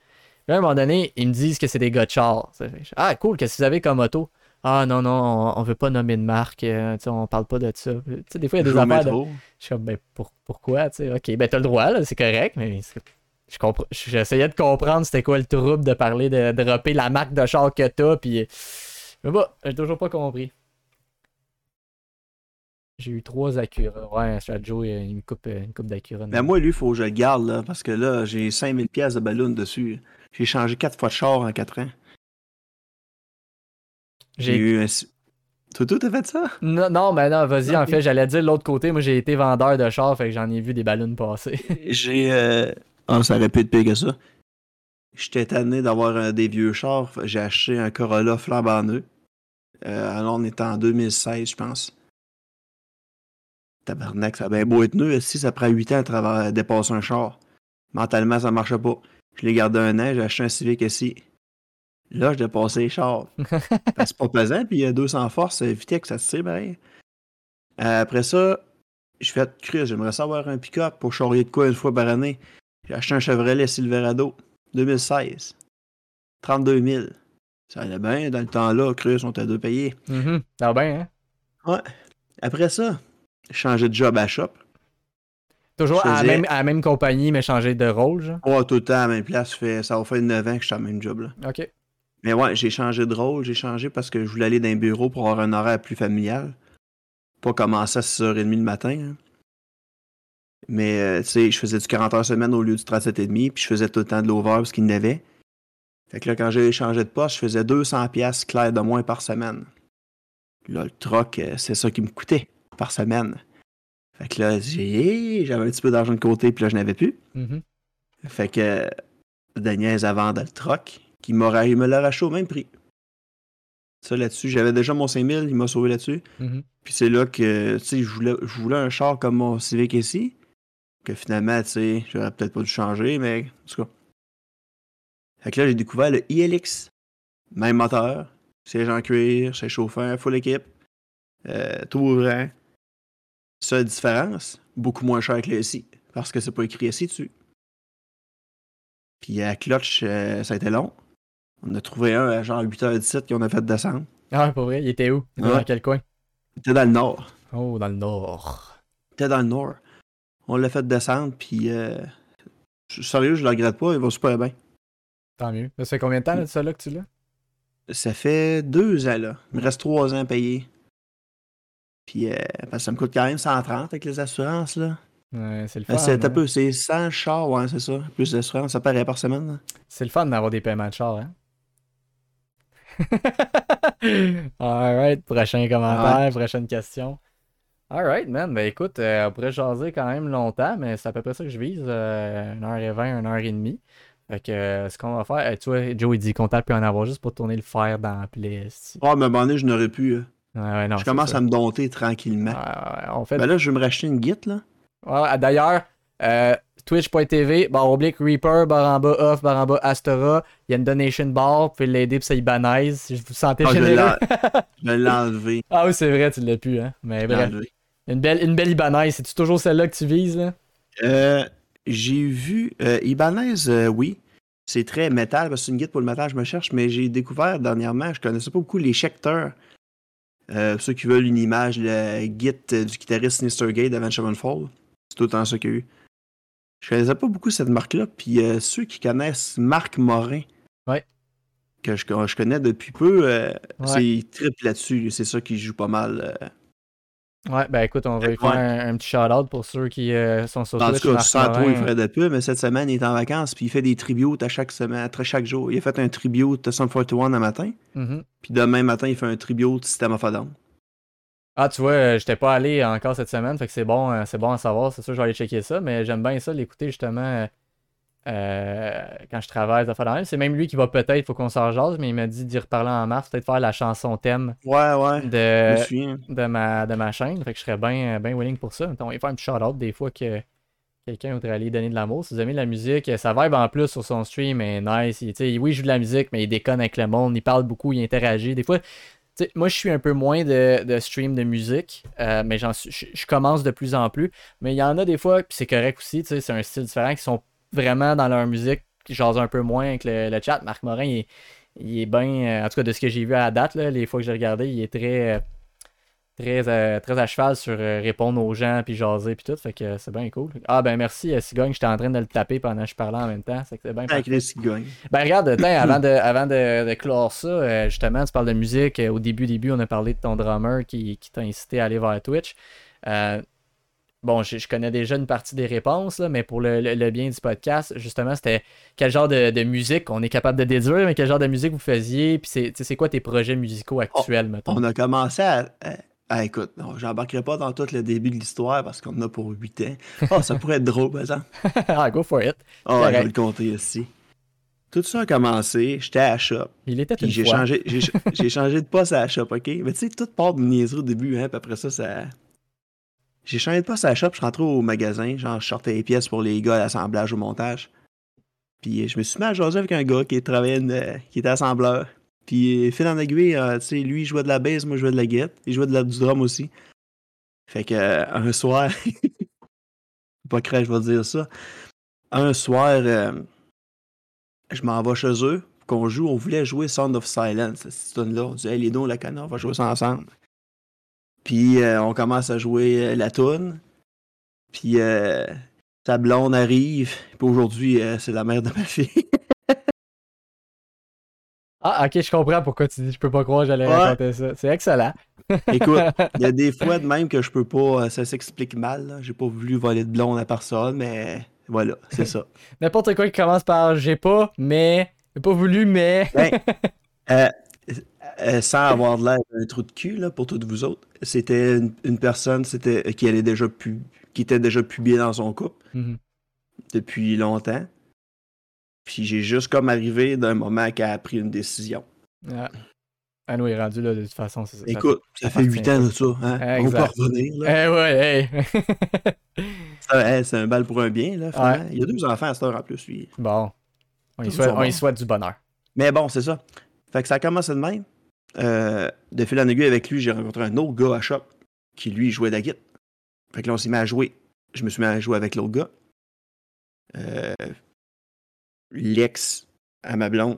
Là, à un moment donné, ils me disent que c'est des gars de char. Ah, cool, qu'est-ce que vous avez comme auto? Ah non, non, on, on veut pas nommer de marque, euh, on parle pas de ça. Des fois, il y a des affaires. de-. Je suis comme, ben, pour- pourquoi, tu sais, ok, ben, t'as le droit, là, c'est correct, mais c'est- je compre- j'essayais de comprendre c'était quoi le trouble de parler de, dropper la marque de char que t'as, puis. Mais bon, j'ai toujours pas compris. J'ai eu trois Acura. Ouais, Joe, il me coupe une coupe d'Acura. Ben moi, lui, il faut que je le garde, là, parce que là, j'ai 5000 pièces de ballon dessus. J'ai changé quatre fois de char en quatre ans. J'ai eu un... Toi, tout t'as fait ça? Non, non, mais non, vas-y, en fait, j'allais dire de l'autre côté. Moi, j'ai été vendeur de char, fait que j'en ai vu des ballons passer. J'ai. Euh... Ah, ça aurait pu être pire que ça. J'étais tanné d'avoir des vieux chars. J'ai acheté un Corolla flambant neuf. Euh, alors, on est en 2016, je pense. Tabarnak, ça a bien beau être neuf. Si ça prend 8 ans à travers, dépasser un char. Mentalement, ça marchait pas. Je l'ai gardé un an, j'ai acheté un Civic ici. Là, je dépassais les chars. Que <laughs> c'est pas pesant, puis il y a 200 forces, euh, Vitex, ça se tire pareil. Euh, après ça, je fais cru, j'aimerais savoir un pick-up pour charrier de quoi une fois par année. J'ai acheté un Chevrolet Silverado 2016. 32 000. Ça allait bien, dans le temps-là, cru, on était deux payés. Ça va bien, hein? Après ça, j'ai changé de job à shop. Toujours à la, même, à la même compagnie, mais changer de rôle, genre? Ouais, tout le temps à la même place. Fait, ça va faire 9 ans que je suis à la même job. Là. Ok. Mais ouais, j'ai changé de rôle. J'ai changé parce que je voulais aller dans un bureau pour avoir un horaire plus familial. Pas commencer à 6h30 le matin. hein. Mais, euh, tu sais, je faisais du 40 heures semaine au lieu du 37,5, puis je faisais tout le temps de l'over parce qu'il y en avait. Fait que là, quand j'ai changé de poste, je faisais 200 pièces claires de moins par semaine. Là, le troc, euh, c'est ça qui me coûtait par semaine. Fait que là, j'avais un petit peu d'argent de côté, puis là, je n'avais plus. Mhm. Fait que Daniel a vendu le troc, qui m'aurait, me l'a racheté au même prix. Ça là-dessus, j'avais déjà mon 5000, il m'a sauvé là-dessus. Mhm. Puis c'est là que, tu sais, je voulais, je voulais un char comme mon Civic ici. Que finalement, tu sais, j'aurais peut-être pas dû changer, mais en tout cas. Fait que là, j'ai découvert le ILX. Même moteur, siège en cuir, siège chauffant, full équipe, euh, tout ouvrant. Seule différence, beaucoup moins cher que le SI, parce que c'est pas écrit SI dessus. Puis à clutch, euh, ça a été long. On a trouvé un à genre 8h17 qu'on a fait descendre. Ah, pas vrai, il était où? Il était Ouais. dans quel coin? Il était dans le nord. Oh, dans le nord. Il était dans le nord. On l'a fait descendre, puis euh, je- sérieux, je le regrette pas, il va super bien. Tant mieux. Ça fait combien de temps, là, de ça, là, que tu l'as? Ça fait deux ans, là. Il me reste trois ans à payer. Puis, euh, parce que ça me coûte quand même 130 avec les assurances, là. Ouais, c'est le Euh, fun. c'est un hein. peu, c'est 100 chars, ouais, c'est ça. Plus d'assurance, ça paraît par semaine. C'est le fun d'avoir des paiements de char, hein? <laughs> Alright, prochain commentaire, prochaine question. Alright, man. Ben écoute, euh, on pourrait jaser quand même longtemps, mais c'est à peu près ça que je vise. Euh, 1h20, 1h30. Fait que euh, ce qu'on va faire, euh, tu vois, Joe il dit contact peut en avoir juste pour tourner le fer dans la playlist. Oh, mais à un moment donné, je n'aurais pu. euh, Ouais, ouais, non, je commence ça. à me dompter tranquillement. Ouais, on fait Ben là, je vais me racheter une Git, là. D'ailleurs, euh, twitch.tv, barre oblique Reaper, barre en bas off, barre en bas Astora. Il y a une donation bar, vous pouvez l'aider pour sa Ibanez. Si vous vous Ah, je vais généreux. l'en- <laughs> je vais l'enlever. ah oui, c'est vrai, tu l'as pu, hein. Mais bref, l'enlever. Une belle, une belle Ibanez. C'est-tu toujours celle-là que tu vises, là? Euh, j'ai vu euh, Ibanez, euh, oui. C'est très métal, parce que c'est une guide pour le métal, je me cherche, mais j'ai découvert dernièrement, je connaissais pas beaucoup les Schecter. Euh, pour ceux qui veulent une image, le Git euh, du guitariste Sinister Gate d'Avenged Sevenfold. C'est tout le temps ça qu'il y a eu. Je connaissais pas beaucoup cette marque-là, puis ceux qui connaissent Marc Morin, Ouais. que je, je connais depuis peu, euh, Ouais. c'est triple là-dessus, c'est ça qui joue pas mal. euh. Ouais, ben écoute, on va lui faire un, un petit shout-out pour ceux qui euh, sont sur En Twitch. tout cas, sans Morin. il ferait de peu, mais cette semaine, il est en vacances, puis il fait des tributes à chaque semaine, à chaque jour. Il a fait un tribute à Sum 41 un matin, Mhm. puis demain matin, il fait un tribute System of a Down. Ah, tu vois, euh, j'étais pas allé encore cette semaine, fait que c'est bon, euh, c'est bon à savoir. C'est sûr, je vais aller checker ça, mais j'aime bien ça, l'écouter justement euh, euh, quand je travaille. C'est même lui qui va peut-être, faut qu'on s'en jase, mais il m'a dit d'y reparler en mars, peut-être faire la chanson thème Ouais, ouais, de, de, ma, de ma chaîne. Fait que je serais bien bien willing pour ça. Donc, on va faire un petit shout-out des fois que quelqu'un voudrait aller donner de l'amour. Si vous aimez de la musique, sa vibe en plus sur son stream est nice. Il, oui, il joue de la musique, mais il déconne avec le monde, il parle beaucoup, il interagit. Des fois, moi, je suis un peu moins de, de stream de musique, euh, mais je, commence de plus en plus. Mais il y en a des fois, puis c'est correct aussi, c'est un style différent, qui sont vraiment dans leur musique, qui jasent un peu moins avec le, le chat. Marc Morin, il est, il est bien, en tout cas de ce que j'ai vu à la date, là, les fois que j'ai regardé, il est très, euh, très, euh, très à cheval sur euh, répondre aux gens, puis jaser, puis tout. Fait que euh, c'est bien cool. Ah ben merci, euh, Sigogne, j'étais en train de le taper pendant que je parlais en même temps. C'est que c'est bien Avec les cigognes. ben regarde, tiens, <coughs> avant de, avant de, de clore ça, euh, justement, tu parles de musique. Euh, Au début, début, on a parlé de ton drummer qui, qui t'a incité à aller vers Twitch. Euh, bon, je, je connais déjà une partie des réponses, là, mais pour le, le- le bien du podcast, justement, c'était quel genre de, de musique on est capable de déduire, mais quel genre de musique vous faisiez, puis c'est, c'est quoi tes projets musicaux actuels, mettons? On a commencé à. à- écoute, non, j'embarquerai pas dans tout le début de l'histoire parce qu'on en a pour 8 ans. Oh, ça pourrait être drôle, par exemple. <laughs> ah, go for it. Oh, je vais le compter ici. Tout ça a commencé, j'étais à la shop. Il était une j'ai fois. changé, j'ai, j'ai changé de poste à la shop, ok? Mais tu sais, tout part de niaiserie au début, hein, puis après ça, ça. J'ai changé de poste à la shop, je suis rentré au magasin, genre, je sortais les pièces pour les gars à l'assemblage, au montage. Puis je me suis mis à jaser avec un gars qui travaillait, une- qui était assembleur. Puis fil en aiguille, euh, tu sais, lui, il jouait de la bass, moi, je jouais de la guitare. Il jouait de la, du drum aussi. Fait que, euh, un soir, <laughs> pas craint, je vais dire ça. Un soir, euh, je m'en vais chez eux, qu'on joue, on voulait jouer Sound of Silence, cette tune là On dit, hey, les on la connaît, on va jouer ça ensemble. Puis euh, on commence à jouer euh, la tune. Puis euh, sa blonde arrive. Puis aujourd'hui, c'est la mère de ma <laughs> fille. Ah, ok, je comprends pourquoi tu dis je peux pas croire que j'allais Ouais. raconter ça. C'est excellent. <laughs> Écoute, il y a des fois de même que je peux pas, ça s'explique mal. J'ai pas voulu voler de blonde à personne, mais voilà, c'est ça. <laughs> N'importe quoi qui commence par j'ai pas, mais. J'ai pas voulu, mais. Ben, euh, euh, sans avoir de l'air d'un trou de cul là, pour toutes vous autres, c'était une, une personne c'était, qui, allait déjà pu, qui était déjà publiée dans son couple Mhm. depuis longtemps. Puis j'ai juste comme arrivé d'un moment qu'elle a pris une décision. Ah. Ah, nous, il est rendu là, de toute façon. ça. Écoute, ça fait 8 ans de ça. Hein? On Exact. peut revenir. Là. Eh ouais, hey. <laughs> Ça, hey, c'est un bal pour un bien. Là. Il y a deux enfants à cette heure en plus. Lui. bon. On y, souhaite, on y souhaite du bonheur. Mais bon, c'est ça. Fait que ça a commencé de même. Euh, de fil en aiguille avec lui, j'ai rencontré un autre gars à shop qui, lui, jouait de la. Fait que là, on s'est mis à jouer. Je me suis mis à jouer avec l'autre gars. Euh, L'ex à ma blonde,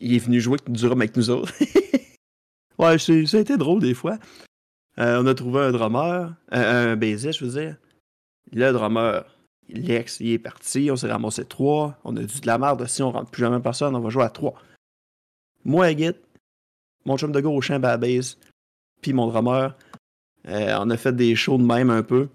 il est venu jouer du drum avec nous autres. <laughs> ouais, ça a été drôle des fois. Euh, on a trouvé un drummer, un, un bassiste, je veux dire. Le drummer, l'ex, il est parti. On s'est ramassé trois. On a dit de la merde. Si on rentre plus jamais personne, on va jouer à trois. Moi, à mon chum de gauche, à la base, puis mon drummer. Euh, on a fait des shows de même un peu.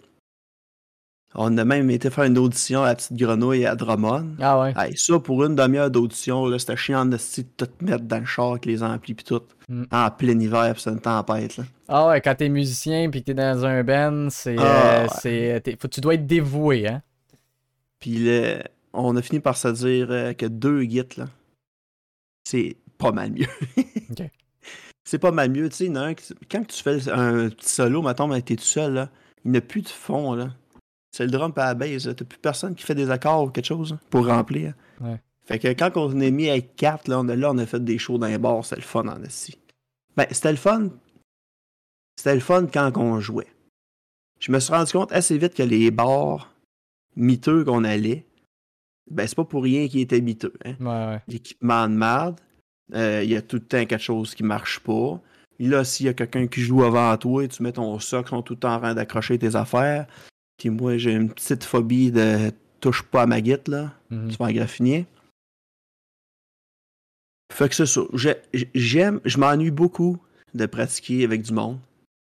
On a même été faire une audition à la petite grenouille à Drummond. Ah ouais. Hey, ça, pour une demi-heure d'audition, c'était chiant de se tout mettre dans le char avec les amplis pis tout. Mm. En plein hiver, pis c'est une tempête, là. Ah ouais, quand t'es musicien puis que t'es dans un band, c'est. Ah, euh, ouais. faut- tu dois être dévoué, hein. Puis on a fini par se dire euh, que deux gits, là, c'est pas mal mieux. Ok. <laughs> C'est pas mal mieux, tu sais, il y en a un qui- quand tu fais un petit solo, mettons, mais t'es tout seul, là, il n'y a plus de fond, là. C'est le drum pas la base, t'as plus personne qui fait des accords ou quelque chose hein, pour remplir. Ouais. Fait que quand on est mis avec quatre, là, on a, là, on a fait des shows dans les bars, c'était le fun en esti. Ben, c'était le fun. C'était le fun quand on jouait. Je me suis rendu compte assez vite que les bars miteux qu'on allait, ben c'est pas pour rien qu'ils étaient miteux. Hein. Ouais, ouais. L'équipement de merde, il y a tout le temps quelque chose qui marche pas. Et là, s'il y a quelqu'un qui joue avant toi, tu mets ton socle, ils sont tout le temps en train d'accrocher tes affaires. Puis moi, j'ai une petite phobie de touche pas à ma guite, là. Mhm. Tu vas en graffiner. Fait que c'est ça. J'ai- J'aime, je m'ennuie beaucoup de pratiquer avec du monde.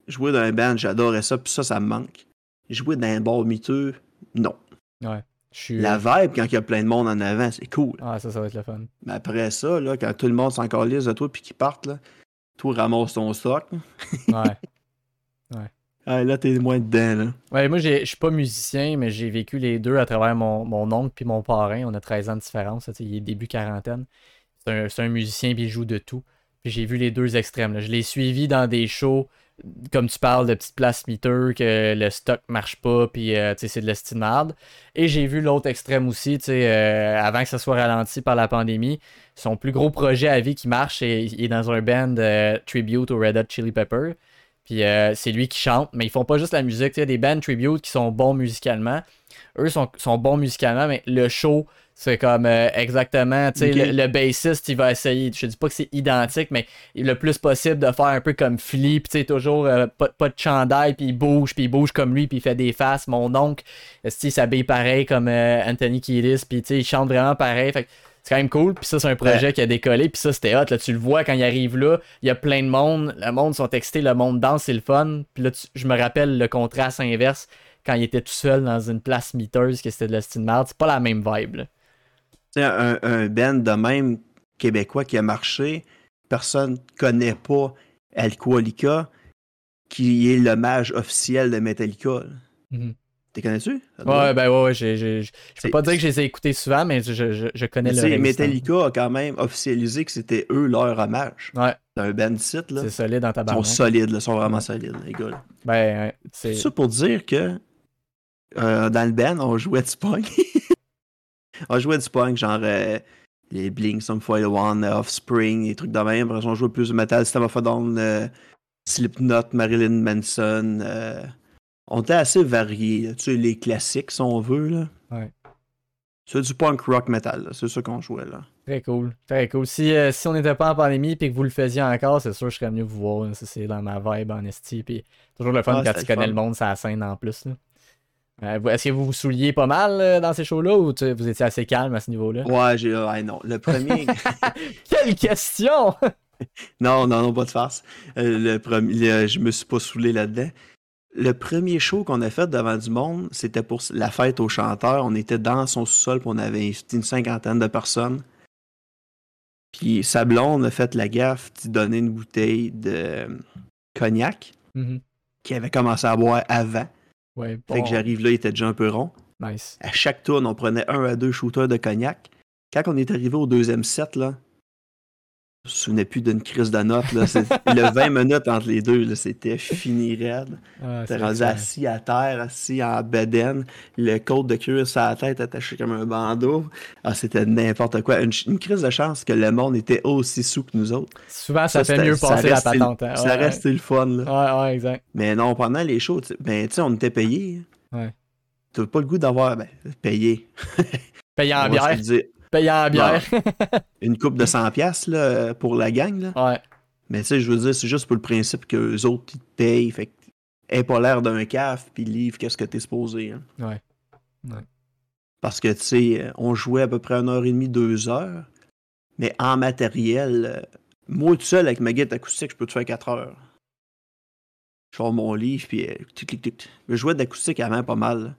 Jouer dans un band, j'adorais ça, puis ça, ça me manque. Jouer dans un bar miteux, non. Je La vibe, quand il y a plein de monde en avant, c'est cool. Ah, ça, ça va être le fun. Mais après ça, là, quand tout le monde s'en calisse de toi puis qu'ils partent, là, toi, ramasse ton stock. Ouais. <laughs> Ah, là, t'es moins dedans, là. Ouais, moi, je suis pas musicien, mais j'ai vécu les deux à travers mon, mon oncle puis mon parrain. On a 13 ans de différence. là, il est début quarantaine. C'est un, un musicien puis il joue de tout. Puis j'ai vu les deux extrêmes. là. Je l'ai suivi dans des shows, comme tu parles, de petites places miteux, que le stock marche pas, puis euh, c'est de l'estimade. Et j'ai vu l'autre extrême aussi, euh, avant que ça soit ralenti par la pandémie. Son plus gros projet à vie qui marche, il est dans un band euh, tribute au Red Hot Chili Pepper. Puis euh, c'est lui qui chante, mais ils font pas juste la musique. Il y a des bands tribute qui sont bons musicalement. Eux sont bons musicalement, mais le show, c'est comme euh, exactement. tu sais. Le, le bassiste, il va essayer. Je dis pas que c'est identique, mais le plus possible de faire un peu comme. Puis tu sais, toujours euh, pas, pas de chandail, puis il bouge, puis il bouge comme lui, puis il fait des faces. Mon oncle, il s'habille pareil comme euh, Anthony Kiedis, puis tu sais, il chante vraiment pareil. Fait c'est quand même cool. Puis ça, c'est un projet qui a décollé. Puis ça, c'était hot. Là, tu le vois quand il arrive là. Il y a plein de monde. Le monde sont excités. Le monde danse, c'est le fun. Puis là, tu- je me rappelle le contraste inverse quand il était tout seul dans une place miteuse que c'était de la style merde. C'est pas la même vibe. là. Un, un band de même québécois qui a marché, personne connaît pas Alcoolica, qui est l'hommage officiel de Metallica. Mhm. T'es connais-tu? Ouais, ben ouais, ouais. Je peux pas dire que je les ai écoutés souvent, mais je, je, je connais le. Metallica a quand même officialisé que c'était eux leur hommage. Ouais, C'est un band site, là. c'est solide dans ta Ils sont barre. solides, là, ils sont vraiment solides, les gars. là. Ben, ouais, c'est. Ça pour dire que euh, dans le band, on jouait du punk. <laughs> on jouait du punk, genre euh, les Blink, Some Foil One, euh, Offspring, des trucs de même. Après, on jouait plus de metal, System of euh, Slipknot, Marilyn Manson. euh, on était assez variés, là. tu sais, les classiques, si on veut. Là. Ouais. C'est du punk rock metal, c'est ça qu'on jouait là. Très cool. Très cool. Si, euh, si on n'était pas en pandémie et que vous le faisiez encore, c'est sûr que je serais venu vous voir. c'est dans ma vibe en esti. Puis toujours le fun Ah, quand tu le connais fun. le monde, ça scène en plus. là. Euh, Est-ce que vous vous souliez pas mal euh, dans ces shows-là ou tu- vous étiez assez calme à ce niveau-là? Ouais, j'ai. Ouais, non. Le premier. <laughs> <laughs> Quelle question! <laughs> Non, non, non, pas de farce. Euh, le premier, le- je me suis pas saoulé là-dedans. Le premier show qu'on a fait devant du monde, c'était pour la fête aux chanteurs. On était dans son sous-sol, puis on avait une cinquantaine de personnes. Puis sa blonde a fait la gaffe d'y donner une bouteille de cognac Mhm. qu'il avait commencé à boire avant. Ouais, Fait que j'arrive là, il était déjà un peu rond. nice. À chaque tourne, on prenait un à deux shooters de cognac. Quand on est arrivé au deuxième set, là, me souvenais plus d'une crise de notes. Là. Le <laughs> 20 minutes entre les deux, c'était fini raide. Ah, T'es rendu assis à terre, assis en bedaine, le côte de cuir sur la tête attaché comme un bandeau. Ah, c'était n'importe quoi. Une, crise de chance que le monde était aussi sous que nous autres. Souvent, ça, fait mieux passer la patente. hein. Ça Ouais, restait le fun. Là. Ouais, ouais, exact. Mais non, pendant les shows, tu sais, ben, tu sais, on était payé. Ouais. T'as pas le goût d'avoir ben, payé. Payant en <laughs> bière. Payant bière. <laughs> une coupe de 100$ piastres, là, pour la gang. Là. ouais. Mais tu sais, je veux dire, c'est juste pour le principe que les autres, ils te payent. Fait que aie pas l'air d'un caf, puis livre qu'est-ce que t'es supposé. hein. Ouais. Parce que, tu sais, on jouait à peu près une heure et demie, deux heures. Mais en matériel, euh, moi tout seul avec ma guitare acoustique, je peux te faire quatre heures. Je sors mon livre, puis euh, tic, tic, tic. Je jouais d'acoustique avant pas mal.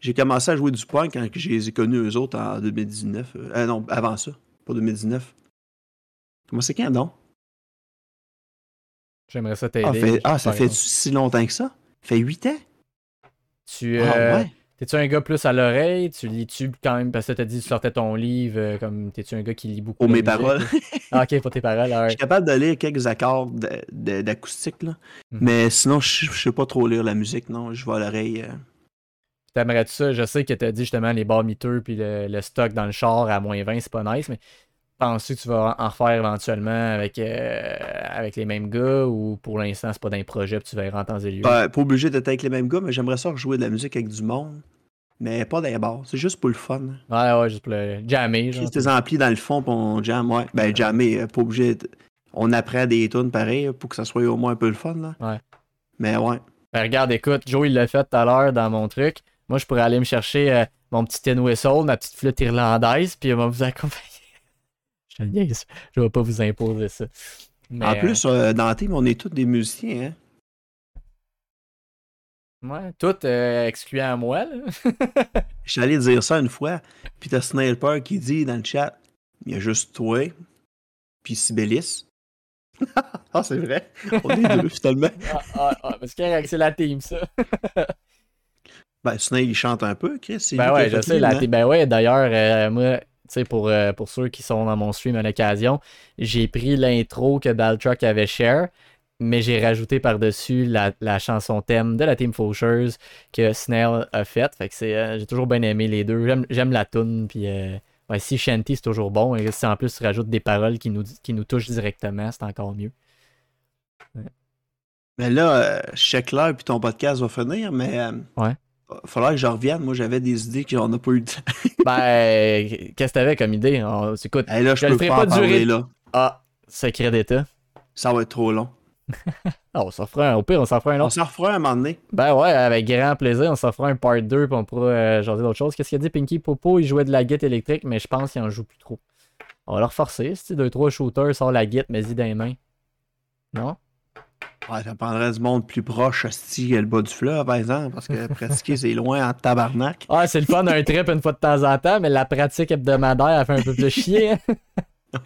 J'ai commencé à jouer du punk quand je les ai connus eux autres en 2019. Euh, euh, non, avant ça, pas 2019. Comment c'est quand, non? J'aimerais ça t'aider. Ah, fait- ah, ça fait si longtemps que ça? Ça fait huit ans? Tu, Ah, euh, ouais. T'es-tu un gars plus à l'oreille? Tu lis-tu quand même? Parce que t'as dit que tu sortais ton livre, euh, comme t'es-tu un gars qui lit beaucoup Pour mes paroles. <laughs> Ah, ok, pour tes paroles. Je suis capable de lire quelques accords d'acoustique, là. Mhm. Mais sinon, je je sais pas trop lire la musique, non. Je vais à l'oreille. euh. T'aimerais-tu ça? Je sais que t'as dit justement les bars miteux puis le, le stock dans le char à moins 20, c'est pas nice, mais penses-tu que tu vas en refaire éventuellement avec, euh, avec les mêmes gars ou pour l'instant c'est pas d'un projet puis tu en temps et lieu? Ben, pas obligé d'être avec les mêmes gars, mais j'aimerais ça rejouer de la musique avec du monde. Mais pas dans les bars. C'est juste pour le fun. Ouais, ouais, juste pour le jammer. Genre. Juste des amplis dans le fond, puis on jam, ouais. Ben, jammer, euh, pas obligé. de- On apprend des tunes pareil pour que ça soit au moins un peu le fun, là. Ouais. Mais ouais. Ben, regarde, écoute, Joe, il l'a fait tout à l'heure dans mon truc. Moi, je pourrais aller me chercher euh, mon petit tin whistle, ma petite flûte irlandaise, puis on va vous accompagner. <laughs> je niaise. Je vais pas vous imposer ça. Mais, En plus, euh, dans le team, on est tous des musiciens, hein. euh, ouais, tout euh, excluant moi, là. <laughs> Je suis allé dire ça une fois, puis t'as Snail Park qui dit dans le chat il y a juste toi, puis Sibélis. <laughs> ah, c'est vrai. On est deux, finalement. ah, ah, ah, parce que c'est la team, ça. Ben, Snail, il chante un peu, Chris. Ben ouais, je sais. La ben ouais, d'ailleurs, euh, moi, tu sais, pour, euh, pour ceux qui sont dans mon stream à l'occasion, j'ai pris l'intro que Baltruck avait share, mais j'ai rajouté par-dessus la, la chanson thème de la Team Faucheuse que Snail a faite. Fait que c'est, euh, j'ai toujours bien aimé les deux. J'aime, j'aime la tune, puis euh, ouais, si Shanty, c'est toujours bon. Et si en plus tu rajoutes des paroles qui nous, qui nous touchent directement, c'est encore mieux. Mais là, je check l'heure, puis ton podcast va finir, mais. Ouais. Faudra que je revienne. Moi, j'avais des idées qu'on n'a pas eu temps. <laughs> Ben, qu'est-ce que t'avais comme idée? On- écoute, Hey, là, je, peux pas, pas en parler, durer- là. ah, secret d'état. Ça va être trop long. <laughs> Ah, on s'en fera un, au pire, on s'en fera un On autre. s'en refera un moment donné. Ben ouais, avec grand plaisir, on s'en fera un part 2 puis on pourra euh, jaser d'autres choses. Qu'est-ce qu'il a dit Pinky? Popo? Il jouait de la guette électrique, mais je pense qu'il en joue plus trop. On va leur forcer. Si 2-3 shooters sort la guette, mais y dans les mains. Non? Ouais, ça prendrait du monde plus proche, hostie, le bas du fleuve, par exemple, parce que pratiquer, c'est loin en tabarnak. Ah, c'est le fun d'un trip une fois de temps en temps, mais la pratique hebdomadaire, elle fait un peu plus chier. hein. <laughs>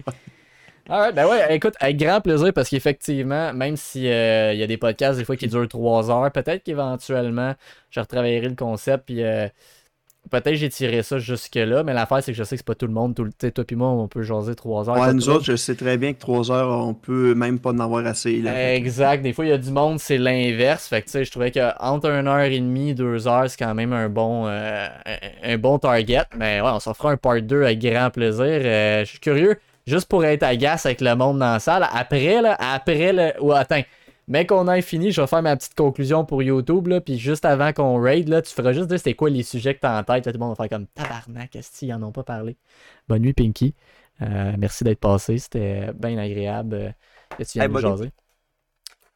Alright, ben ouais, écoute, avec grand plaisir parce qu'effectivement, même si euh, il y a des podcasts des fois qui durent 3 heures, peut-être qu'éventuellement, je retravaillerai le concept puis euh, peut-être j'ai tiré ça jusque-là, mais l'affaire c'est que je sais que c'est pas tout le monde, tout le toi puis moi, on peut jaser 3 heures. Ouais, nous autres, je sais très bien que 3 heures, on peut même pas en avoir assez. Là. Exact. Des fois, il y a du monde, c'est l'inverse. Fait que, tu sais, je trouvais qu'entre 1 heure et demie, 2 heures, c'est quand même un bon, euh, un, un bon target. Mais ouais, on s'en fera un part 2 avec grand plaisir. Euh, je suis curieux, juste pour être agace avec le monde dans la salle. Après, là, après le. Ou attends. Mais qu'on ait fini, je vais faire ma petite conclusion pour YouTube, là, puis juste avant qu'on raid, là, tu feras juste dire c'était quoi les sujets que t'as en tête, là, tout le monde va faire comme tabarnak, est-ce qu'ils en ont pas parlé? Bonne nuit, Pinky. Euh, merci d'être passé, c'était bien agréable euh, que tu viennes Hey, nous jaser.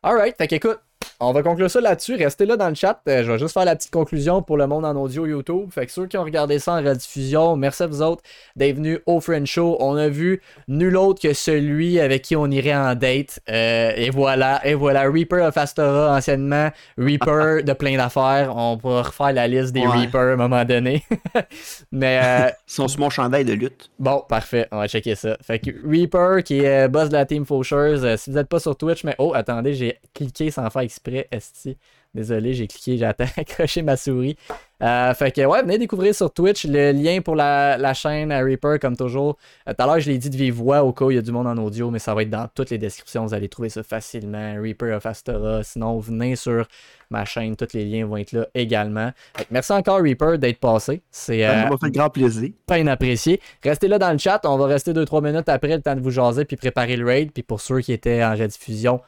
Alright, fait qu'écoute, on va conclure ça là-dessus. Restez là dans le chat. Euh, je vais juste faire la petite conclusion pour le monde en audio YouTube. Fait que ceux qui ont regardé ça en rediffusion, merci à vous autres d'être venus au Friend Show. On a vu nul autre que celui avec qui on irait en date. Euh, et voilà, et voilà. Reaper of Astora, anciennement Reaper <laughs> de plein d'affaires. On pourra refaire la liste des Ouais. Reapers à un moment donné. <laughs> Mais euh, Ils sont sur mon chandail de lutte. Bon, parfait, on va checker ça. Fait que Reaper, qui est euh, boss de la team Fauchers, si vous n'êtes pas sur Twitch, mais oh, attendez, j'ai cliqué sans faire exprès, esti. Désolé, j'ai cliqué, j'ai <laughs> accroché ma souris. Euh, fait que ouais, venez découvrir sur Twitch le lien pour la, la chaîne à Reaper, comme toujours. Euh, Tout à l'heure, je l'ai dit de vive voix au cas où il y a du monde en audio, mais ça va être dans toutes les descriptions. Vous allez trouver ça facilement. Reaper of Astora. Sinon, venez sur ma chaîne, tous les liens vont être là également. Merci encore, Reaper, d'être passé. C'est Ça euh, m'a fait grand plaisir. peine apprécié. Restez là dans le chat, on va rester 2-3 minutes après le temps de vous jaser puis préparer le raid. Puis pour ceux qui étaient en rediffusion,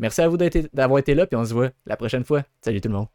merci à vous d'avoir été là, puis on se voit la prochaine fois. Salut tout le monde.